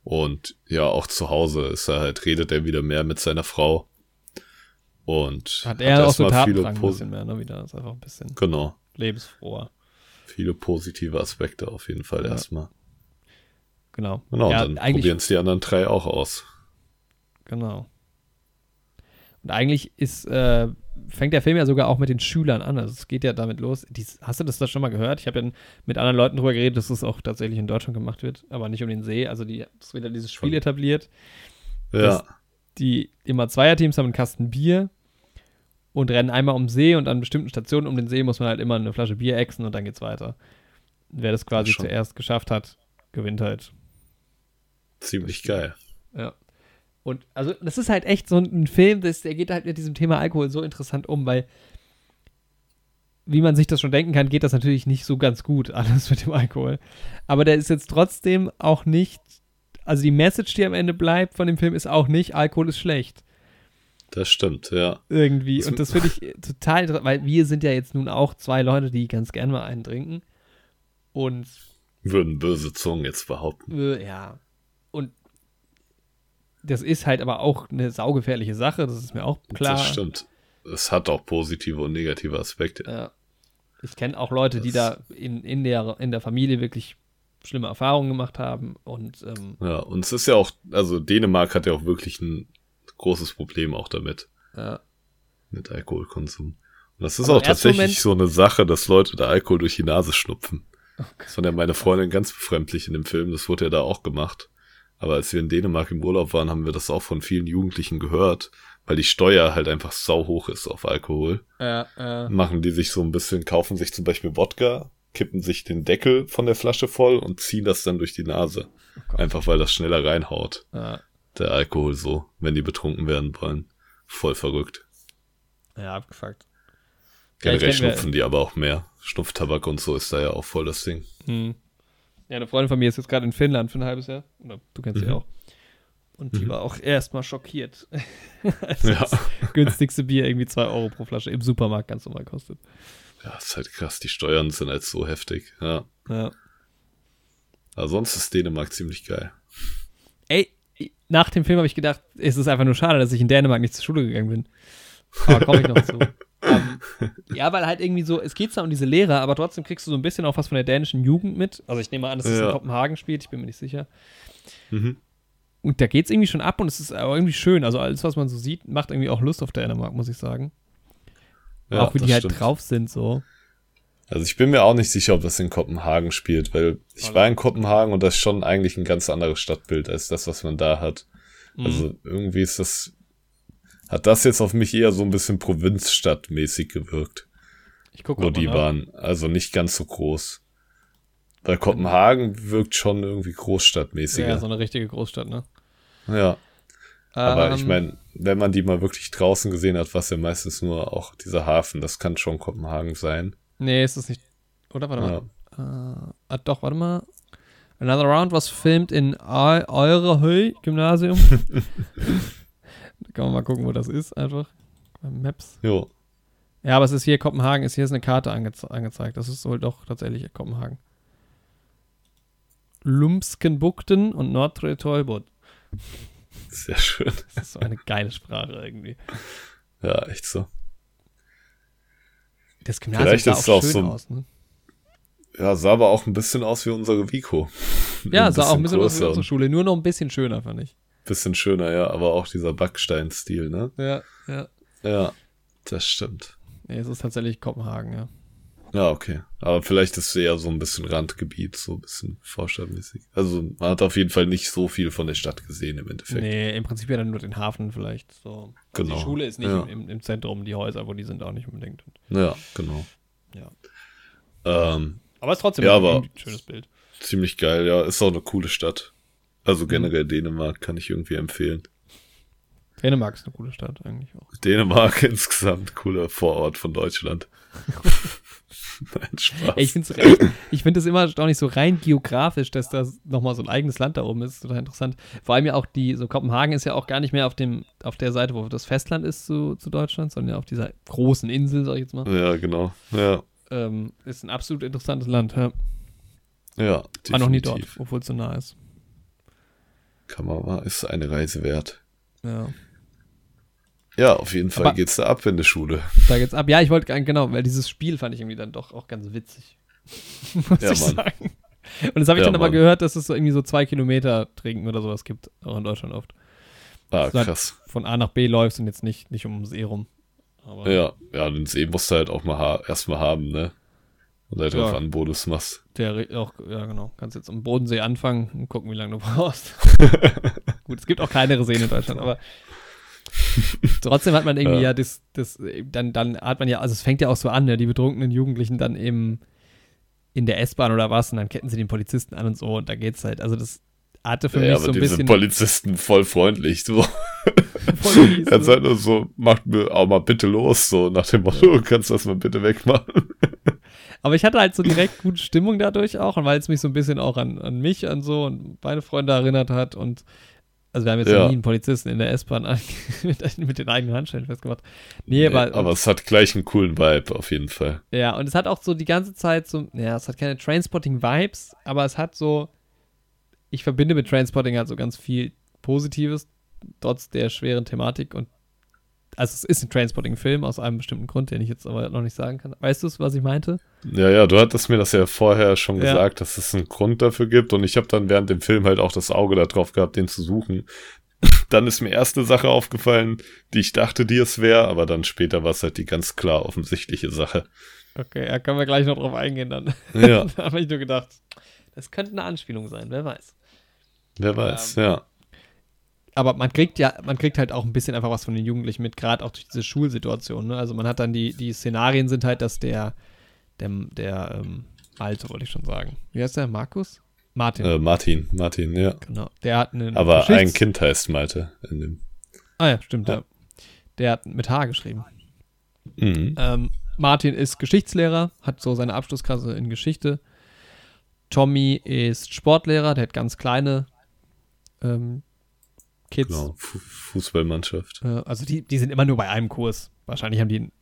Und ja, auch zu Hause ist er halt, redet er wieder mehr mit seiner Frau. Und Hat er auch so erstmal viele ein bisschen mehr, ne? Wieder ist einfach ein bisschen Genau. lebensfroher. Viele positive Aspekte auf jeden Fall Ja. erstmal. Genau. Genau, ja, und dann probieren es die anderen drei auch aus. Genau. Und eigentlich ist, äh, fängt der Film ja sogar auch mit den Schülern an. Also es geht ja damit los. Dies, hast du das da schon mal gehört? Ich habe ja mit anderen Leuten drüber geredet, dass es auch tatsächlich in Deutschland gemacht wird, aber nicht um den See. Also die, wird ja dieses Spiel etabliert. Ja, Das- Die immer Zweierteams haben einen Kasten Bier und rennen einmal um den See und an bestimmten Stationen um den See muss man halt immer eine Flasche Bier exen und dann geht's weiter. Wer das quasi Schon. zuerst geschafft hat, gewinnt halt. ziemlich geil. Ja. Und also das ist halt echt so ein Film, das, der geht halt mit diesem Thema Alkohol so interessant um, weil wie man sich das schon denken kann, geht das natürlich nicht so ganz gut, alles mit dem Alkohol. Aber der ist jetzt trotzdem auch nicht, also die Message, die am Ende bleibt von dem Film, ist auch nicht, Alkohol ist schlecht. Das stimmt, ja. Irgendwie. Und das finde ich total interessant, weil wir sind ja jetzt nun auch zwei Leute, die ganz gerne mal einen trinken. Und Würden böse Zungen jetzt behaupten. Äh, ja. Und das ist halt aber auch eine saugefährliche Sache, das ist mir auch klar. Das stimmt. Es hat auch positive und negative Aspekte. Ja. Ich kenne auch Leute, die da Das- in, in, der, in der Familie wirklich schlimme Erfahrungen gemacht haben. Und ähm, Ja, und es ist ja auch, also Dänemark hat ja auch wirklich ein großes Problem auch damit, ja. mit Alkoholkonsum. Und das ist Aber auch tatsächlich so eine Sache, dass Leute da Alkohol durch die Nase schnupfen. Das fand ja meine Freundin ganz befremdlich in dem Film, das wurde ja da auch gemacht. Aber als wir in Dänemark im Urlaub waren, haben wir das auch von vielen Jugendlichen gehört, weil die Steuer halt einfach sau hoch ist auf Alkohol. Ja, ja. Machen die sich so ein bisschen, kaufen sich zum Beispiel Wodka, kippen sich den Deckel von der Flasche voll und ziehen das dann durch die Nase. Oh. Einfach weil das schneller reinhaut. ja. Der Alkohol so, wenn die betrunken werden wollen. Voll verrückt. ja, abgefuckt. Generell kenn- schnupfen die aber auch mehr. Schnupftabak und so ist da ja auch voll das Ding. Hm. Ja, eine Freundin von mir ist jetzt gerade in Finnland für ein halbes Jahr. Oder du kennst sie Mhm. auch. Und die Mhm. war auch erstmal schockiert. als Ja. das günstigste Bier irgendwie 2 Euro pro Flasche im Supermarkt ganz normal kostet. Ja, ist halt krass. Die Steuern sind halt so heftig. Ja. Ja. Aber sonst ist Dänemark ziemlich geil. Ey, nach dem Film habe ich gedacht, es ist einfach nur schade, dass ich in Dänemark nicht zur Schule gegangen bin. Aber komme ich noch zu. ähm, ja, weil halt irgendwie so, es geht zwar um diese Lehrer, aber trotzdem kriegst du so ein bisschen auch was von der dänischen Jugend mit. Also ich nehme an, dass es Ja. in Kopenhagen spielt, ich bin mir nicht sicher. Mhm. Und da geht es irgendwie schon ab und es ist auch irgendwie schön. Also alles, was man so sieht, macht irgendwie auch Lust auf Dänemark, muss ich sagen. Ja, auch wie die halt stimmt. drauf sind, so. Also ich bin mir auch nicht sicher, ob das in Kopenhagen spielt, weil ich war in Kopenhagen und das ist schon eigentlich ein ganz anderes Stadtbild als das, was man da hat. Mhm. Also irgendwie ist das, hat das jetzt auf mich eher so ein bisschen Provinzstadtmäßig gewirkt, ich gucke wo die waren. Also nicht ganz so groß. Weil Kopenhagen wirkt schon irgendwie Ja, großstadtmäßiger. so eine richtige Großstadt, ne? Ja, aber ich Ähm, meine, wenn man die mal wirklich draußen gesehen hat, was ja meistens nur auch dieser Hafen, das kann schon Kopenhagen sein. Nee, ist das nicht. Oder? Warte Ja. mal. Äh, ah, doch, warte mal. Another Round was filmed in Eurehöy Gymnasium. kann man mal gucken, wo das ist, einfach. Maps. Jo. Ja, aber es ist hier Kopenhagen, ist hier ist eine Karte ange angezeigt. Das ist wohl doch tatsächlich Kopenhagen. Lumskenbukten und Nordre Tolbod. Sehr schön. Das ist so eine geile Sprache irgendwie. Ja, echt so. Das Gymnasium Vielleicht sah ist auch schön so- aus, ne? Ja, sah aber auch ein bisschen aus wie unsere Vico. Ja, sah auch ein bisschen aus wie unsere Schule, nur noch ein bisschen schöner, fand ich. Bisschen schöner, ja, aber auch dieser Backstein-Stil, ne? Ja, ja. Ja, das stimmt. Nee, es ist tatsächlich Kopenhagen, ja. Ja, okay. Aber vielleicht ist es eher so ein bisschen Randgebiet, so ein bisschen vorstadtmäßig. Also man hat auf jeden Fall nicht so viel von der Stadt gesehen im Endeffekt. Nee, im Prinzip ja dann nur den Hafen vielleicht. So. Also Genau, Die Schule ist nicht ja. im, im Zentrum, die Häuser, wo die sind, auch nicht unbedingt. Ja, genau. Ja. Ähm, Aber es ist trotzdem Ja, ein schönes Bild. ziemlich geil, ja. Ist auch eine coole Stadt. Also generell Dänemark kann ich irgendwie empfehlen. Dänemark ist eine coole Stadt eigentlich auch. Dänemark insgesamt cooler Vorort von Deutschland. Nein, Spaß. Ey, ich finde es ich find immer erstaunlich so rein geografisch, dass das nochmal so ein eigenes Land da oben ist. Total interessant. Vor allem ja auch die, so Kopenhagen ist ja auch gar nicht mehr auf dem, auf der Seite, wo das Festland ist zu, zu Deutschland, sondern ja auf dieser großen Insel, sag ich jetzt mal. ja, genau. Ja, Ähm, ist ein absolut interessantes Land. Ja. ja. War noch nie dort, definitiv. obwohl es so nah ist. Kann man mal, ist eine Reise wert. Ja. Ja, auf jeden Fall Aber- geht's da ab in der Schule. Da geht's ab. Ja, ich wollte, genau, weil dieses Spiel fand ich irgendwie dann doch auch ganz witzig. Muss Ja, ich Mann. sagen. Und das habe ich Ja, dann aber Mann. gehört, dass es so irgendwie so zwei Kilometer trinken oder sowas gibt, auch in Deutschland oft. Ah, hat- krass. Von A nach B läufst und jetzt nicht, nicht ums See rum. Aber Ja, ja, den See musst du halt auch mal ha erstmal haben, ne? Und halt drauf Ja. an, wo du es machst. der auch, ja genau, kannst jetzt am Bodensee anfangen und gucken, wie lange du brauchst. Gut, es gibt auch kleinere Seen in Deutschland, aber trotzdem hat man irgendwie ja, Ja. das, das, dann, dann hat man ja, also es fängt ja auch so an, ne, die betrunkenen Jugendlichen dann eben in der S-Bahn oder was und dann ketten sie den Polizisten an und so und da geht's halt, also das hatte für Ja, mich aber so ein die bisschen sind Polizisten voll freundlich. So. voll mies, Er ne? sagt nur so, macht mir auch mal bitte los, so nach dem Motto, kannst du das mal bitte wegmachen. Aber ich hatte halt so direkt gute Stimmung dadurch auch und weil es mich so ein bisschen auch an, an mich, an so und meine Freunde erinnert hat und also wir haben jetzt Ja. nie einen Polizisten in der S-Bahn mit, mit den eigenen Handschellen festgemacht. Nee, aber, aber es hat gleich einen coolen Vibe, auf jeden Fall. ja, und es hat auch so die ganze Zeit so, ja, es hat keine Trainspotting-Vibes, aber es hat so, ich verbinde mit Trainspotting halt so ganz viel Positives, trotz der schweren Thematik und also es ist ein Trainspotting-Film aus einem bestimmten Grund, den ich jetzt aber noch nicht sagen kann. Weißt du, was ich meinte? Ja, ja, du hattest mir das ja vorher schon Ja. gesagt, dass es einen Grund dafür gibt und ich habe dann während dem Film halt auch das Auge darauf gehabt, den zu suchen. Dann ist mir erst eine Sache aufgefallen, die ich dachte, die es wäre, aber dann später war es halt die ganz klar offensichtliche Sache. Okay, da können wir gleich noch drauf eingehen dann. Ja, da habe ich nur gedacht, das könnte eine Anspielung sein, wer weiß. wer weiß, Ähm, ja. Aber man kriegt ja, man kriegt halt auch ein bisschen einfach was von den Jugendlichen mit, gerade auch durch diese Schulsituation. Ne? Also man hat dann die, die Szenarien sind halt, dass der, der, der ähm, Alte, wollte ich schon sagen. Wie heißt der? Markus? Martin. Äh, Martin, Martin, ja. Genau. Der hat einen. Aber Geschichts- ein Kind heißt Malte in dem. Ah ja, stimmt, Ja. ja. Der hat mit H geschrieben. Mhm. Ähm, Martin ist Geschichtslehrer, hat so seine Abschlussklasse in Geschichte. Tommy ist Sportlehrer, der hat ganz kleine ähm, Kids. Genau, Fu Fußballmannschaft. Also die, die sind immer nur bei einem Kurs. Wahrscheinlich haben die, einen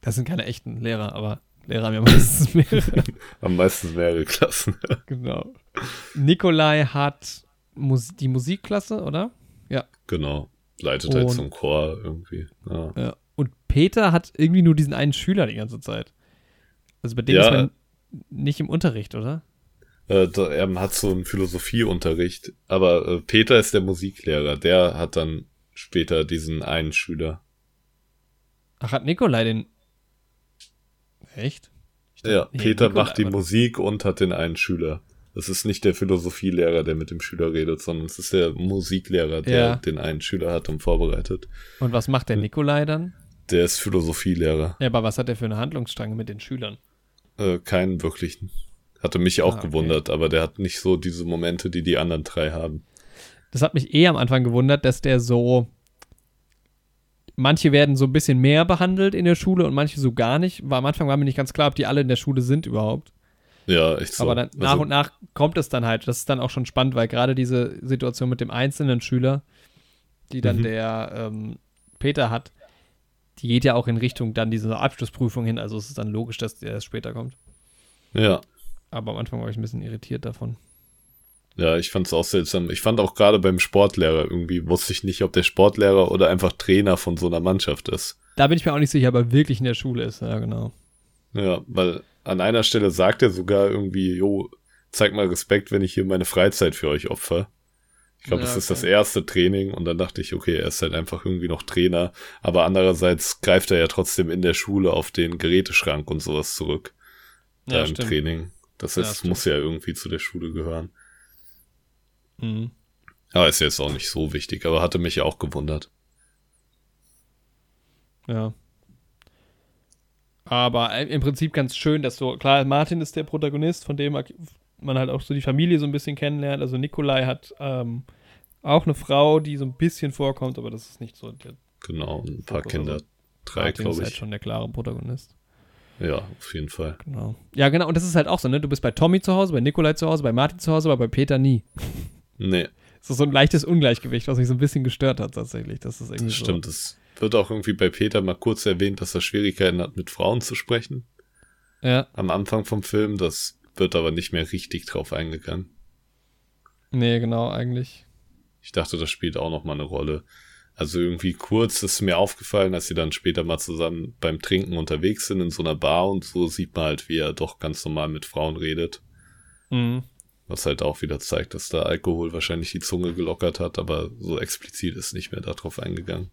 das sind keine echten Lehrer, aber Lehrer haben ja meistens mehrere. Am meisten mehrere Klassen. genau. Nikolai hat Mus die Musikklasse, oder? genau. Leitet halt Und- so einen Chor irgendwie. Ja. Ja. Und Peter hat irgendwie nur diesen einen Schüler die ganze Zeit. Also bei dem Ja. ist man nicht im Unterricht, oder? Äh, er hat so einen Philosophieunterricht, aber äh, Peter ist der Musiklehrer, der hat dann später diesen einen Schüler. Ach, hat Nikolai den. Echt? Dachte- Ja, Peter Nikolai macht die Musik und hat den einen Schüler. Das ist nicht der Philosophielehrer, der mit dem Schüler redet, sondern es ist der Musiklehrer, der Ja. den einen Schüler hat und vorbereitet. Und was macht der Nikolai dann? Der ist Philosophielehrer. Ja, aber was hat der für eine Handlungsstrang mit den Schülern? Äh, keinen wirklichen. Hatte mich auch Ah, okay. gewundert, aber der hat nicht so diese Momente, die die anderen drei haben. Das hat mich eh am Anfang gewundert, dass der so. Manche werden so ein bisschen mehr behandelt in der Schule und manche so gar nicht. War, am Anfang war mir nicht ganz klar, ob die alle in der Schule sind überhaupt. Ja, echt so. Aber dann, nach Also, und nach kommt es dann halt. Das ist dann auch schon spannend, weil gerade diese Situation mit dem einzelnen Schüler, die dann Mhm. der ähm, Peter hat, die geht ja auch in Richtung dann diese Abschlussprüfung hin. Also es ist dann logisch, dass der erst später kommt. Ja. Aber am Anfang war ich ein bisschen irritiert davon. Ja, ich fand es auch seltsam. Ich fand auch gerade beim Sportlehrer irgendwie, wusste ich nicht, ob der Sportlehrer oder einfach Trainer von so einer Mannschaft ist. Da bin ich mir auch nicht sicher, ob er wirklich in der Schule ist. Ja, genau. Ja, weil an einer Stelle sagt er sogar irgendwie, jo, zeig mal Respekt, wenn ich hier meine Freizeit für euch opfer. Ich glaube, Ja, das ist das erste Training und dann dachte ich, okay, er ist halt einfach irgendwie noch Trainer, aber andererseits greift er ja trotzdem in der Schule auf den Geräteschrank und sowas zurück. Da Ja, im stimmt. Training. Das Ja, heißt, stimmt. muss ja irgendwie zu der Schule gehören. Mhm. Aber ist jetzt auch nicht so wichtig, aber hatte mich ja auch gewundert. Ja. Aber äh, im Prinzip ganz schön, dass so, klar, Martin ist der Protagonist, von dem man halt auch so die Familie so ein bisschen kennenlernt. Also Nikolai hat ähm, auch eine Frau, die so ein bisschen vorkommt, aber das ist nicht so. Der Genau, ein paar Fokus, Kinder. also Drei, Martin ist glaube halt ich. schon der klare Protagonist. Ja, auf jeden Fall. Genau. Ja, genau. Und das ist halt auch so, ne? Du bist bei Tommy zu Hause, bei Nikolai zu Hause, bei Martin zu Hause, aber bei Peter nie. Nee, Das ist so ein leichtes Ungleichgewicht, was mich so ein bisschen gestört hat, tatsächlich. Das ist irgendwie das stimmt. Es wird auch irgendwie bei Peter mal kurz erwähnt, dass er Schwierigkeiten hat, mit Frauen zu sprechen. so. Ja. Am Anfang vom Film. Das wird aber nicht mehr richtig drauf eingegangen. Nee, genau, eigentlich. Ich dachte, das spielt auch noch mal eine Rolle. Also irgendwie kurz ist mir aufgefallen, als sie dann später mal zusammen beim Trinken unterwegs sind in so einer Bar und so sieht man halt, wie er doch ganz normal mit Frauen redet. Mhm. Was halt auch wieder zeigt, dass da Alkohol wahrscheinlich die Zunge gelockert hat, aber so explizit ist nicht mehr darauf eingegangen.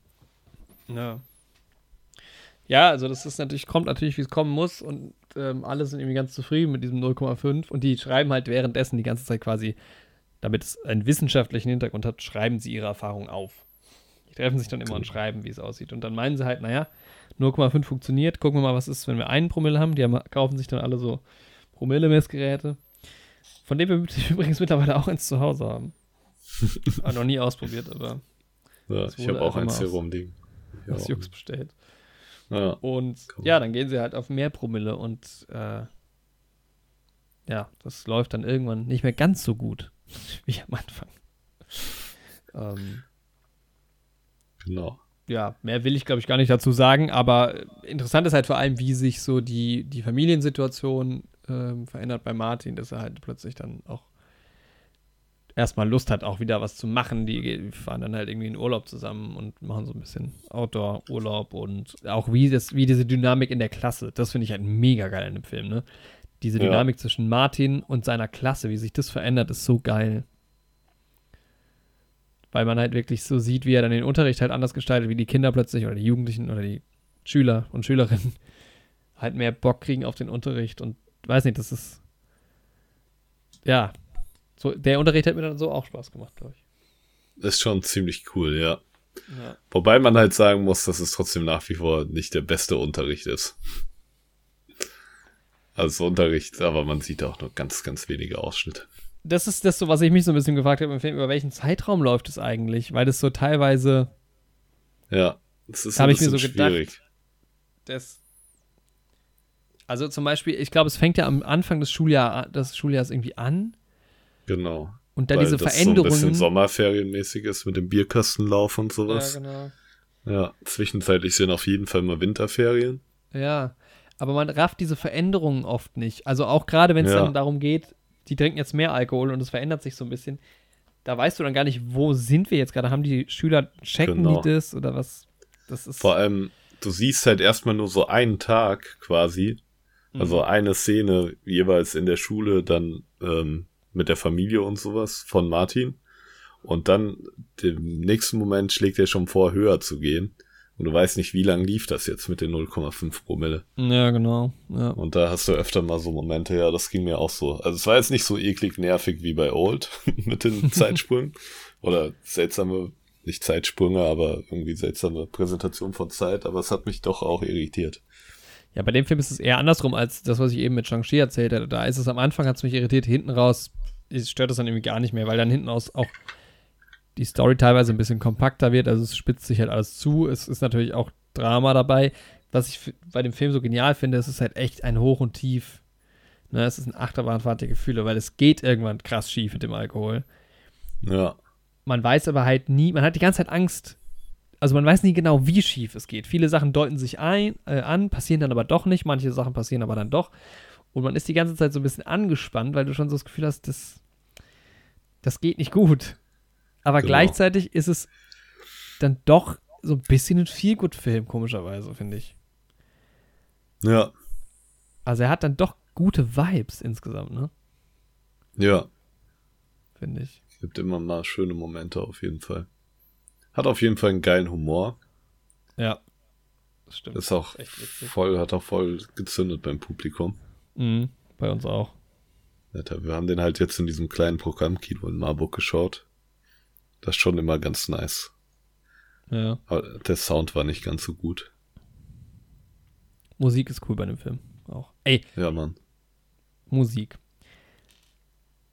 Ja. Ja, also das ist natürlich, kommt natürlich, wie es kommen muss und ähm, alle sind irgendwie ganz zufrieden mit diesem 0,5 und die schreiben halt währenddessen die ganze Zeit quasi, damit es einen wissenschaftlichen Hintergrund hat, schreiben sie ihre Erfahrungen auf. Treffen sich dann immer und schreiben, wie es aussieht. Und dann meinen sie halt, naja, 0,5 funktioniert, gucken wir mal, was ist, wenn wir einen Promille haben. Die haben, kaufen sich dann alle so Promille-Messgeräte. Von dem wir übrigens mittlerweile auch eins zu Hause haben. aber noch nie ausprobiert, aber Ja, ich habe auch eins mal hier aus- rumliegen. Ja, aus Jux bestellt. ja, Und ja, dann gehen sie halt auf mehr Promille und äh, ja, das läuft dann irgendwann nicht mehr ganz so gut wie am Anfang. Ähm, genau. ja, mehr will ich, glaube ich, gar nicht dazu sagen, aber interessant ist halt vor allem, wie sich so die, die Familiensituation ähm, verändert bei Martin, dass er halt plötzlich dann auch erstmal Lust hat, auch wieder was zu machen. Die fahren dann halt irgendwie in Urlaub zusammen und machen so ein bisschen Outdoor-Urlaub und auch wie, das, wie diese Dynamik in der Klasse, das finde ich halt mega geil in dem Film, ne? Diese Ja. Dynamik zwischen Martin und seiner Klasse, wie sich das verändert, ist so geil. Weil man halt wirklich so sieht, wie er dann den Unterricht halt anders gestaltet, wie die Kinder plötzlich oder die Jugendlichen oder die Schüler und Schülerinnen halt mehr Bock kriegen auf den Unterricht und weiß nicht, das ist ja, so, der Unterricht hat mir dann so auch Spaß gemacht, glaube ich. Ist schon ziemlich cool, ja. Ja. Wobei man halt sagen muss, dass es trotzdem nach wie vor nicht der beste Unterricht ist. Also Unterricht, aber man sieht auch nur ganz, ganz wenige Ausschnitte. Das ist das so, was ich mich so ein bisschen gefragt habe im Film, über welchen Zeitraum läuft es eigentlich? Weil das so teilweise Ja, es ist ein ich mir so gedacht. schwierig. das. Also zum Beispiel, ich glaube, es fängt ja am Anfang des, Schuljahr, des Schuljahres irgendwie an. Genau. Und dann Weil diese das Veränderungen. so ein bisschen Sommerferienmäßig ist mit dem Bierkastenlauf und ja, sowas. genau. Ja, zwischenzeitlich sind auf jeden Fall mal Winterferien. Ja, aber man rafft diese Veränderungen oft nicht. Also auch gerade, wenn es Ja. dann darum geht, die trinken jetzt mehr Alkohol und es verändert sich so ein bisschen. Da weißt du dann gar nicht, wo sind wir jetzt gerade? Haben die Schüler, checken Genau. die das oder was? Das ist. Vor allem, du siehst halt erstmal nur so einen Tag quasi. Mhm. Also eine Szene jeweils in der Schule, dann ähm, mit der Familie und sowas von Martin. Und dann im nächsten Moment schlägt er schon vor, höher zu gehen. Und du weißt nicht, wie lang lief das jetzt mit den 0,5 Promille. Ja, genau. Ja. Und da hast du öfter mal so Momente, ja, das ging mir auch so. Also es war jetzt nicht so eklig nervig wie bei Old mit den Zeitsprüngen. Oder seltsame, nicht Zeitsprünge, aber irgendwie seltsame Präsentation von Zeit. Aber es hat mich doch auch irritiert. ja, bei dem Film ist es eher andersrum als das, was ich eben mit Shang-Chi erzählt hatte. Da ist es am Anfang, hat es mich irritiert, hinten raus stört es dann irgendwie gar nicht mehr, weil dann hinten raus auch die Story teilweise ein bisschen kompakter wird. Also es spitzt sich halt alles zu. Es ist natürlich auch Drama dabei. Was ich bei dem Film so genial finde, es ist halt echt ein Hoch und Tief Ne, es ist eine Achterbahnfahrt der Gefühle, weil es geht irgendwann krass schief mit dem Alkohol. Ja. Man weiß aber halt nie, man hat die ganze Zeit Angst. Also man weiß nie genau, wie schief es geht. Viele Sachen deuten sich ein, äh, an, passieren dann aber doch nicht. Manche Sachen passieren aber dann doch. Und man ist die ganze Zeit so ein bisschen angespannt, weil du schon so das Gefühl hast, das, das geht nicht gut. Aber Genau. gleichzeitig ist es dann doch so ein bisschen ein Feelgood-Film, komischerweise, finde ich. Ja. Also er hat dann doch gute Vibes insgesamt, ne? Ja. Finde ich. Gibt immer mal schöne Momente auf jeden Fall. Hat auf jeden Fall einen geilen Humor. Ja. Das stimmt. Ist auch echt voll, hat auch voll gezündet beim Publikum. Mhm, bei uns auch. Alter, wir haben den halt jetzt in diesem kleinen Programmkino in Marburg geschaut. Das ist schon immer ganz nice. Ja. Aber der Sound war nicht ganz so gut. Musik ist cool bei dem Film. Auch. Ey, Ja, Mann. Musik.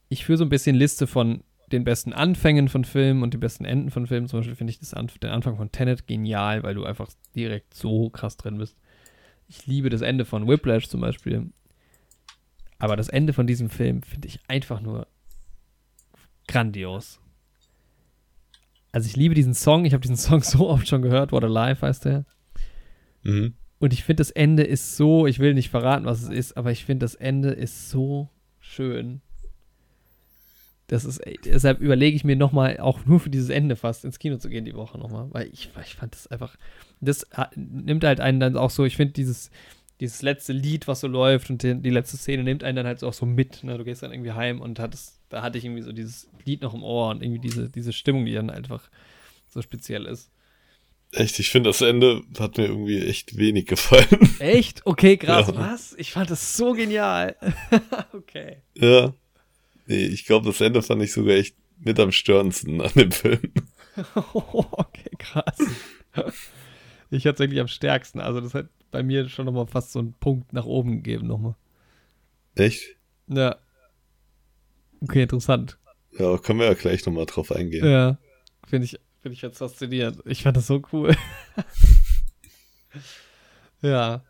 Ich führe so ein bisschen Liste von den besten Anfängen von Filmen und den besten Enden von Filmen. Zum Beispiel finde ich das Anf den Anfang von Tenet genial, weil du einfach direkt so krass drin bist. Ich liebe das Ende von Whiplash zum Beispiel. Aber das Ende von diesem Film finde ich einfach nur grandios. Also ich liebe diesen Song. Ich habe diesen Song so oft schon gehört. What a Life heißt der. Mhm. Und ich finde, das Ende ist so, ich will nicht verraten, was es ist, aber ich finde, das Ende ist so schön. Das ist, deshalb überlege ich mir nochmal, auch nur für dieses Ende fast, ins Kino zu gehen die Woche nochmal, weil ich, ich fand das einfach, das nimmt halt einen dann auch so, ich finde dieses, dieses letzte Lied, was so läuft und die, die letzte Szene nimmt einen dann halt so auch so mit, ne? du gehst dann irgendwie heim und hattest, da hatte ich irgendwie so dieses Lied noch im Ohr und irgendwie diese, diese Stimmung, die dann einfach so speziell ist. Echt, ich finde das Ende hat mir irgendwie echt wenig gefallen. Echt? Okay, krass. Ja. Was? Ich fand das so genial. okay. ja. Nee, ich glaube, das Ende fand ich sogar echt mit am störendsten an dem Film. okay, krass. Ich hatte es eigentlich am stärksten. Also, das hat bei mir schon nochmal fast so einen Punkt nach oben gegeben, nochmal. Echt? Ja. Okay, interessant. Ja, können wir ja gleich nochmal drauf eingehen. Ja. Finde ich, finde ich jetzt faszinierend. Ich fand das so cool. ja.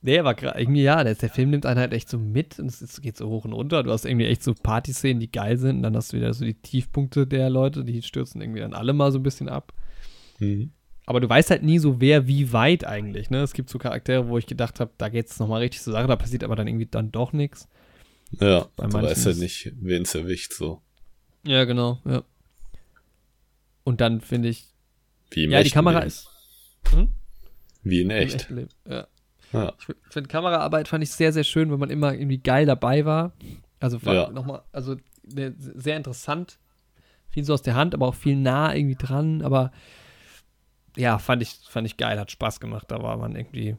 Nee, aber irgendwie, ja, der, der Film nimmt einen halt echt so mit und es geht so hoch und runter. Du hast irgendwie echt so Partyszenen, die geil sind. Und dann hast du wieder so die Tiefpunkte der Leute, die stürzen irgendwie dann alle mal so ein bisschen ab. Mhm. Aber du weißt halt nie so, wer wie weit eigentlich. Ne? Es gibt so Charaktere, wo ich gedacht habe, da geht es nochmal richtig zur Sache, da passiert aber dann irgendwie dann doch nichts. Ja, Bei du manchen weißt halt nicht, wen es erwischt, so. Ja, genau, ja. Und dann finde ich, Wie im ja, die Kamera Leben. ist. Hm? Wie in echt. echten Leben, Ja. Ja. Ich finde Kameraarbeit fand ich sehr, sehr schön, weil man immer irgendwie geil dabei war. Also Ja. nochmal, also ne, sehr interessant. Viel so aus der Hand, aber auch viel nah irgendwie dran. Aber ja, fand ich, fand ich geil, hat Spaß gemacht. Da war man irgendwie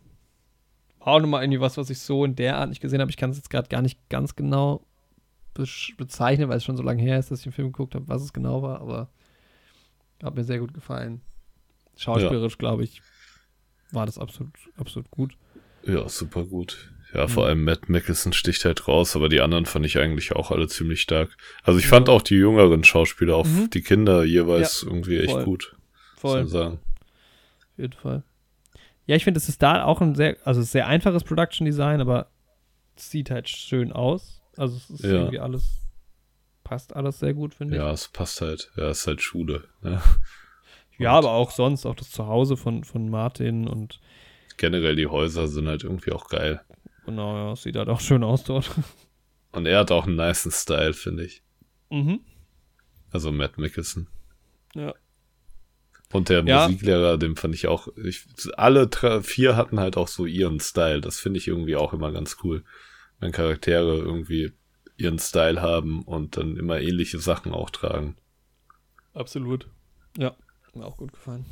auch nochmal irgendwie was, was ich so in der Art nicht gesehen habe. Ich kann es jetzt gerade gar nicht ganz genau bezeichnen, weil es schon so lange her ist, dass ich den Film geguckt habe, was es genau war. Aber hat mir sehr gut gefallen. Schauspielerisch, glaube ich, war das absolut, absolut gut. Ja, super gut. Ja, vor allem Matt Mickelson sticht halt raus, aber die anderen fand ich eigentlich auch alle ziemlich stark. Also ich fand Ja. auch die jüngeren Schauspieler, auch Mhm. die Kinder jeweils irgendwie echt voll. gut. Voll. Muss man sagen. Auf jeden Fall. Ja, ich finde, es ist da auch ein sehr, also sehr einfaches Production Design, aber es sieht halt schön aus. Also es ist Ja. irgendwie alles, passt alles sehr gut, finde Ja, es passt halt. Ja, es ist halt Schule. Ne? ich. Ja, aber auch sonst, auch das Zuhause von, von Martin und Generell die Häuser sind halt irgendwie auch geil. genau, ja, es sieht halt auch schön aus dort. Und er hat auch einen niceen Style, finde ich. mhm. Also Matt Mickelson. Ja. Und der Ja. Musiklehrer, dem fand ich auch, ich, alle vier hatten halt auch so ihren Style. Das finde ich irgendwie auch immer ganz cool. Wenn Charaktere irgendwie ihren Style haben und dann immer ähnliche Sachen auch tragen. Absolut. Ja, mir auch gut gefallen.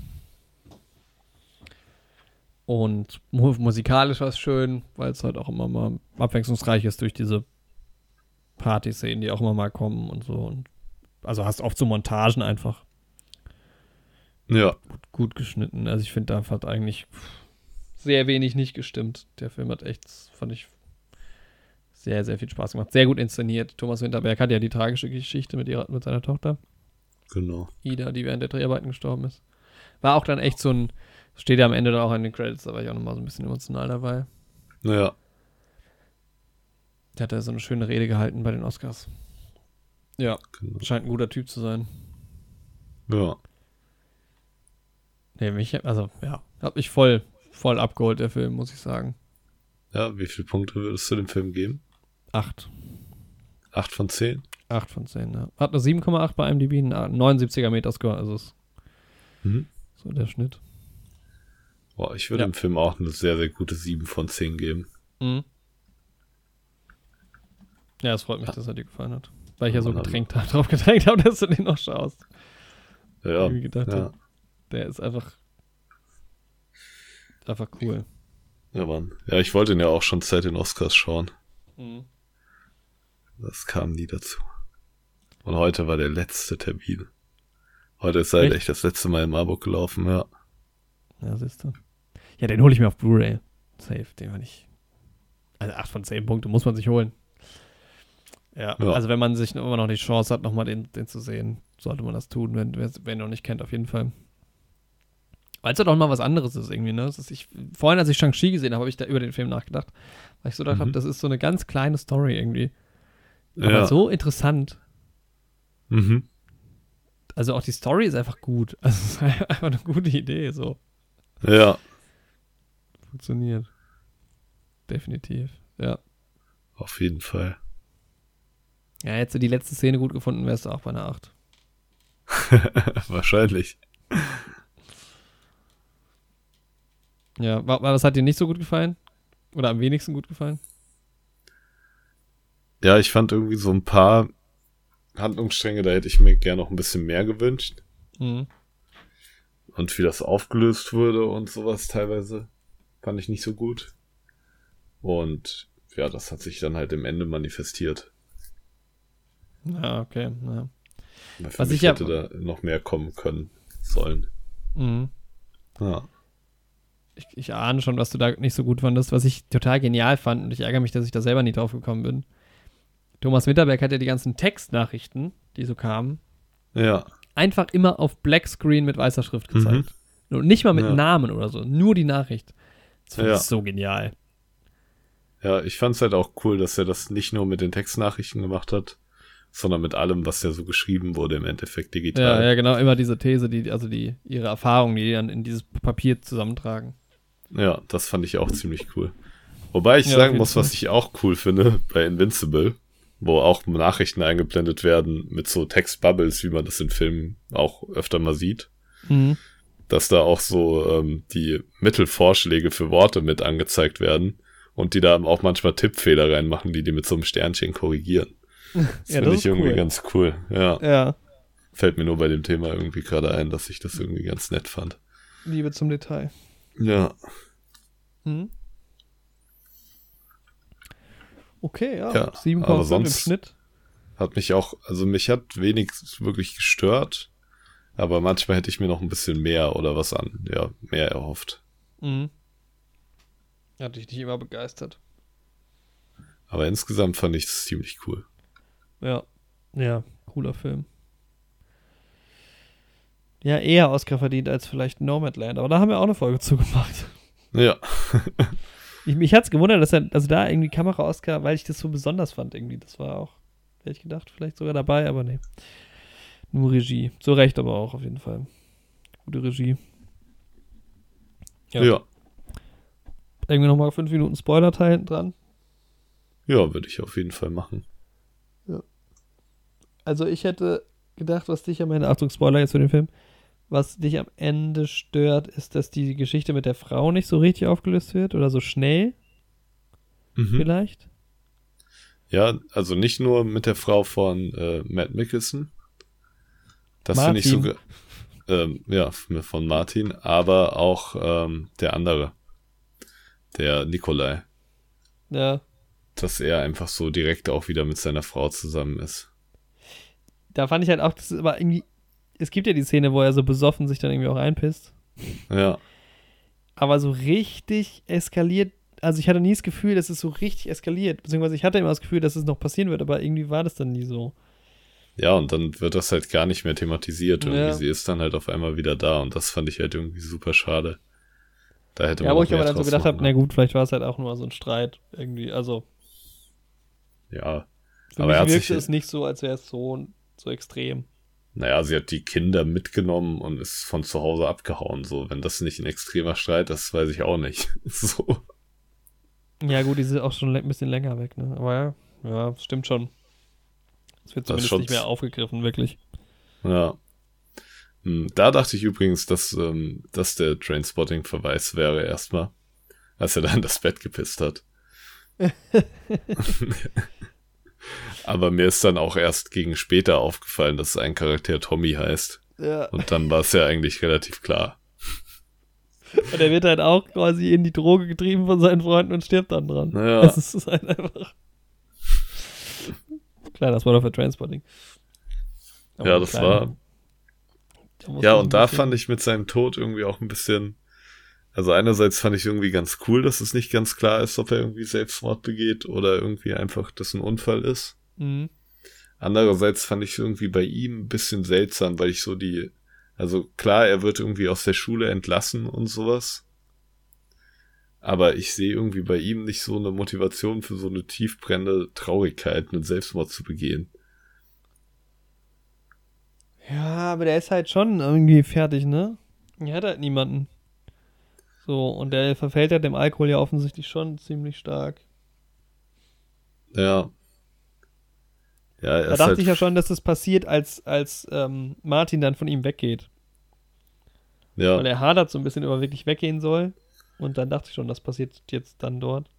Und mu musikalisch war es schön, weil es halt auch immer mal abwechslungsreich ist durch diese Party-Szenen, die auch immer mal kommen und so. Und also hast oft so Montagen einfach Ja, gut geschnitten. Also ich finde, da hat eigentlich sehr wenig nicht gestimmt. Der Film hat echt, fand ich, sehr, sehr viel Spaß gemacht. Sehr gut inszeniert. Thomas Winterberg hat ja die tragische Geschichte mit, ihrer, mit seiner Tochter. genau. Ida, die während der Dreharbeiten gestorben ist. War auch dann echt so ein, steht ja am Ende dann auch in den Credits, da war ich auch nochmal so ein bisschen emotional dabei. Ja, Der hat ja so eine schöne Rede gehalten bei den Oscars. Ja, Genau. scheint ein guter Typ zu sein. Ja. Nee, mich, also, ja, hat mich voll, voll abgeholt, der Film, muss ich sagen. Ja, wie viele Punkte würdest du dem Film geben? Acht. Acht von zehn? Acht von zehn, ja. Hat eine 7,8 bei IMDb, einen 79er Metascore, also ist Mhm. so der Schnitt. Boah, ich würde Ja. dem Film auch eine sehr, sehr gute sieben von zehn geben. Mhm. Ja, es freut mich, dass er dir gefallen hat. Weil ich ja so gedrängt hab, drauf gedrängt habe, dass du den noch schaust. Ja, Irgendwie gedacht ja. hab. Der ist einfach. Einfach cool. Ja, Mann. Ja, ich wollte ihn ja auch schon seit den Oscars schauen. Mhm. Das kam nie dazu. Und heute war der letzte Termin. Heute ist halt Echt? echt das letzte Mal im Marburg gelaufen, ja. Ja, siehst du. Ja, den hole ich mir auf Blu-ray. Safe, den will ich. Also 8 von 10 Punkte muss man sich holen. Ja, Ja. also wenn man sich immer noch die Chance hat, nochmal den, den zu sehen, sollte man das tun, wenn, wer ihn noch nicht kennt, auf jeden Fall. Weil es ja doch mal was anderes ist irgendwie, ne? Das ist, ich, vorhin, als ich Shang-Chi gesehen habe, habe ich da über den Film nachgedacht. Weil ich so gedacht Mhm. habe, das ist so eine ganz kleine Story irgendwie. Aber Ja. so interessant. Mhm. Also auch die Story ist einfach gut. Also es ist einfach eine gute Idee, so. Ja, Funktioniert. Definitiv. Ja. auf jeden Fall. Ja, hättest du die letzte Szene gut gefunden, wärst du auch bei einer 8. Wahrscheinlich. Ja, wa- wa- was hat dir nicht so gut gefallen? Oder am wenigsten gut gefallen? Ja, ich fand irgendwie so ein paar Handlungsstränge, da hätte ich mir gerne noch ein bisschen mehr gewünscht. Mhm. Und wie das aufgelöst wurde und sowas teilweise fand ich nicht so gut. Und ja, das hat sich dann halt im Ende manifestiert. Ja, okay. Ja. Was mich ich ja- hätte da noch mehr kommen können sollen. Mhm. Ja. Ich, ich ahne schon, was du da nicht so gut fandest, was ich total genial fand und ich ärgere mich, dass ich da selber nie drauf gekommen bin. Thomas Winterberg hat ja die ganzen Textnachrichten, die so kamen, Ja. einfach immer auf Black Screen mit weißer Schrift gezeigt. Und nicht mal mit Ja. Namen oder so, nur die Nachricht. Das fand Ja. ich so genial. Ja, ich fand's halt auch cool, dass er das nicht nur mit den Textnachrichten gemacht hat, sondern mit allem, was ja so geschrieben wurde im Endeffekt Ja, digital. ja, genau, immer diese These, die, also die, ihre Erfahrungen, die die dann in dieses Papier zusammentragen. Ja, das fand ich auch ziemlich cool. Wobei ich Ja, sagen muss, was ich auch cool finde bei Invincible, wo auch Nachrichten eingeblendet werden mit so Textbubbles, wie man das in Filmen auch öfter mal sieht, Mhm. dass da auch so ähm, die Mittelvorschläge für Worte mit angezeigt werden und die da auch manchmal Tippfehler reinmachen, die die mit so einem Sternchen korrigieren. Das Ja, finde ich irgendwie cool. ganz cool. Ja, Ja, fällt mir nur bei dem Thema irgendwie gerade ein, dass ich das irgendwie ganz nett fand. Liebe zum Detail. Ja, Mhm. Okay, ja. Ja, 7,5 aber im sonst- Schnitt. hat mich auch, also mich hat wenig wirklich gestört, aber manchmal hätte ich mir noch ein bisschen mehr oder was an, ja, mehr erhofft. Mhm. Hat dich nicht immer begeistert. Aber insgesamt fand ich es ziemlich cool. Ja. Ja, cooler Film. Ja, eher Oscar verdient als vielleicht Nomadland, aber da haben wir auch eine Folge zugemacht. Ja, Ich, mich hat's gewundert, dass er, also da irgendwie Kamera-Oscar, weil ich das so besonders fand irgendwie. Das war auch, hätte ich gedacht, vielleicht sogar dabei, aber nee. Nur Regie. So recht aber auch auf jeden Fall. Gute Regie. ja, Ja. ja, Irgendwie nochmal fünf Minuten Spoiler-Teil dran. würde ich auf jeden Fall machen. Also ich hätte gedacht, was dich am Ende, Achtung, Spoiler jetzt für den Film, was dich am Ende stört, ist, dass die Geschichte mit der Frau nicht so richtig aufgelöst wird oder so schnell Mhm. vielleicht. Ja, also nicht nur mit der Frau von äh, Matt Mickelson. Das finde ich sogar, ähm, ja, von Martin, aber auch ähm, der andere, der Nikolai, Ja, dass er einfach so direkt auch wieder mit seiner Frau zusammen ist. da fand ich halt auch, das ist aber irgendwie, es gibt ja die Szene, wo er so besoffen sich dann irgendwie auch einpisst, Ja, aber so richtig eskaliert, also ich hatte nie das Gefühl, dass es so richtig eskaliert, beziehungsweise ich hatte immer das Gefühl, dass es noch passieren wird, aber irgendwie war das dann nie so. Ja, und dann wird das halt gar nicht mehr thematisiert. Irgendwie. Ja. Sie ist dann halt auf einmal wieder da und das fand ich halt irgendwie super schade. Da hätte man Ja, wo ich aber dann so gedacht habe, na gut, vielleicht war es halt auch nur so ein Streit irgendwie, also ja. Für Aber er mich wirkte sich- es nicht so, als wäre es so, so extrem. Naja, sie hat die Kinder mitgenommen und ist von zu Hause abgehauen. So, wenn das nicht ein extremer Streit ist, weiß ich auch nicht. So. Ja, gut, die sind auch schon ein bisschen länger weg, ne? Aber ja, ja, stimmt schon. Es wird zumindest nicht mehr aufgegriffen, wirklich. Ja. Hm, Da dachte ich übrigens, dass ähm, das der Trainspotting-Verweis wäre erstmal, als er da in das Bett gepisst hat. Aber mir ist dann auch erst gegen später aufgefallen, dass ein Charakter Tommy heißt. Ja. Und dann war es ja eigentlich relativ klar. Und er wird halt auch quasi in die Droge getrieben von seinen Freunden und stirbt dann dran. Ja. Das ist halt einfach. Klar, das war doch für Transporting. Aber Ja, das kleiner- war- Da Ja, und da fand ich mit seinem Tod irgendwie auch ein bisschen. Also einerseits fand ich irgendwie ganz cool, dass es nicht ganz klar ist, ob er irgendwie Selbstmord begeht oder irgendwie einfach das ein Unfall ist. Mhm. Andererseits fand ich irgendwie bei ihm ein bisschen seltsam, weil ich so die, also klar, er wird irgendwie aus der Schule entlassen und sowas. Aber ich sehe irgendwie bei ihm nicht so eine Motivation für so eine tiefbrennende Traurigkeit, einen Selbstmord zu begehen. Ja, aber der ist halt schon irgendwie fertig, ne? Er hat halt niemanden. So, und der verfällt ja dem Alkohol ja offensichtlich schon ziemlich stark. Ja. Ja, Da dachte halt, ich ja schon, dass das passiert, als, als ähm, Martin dann von ihm weggeht. ja, Weil er hadert so ein bisschen, ob er wirklich weggehen soll. Und dann dachte ich schon, das passiert jetzt dann dort.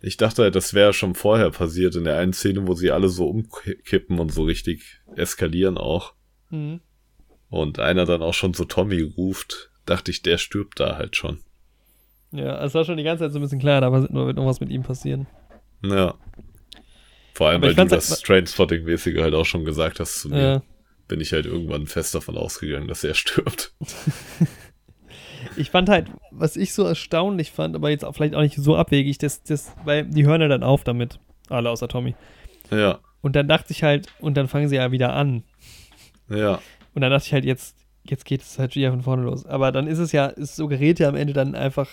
ich dachte halt, das wäre schon vorher passiert in der einen Szene, wo sie alle so umkippen und so richtig eskalieren auch. Mhm. Und einer dann auch schon so Tommy ruft, dachte ich, der stirbt da halt schon. Ja, es war schon die ganze Zeit so ein bisschen klar, da wird noch was mit ihm passieren. Ja. Vor allem, Aber weil du das halt- Trainspotting-mäßige halt auch schon gesagt hast zu mir, Ja. bin ich halt irgendwann fest davon ausgegangen, dass er stirbt. Ich fand halt, was ich so erstaunlich fand, aber jetzt auch vielleicht auch nicht so abwegig, das, das, weil die hören ja dann auf damit. Alle außer Tommy. Ja, Und dann dachte ich halt, und dann fangen sie ja wieder an. ja, Und dann dachte ich halt, jetzt, jetzt geht es halt wieder von vorne los. Aber dann ist es ja, es suggeriert ja am Ende dann einfach,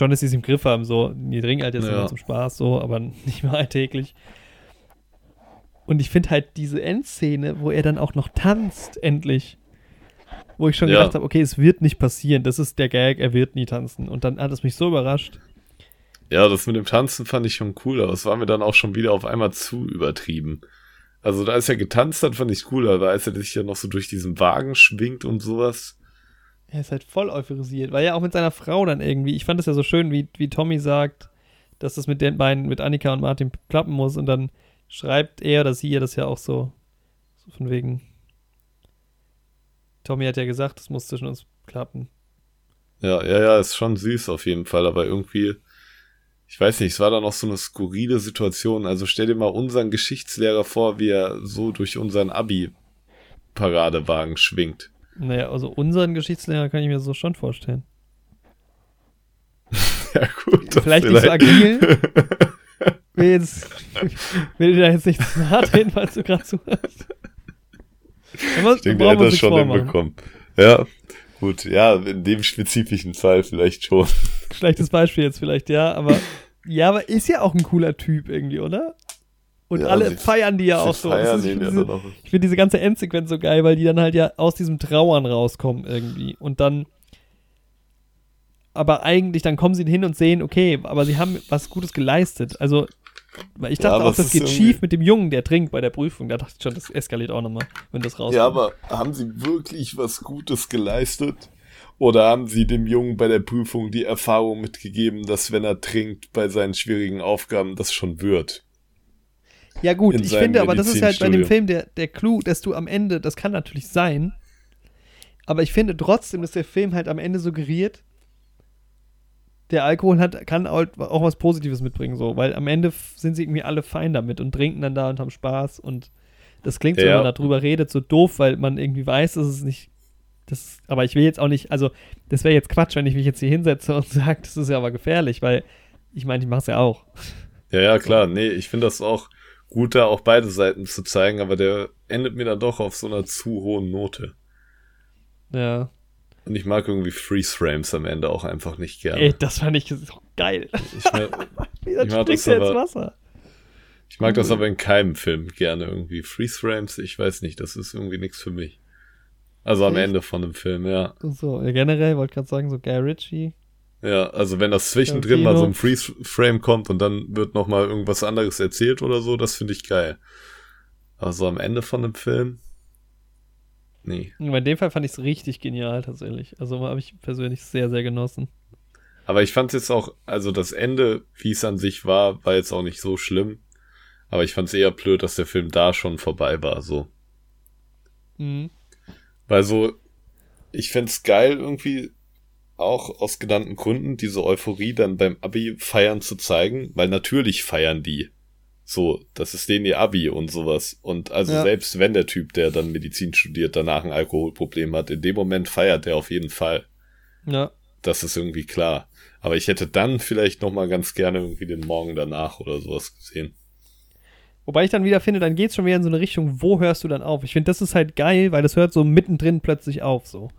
schon, dass sie es im Griff haben, so, die trinken halt jetzt Ja. immer zum Spaß, so, aber nicht mehr alltäglich. Und ich finde halt diese Endszene, wo er dann auch noch tanzt, endlich. Wo ich schon Ja. gedacht habe, okay, es wird nicht passieren, das ist der Gag, er wird nie tanzen. Und dann hat es mich so überrascht. ja, das mit dem Tanzen fand ich schon cool, aber es war mir dann auch schon wieder auf einmal zu übertrieben. Also, da als er getanzt hat, fand ich cool, aber als er sich ja noch so durch diesen Wagen schwingt und sowas. Er ist halt voll euphorisiert, weil ja auch mit seiner Frau dann irgendwie, ich fand es ja so schön, wie, wie Tommy sagt, dass das mit den beiden, mit Annika und Martin klappen muss und dann schreibt er oder sie ihr das ja auch so, so von wegen. Tommy hat ja gesagt, das muss zwischen uns klappen. Ja, ja, ja, ist schon süß auf jeden Fall, aber irgendwie, ich weiß nicht, es war dann auch so eine skurrile Situation. Also stell dir mal unseren Geschichtslehrer vor, wie er so durch unseren Abi-Paradewagen schwingt. Naja, also unseren Geschichtslehrer kann ich mir so schon vorstellen. Ja, gut. das Vielleicht nicht so agil. Will, jetzt, will da jetzt nicht zu nahe treten, falls du gerade zuhörst. Aber Ich denke, der hätte das schon hinbekommen. Ja, gut, ja, in dem spezifischen Fall vielleicht schon. Schlechtes Beispiel jetzt vielleicht, ja, aber ja, aber ist ja auch ein cooler Typ irgendwie, oder? Und Ja, alle feiern die ja auch so. ist- ich finde ja diese, ich find diese ganze Endsequenz so geil, weil die dann halt ja aus diesem Trauern rauskommen irgendwie. Und dann aber eigentlich, dann kommen sie hin und sehen, okay, aber sie haben was Gutes geleistet. Also, weil ich Ja, dachte aber auch, das geht schief mit dem Jungen, der trinkt bei der Prüfung. Da dachte ich schon, das eskaliert auch nochmal, wenn das rauskommt. Ja, aber haben sie wirklich was Gutes geleistet? Oder haben sie dem Jungen bei der Prüfung die Erfahrung mitgegeben, dass wenn er trinkt bei seinen schwierigen Aufgaben, das schon wird? Ja, gut, ich finde aber, das ist halt bei dem. Film der, der Clou, dass du am Ende, das kann natürlich sein, aber ich finde trotzdem, dass der Film halt am Ende suggeriert, der Alkohol hat, kann auch, auch was Positives mitbringen, so, weil am Ende sind sie irgendwie alle fein damit und trinken dann da und haben Spaß und das klingt so, Ja. wenn man darüber redet, so doof, weil man irgendwie weiß, dass es nicht, das, aber ich will jetzt auch nicht, also, das wäre jetzt Quatsch, wenn ich mich jetzt hier hinsetze und sage, das ist ja aber gefährlich, weil ich meine, ich mache es ja auch. Ja, ja, klar. Nee, ich finde das auch gut, da auch beide Seiten zu zeigen, aber der endet mir dann doch auf so einer zu hohen Note. Ja. Und ich mag irgendwie Freeze Frames am Ende auch einfach nicht gerne. Ey, das fand ich so geil. Ich, mein, Ich mag das er aber- Wasser. ich Ich mag das aber in keinem Film gerne irgendwie. Freeze Frames, ich weiß nicht, das ist irgendwie nichts für mich. Also am Echt? Ende von dem Film, ja. So, generell wollte gerade sagen, so Guy Ritchie. Ja, also wenn das zwischendrin mal so ein. Freeze-Frame kommt und dann wird noch mal irgendwas anderes erzählt oder so, das finde ich geil. Aber so am Ende von dem Film, nee. In dem Fall fand ich es richtig genial tatsächlich. Also habe ich persönlich sehr, sehr genossen. Aber ich fand jetzt auch, also das Ende, wie es an sich war, war jetzt auch nicht so schlimm. Aber ich fand es eher blöd, dass der Film da schon vorbei war, so. Mhm. Weil so, ich fänd's geil irgendwie auch aus genannten Gründen diese Euphorie dann beim Abi feiern zu zeigen, weil natürlich feiern die. So, das ist denen ihr Abi und sowas. Und also Ja. selbst wenn der Typ, der dann Medizin studiert, danach ein Alkoholproblem hat, in dem Moment feiert er auf jeden Fall. Ja. Das ist irgendwie klar. Aber ich hätte dann vielleicht noch mal ganz gerne irgendwie den Morgen danach oder sowas gesehen. Wobei ich dann wieder finde, dann geht's schon wieder in so eine Richtung, wo hörst du dann auf? Ich finde, das ist halt geil, weil das hört so mittendrin plötzlich auf, so.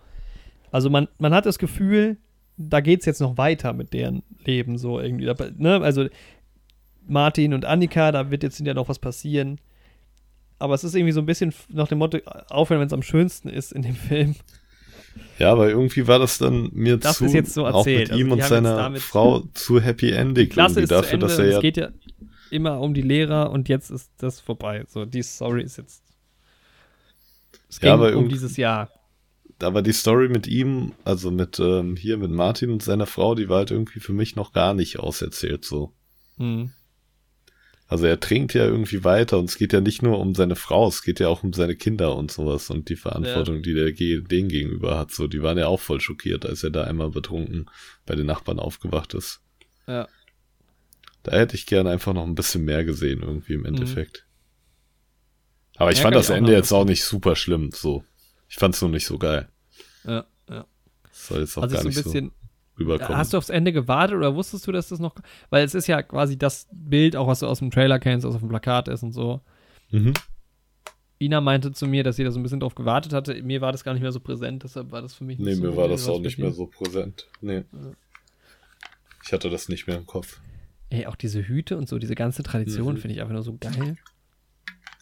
Also man, man hat das Gefühl, da geht's jetzt noch weiter mit deren Leben, so irgendwie. Ne? Also Martin und Annika, da wird jetzt ja noch was passieren. Aber es ist irgendwie so ein bisschen nach dem Motto, aufhören, wenn es am schönsten ist in dem Film. Ja, aber irgendwie war das dann mir Das zu, ist jetzt so auch erzählt. mit Also ihm die und seiner Frau zu Happy Ending Klasse ist zu dafür, Ende, dass er es ja geht ja immer um die Lehrer und jetzt ist das vorbei. So, die Story ist jetzt. Es ging Ja, um dieses Jahr. Aber die Story mit ihm, also mit ähm, hier mit Martin und seiner Frau, die war halt irgendwie für mich noch gar nicht auserzählt so. Mhm. Also er trinkt ja irgendwie weiter und es geht ja nicht nur um seine Frau, es geht ja auch um seine Kinder und sowas und die Verantwortung, die der ge- denen gegenüber hat. So, die waren ja auch voll schockiert, als er da einmal betrunken bei den Nachbarn aufgewacht ist. Ja. Da hätte ich gerne einfach noch ein bisschen mehr gesehen irgendwie im Endeffekt. Aber ich Ja, fand das Ende jetzt auch nicht super schlimm. So, ich fand es nur nicht so geil. Ja, ja. Das soll jetzt auch Also gar so ein nicht bisschen. so rüberkommen. Hast du aufs Ende gewartet oder wusstest du, dass das noch. Weil es ist ja quasi das Bild, auch was du aus dem Trailer kennst, was auf dem Plakat ist und so. mhm. Ina meinte zu mir, dass sie da so ein bisschen drauf gewartet hatte. Mir war das gar nicht mehr so präsent, deshalb war das für mich nicht Nee, so mir war das auch nicht mehr so präsent. Nee. Ich hatte das nicht mehr im Kopf. Ey, auch diese Hüte und so, diese ganze Tradition Mhm. finde ich einfach nur so geil.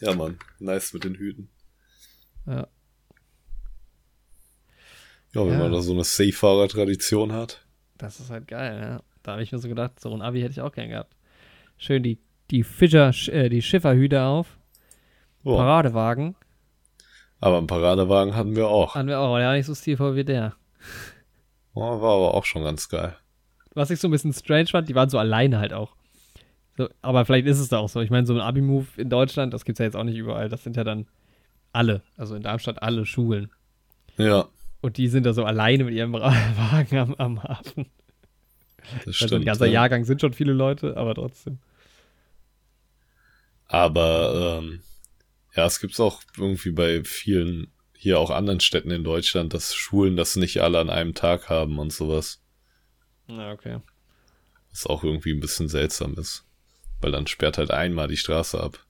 Ja, Mann. Nice mit den Hüten. Ja. Ja, wenn Ja. man da so eine Seefahrer-Tradition hat. Das ist halt geil, ja. Da habe ich mir so gedacht, so ein Abi hätte ich auch gern gehabt. Schön die, die Fischer, äh, die Schifferhüte auf, Oh, Paradewagen. aber einen Paradewagen hatten wir auch. Hatten wir auch, aber der war nicht so stilvoll wie der. Oh, war aber auch schon ganz geil. Was ich so ein bisschen strange fand, die waren so alleine halt auch. So, aber vielleicht ist es da auch so. Ich meine, so ein Abi-Move in Deutschland, das gibt es ja jetzt auch nicht überall. Das sind ja dann alle, also in Darmstadt alle Schulen. Ja, Und die sind da so alleine mit ihrem Wagen am, am Hafen. das Also stimmt. ein ganzer ja. Jahrgang sind schon viele Leute, aber trotzdem. Aber ähm, ja, es gibt's auch irgendwie bei vielen, hier auch anderen Städten in Deutschland, dass Schulen das nicht alle an einem Tag haben und sowas. Na, okay. Was auch irgendwie ein bisschen seltsam ist. Weil dann sperrt halt einmal die Straße ab.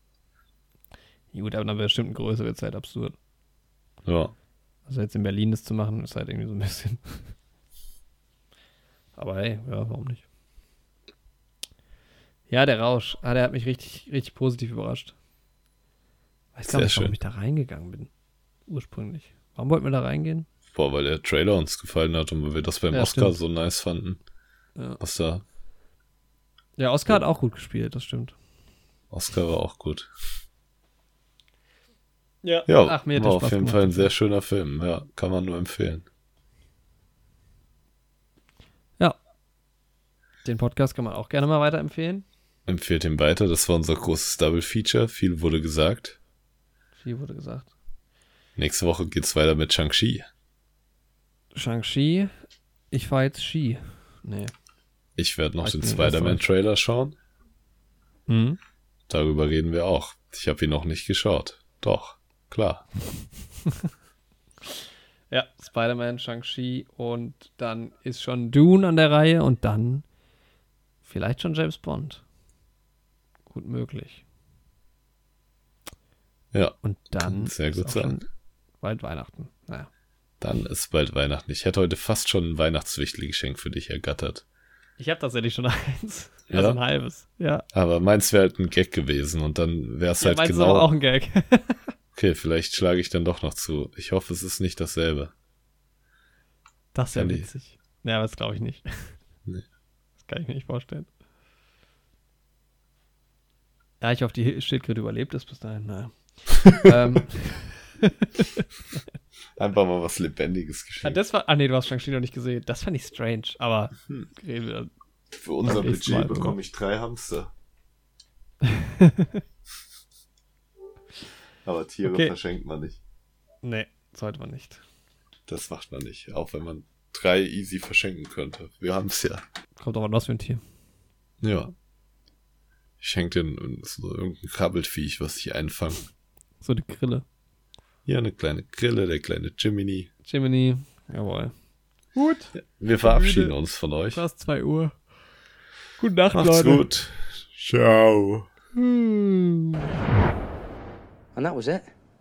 Gut, aber dann bei bestimmten Größe wird es halt absurd. Ja. Also jetzt in Berlin das zu machen, ist halt irgendwie so ein bisschen. Aber hey, ja, warum nicht? Ja, der Rausch. Ah, der hat mich richtig, richtig positiv überrascht. Weiß gar Sehr nicht, warum ich da reingegangen bin. Ursprünglich. Warum wollten wir da reingehen? Boah, weil der Trailer uns gefallen hat und weil wir das beim Ja, Oscar stimmt. so nice fanden. Ja, Was da, ja Oscar hat auch gut gespielt, das stimmt. Oscar war auch gut. Ja, Ja, Ach, mir war auf Spaß jeden gemacht. Fall ein sehr schöner Film. Ja, kann man nur empfehlen. Ja. Den Podcast kann man auch gerne mal weiterempfehlen. Empfehlt ihm weiter. Das war unser großes Double Feature. Viel wurde gesagt. Viel wurde gesagt. Nächste Woche geht's weiter mit Shang-Chi. Shang-Chi. Ich fahre jetzt Ski. Nee. Ich werde noch Ich den Spider-Man-Trailer schauen. Mhm. Darüber reden wir auch. Ich habe ihn noch nicht geschaut. Doch, klar. Ja, Spider-Man, Shang-Chi und dann ist schon Dune an der Reihe und dann vielleicht schon James Bond. Gut möglich. Ja, Und dann sehr ist gut sein. bald Weihnachten. Naja. dann ist bald Weihnachten. Ich hätte heute fast schon ein Weihnachtswichtelgeschenk für dich ergattert. Ich habe tatsächlich schon eins. Also Ja? ein halbes. Ja. Aber meins wäre halt ein Gag gewesen und dann wäre es ja halt genau. aber auch ein Gag. Okay, vielleicht schlage ich dann doch noch zu. Ich hoffe, es ist nicht dasselbe. Das wäre Ja, witzig. Ja, aber das glaube ich nicht. Nee. Das kann ich mir nicht vorstellen. Ja, ich hoffe, die Schildkröte überlebt es bis dahin. Naja. ähm, Einfach mal was Lebendiges ah, geschehen. das war, ah nee, du hast Shang-Chi noch nicht gesehen. Das fand ich strange, aber Hm. Für unser Budget bekomme ich drei Hamster. Aber Tiere Okay. verschenkt man nicht. Nee, sollte man nicht. Das macht man nicht. Auch wenn man drei easy verschenken könnte. Wir haben es ja. Kommt aber was für ein Tier. Ja. Ich schenke dir so irgendein Krabbelfiech, was ich einfange. So eine Grille. Hier eine kleine Grille, der kleine Jiminy. Jiminy, jawohl. Gut, Wir verabschieden uns von euch. fast 2 Uhr. Gute Nacht, Macht's Leute. gut. Ciao. Hm. And that was it.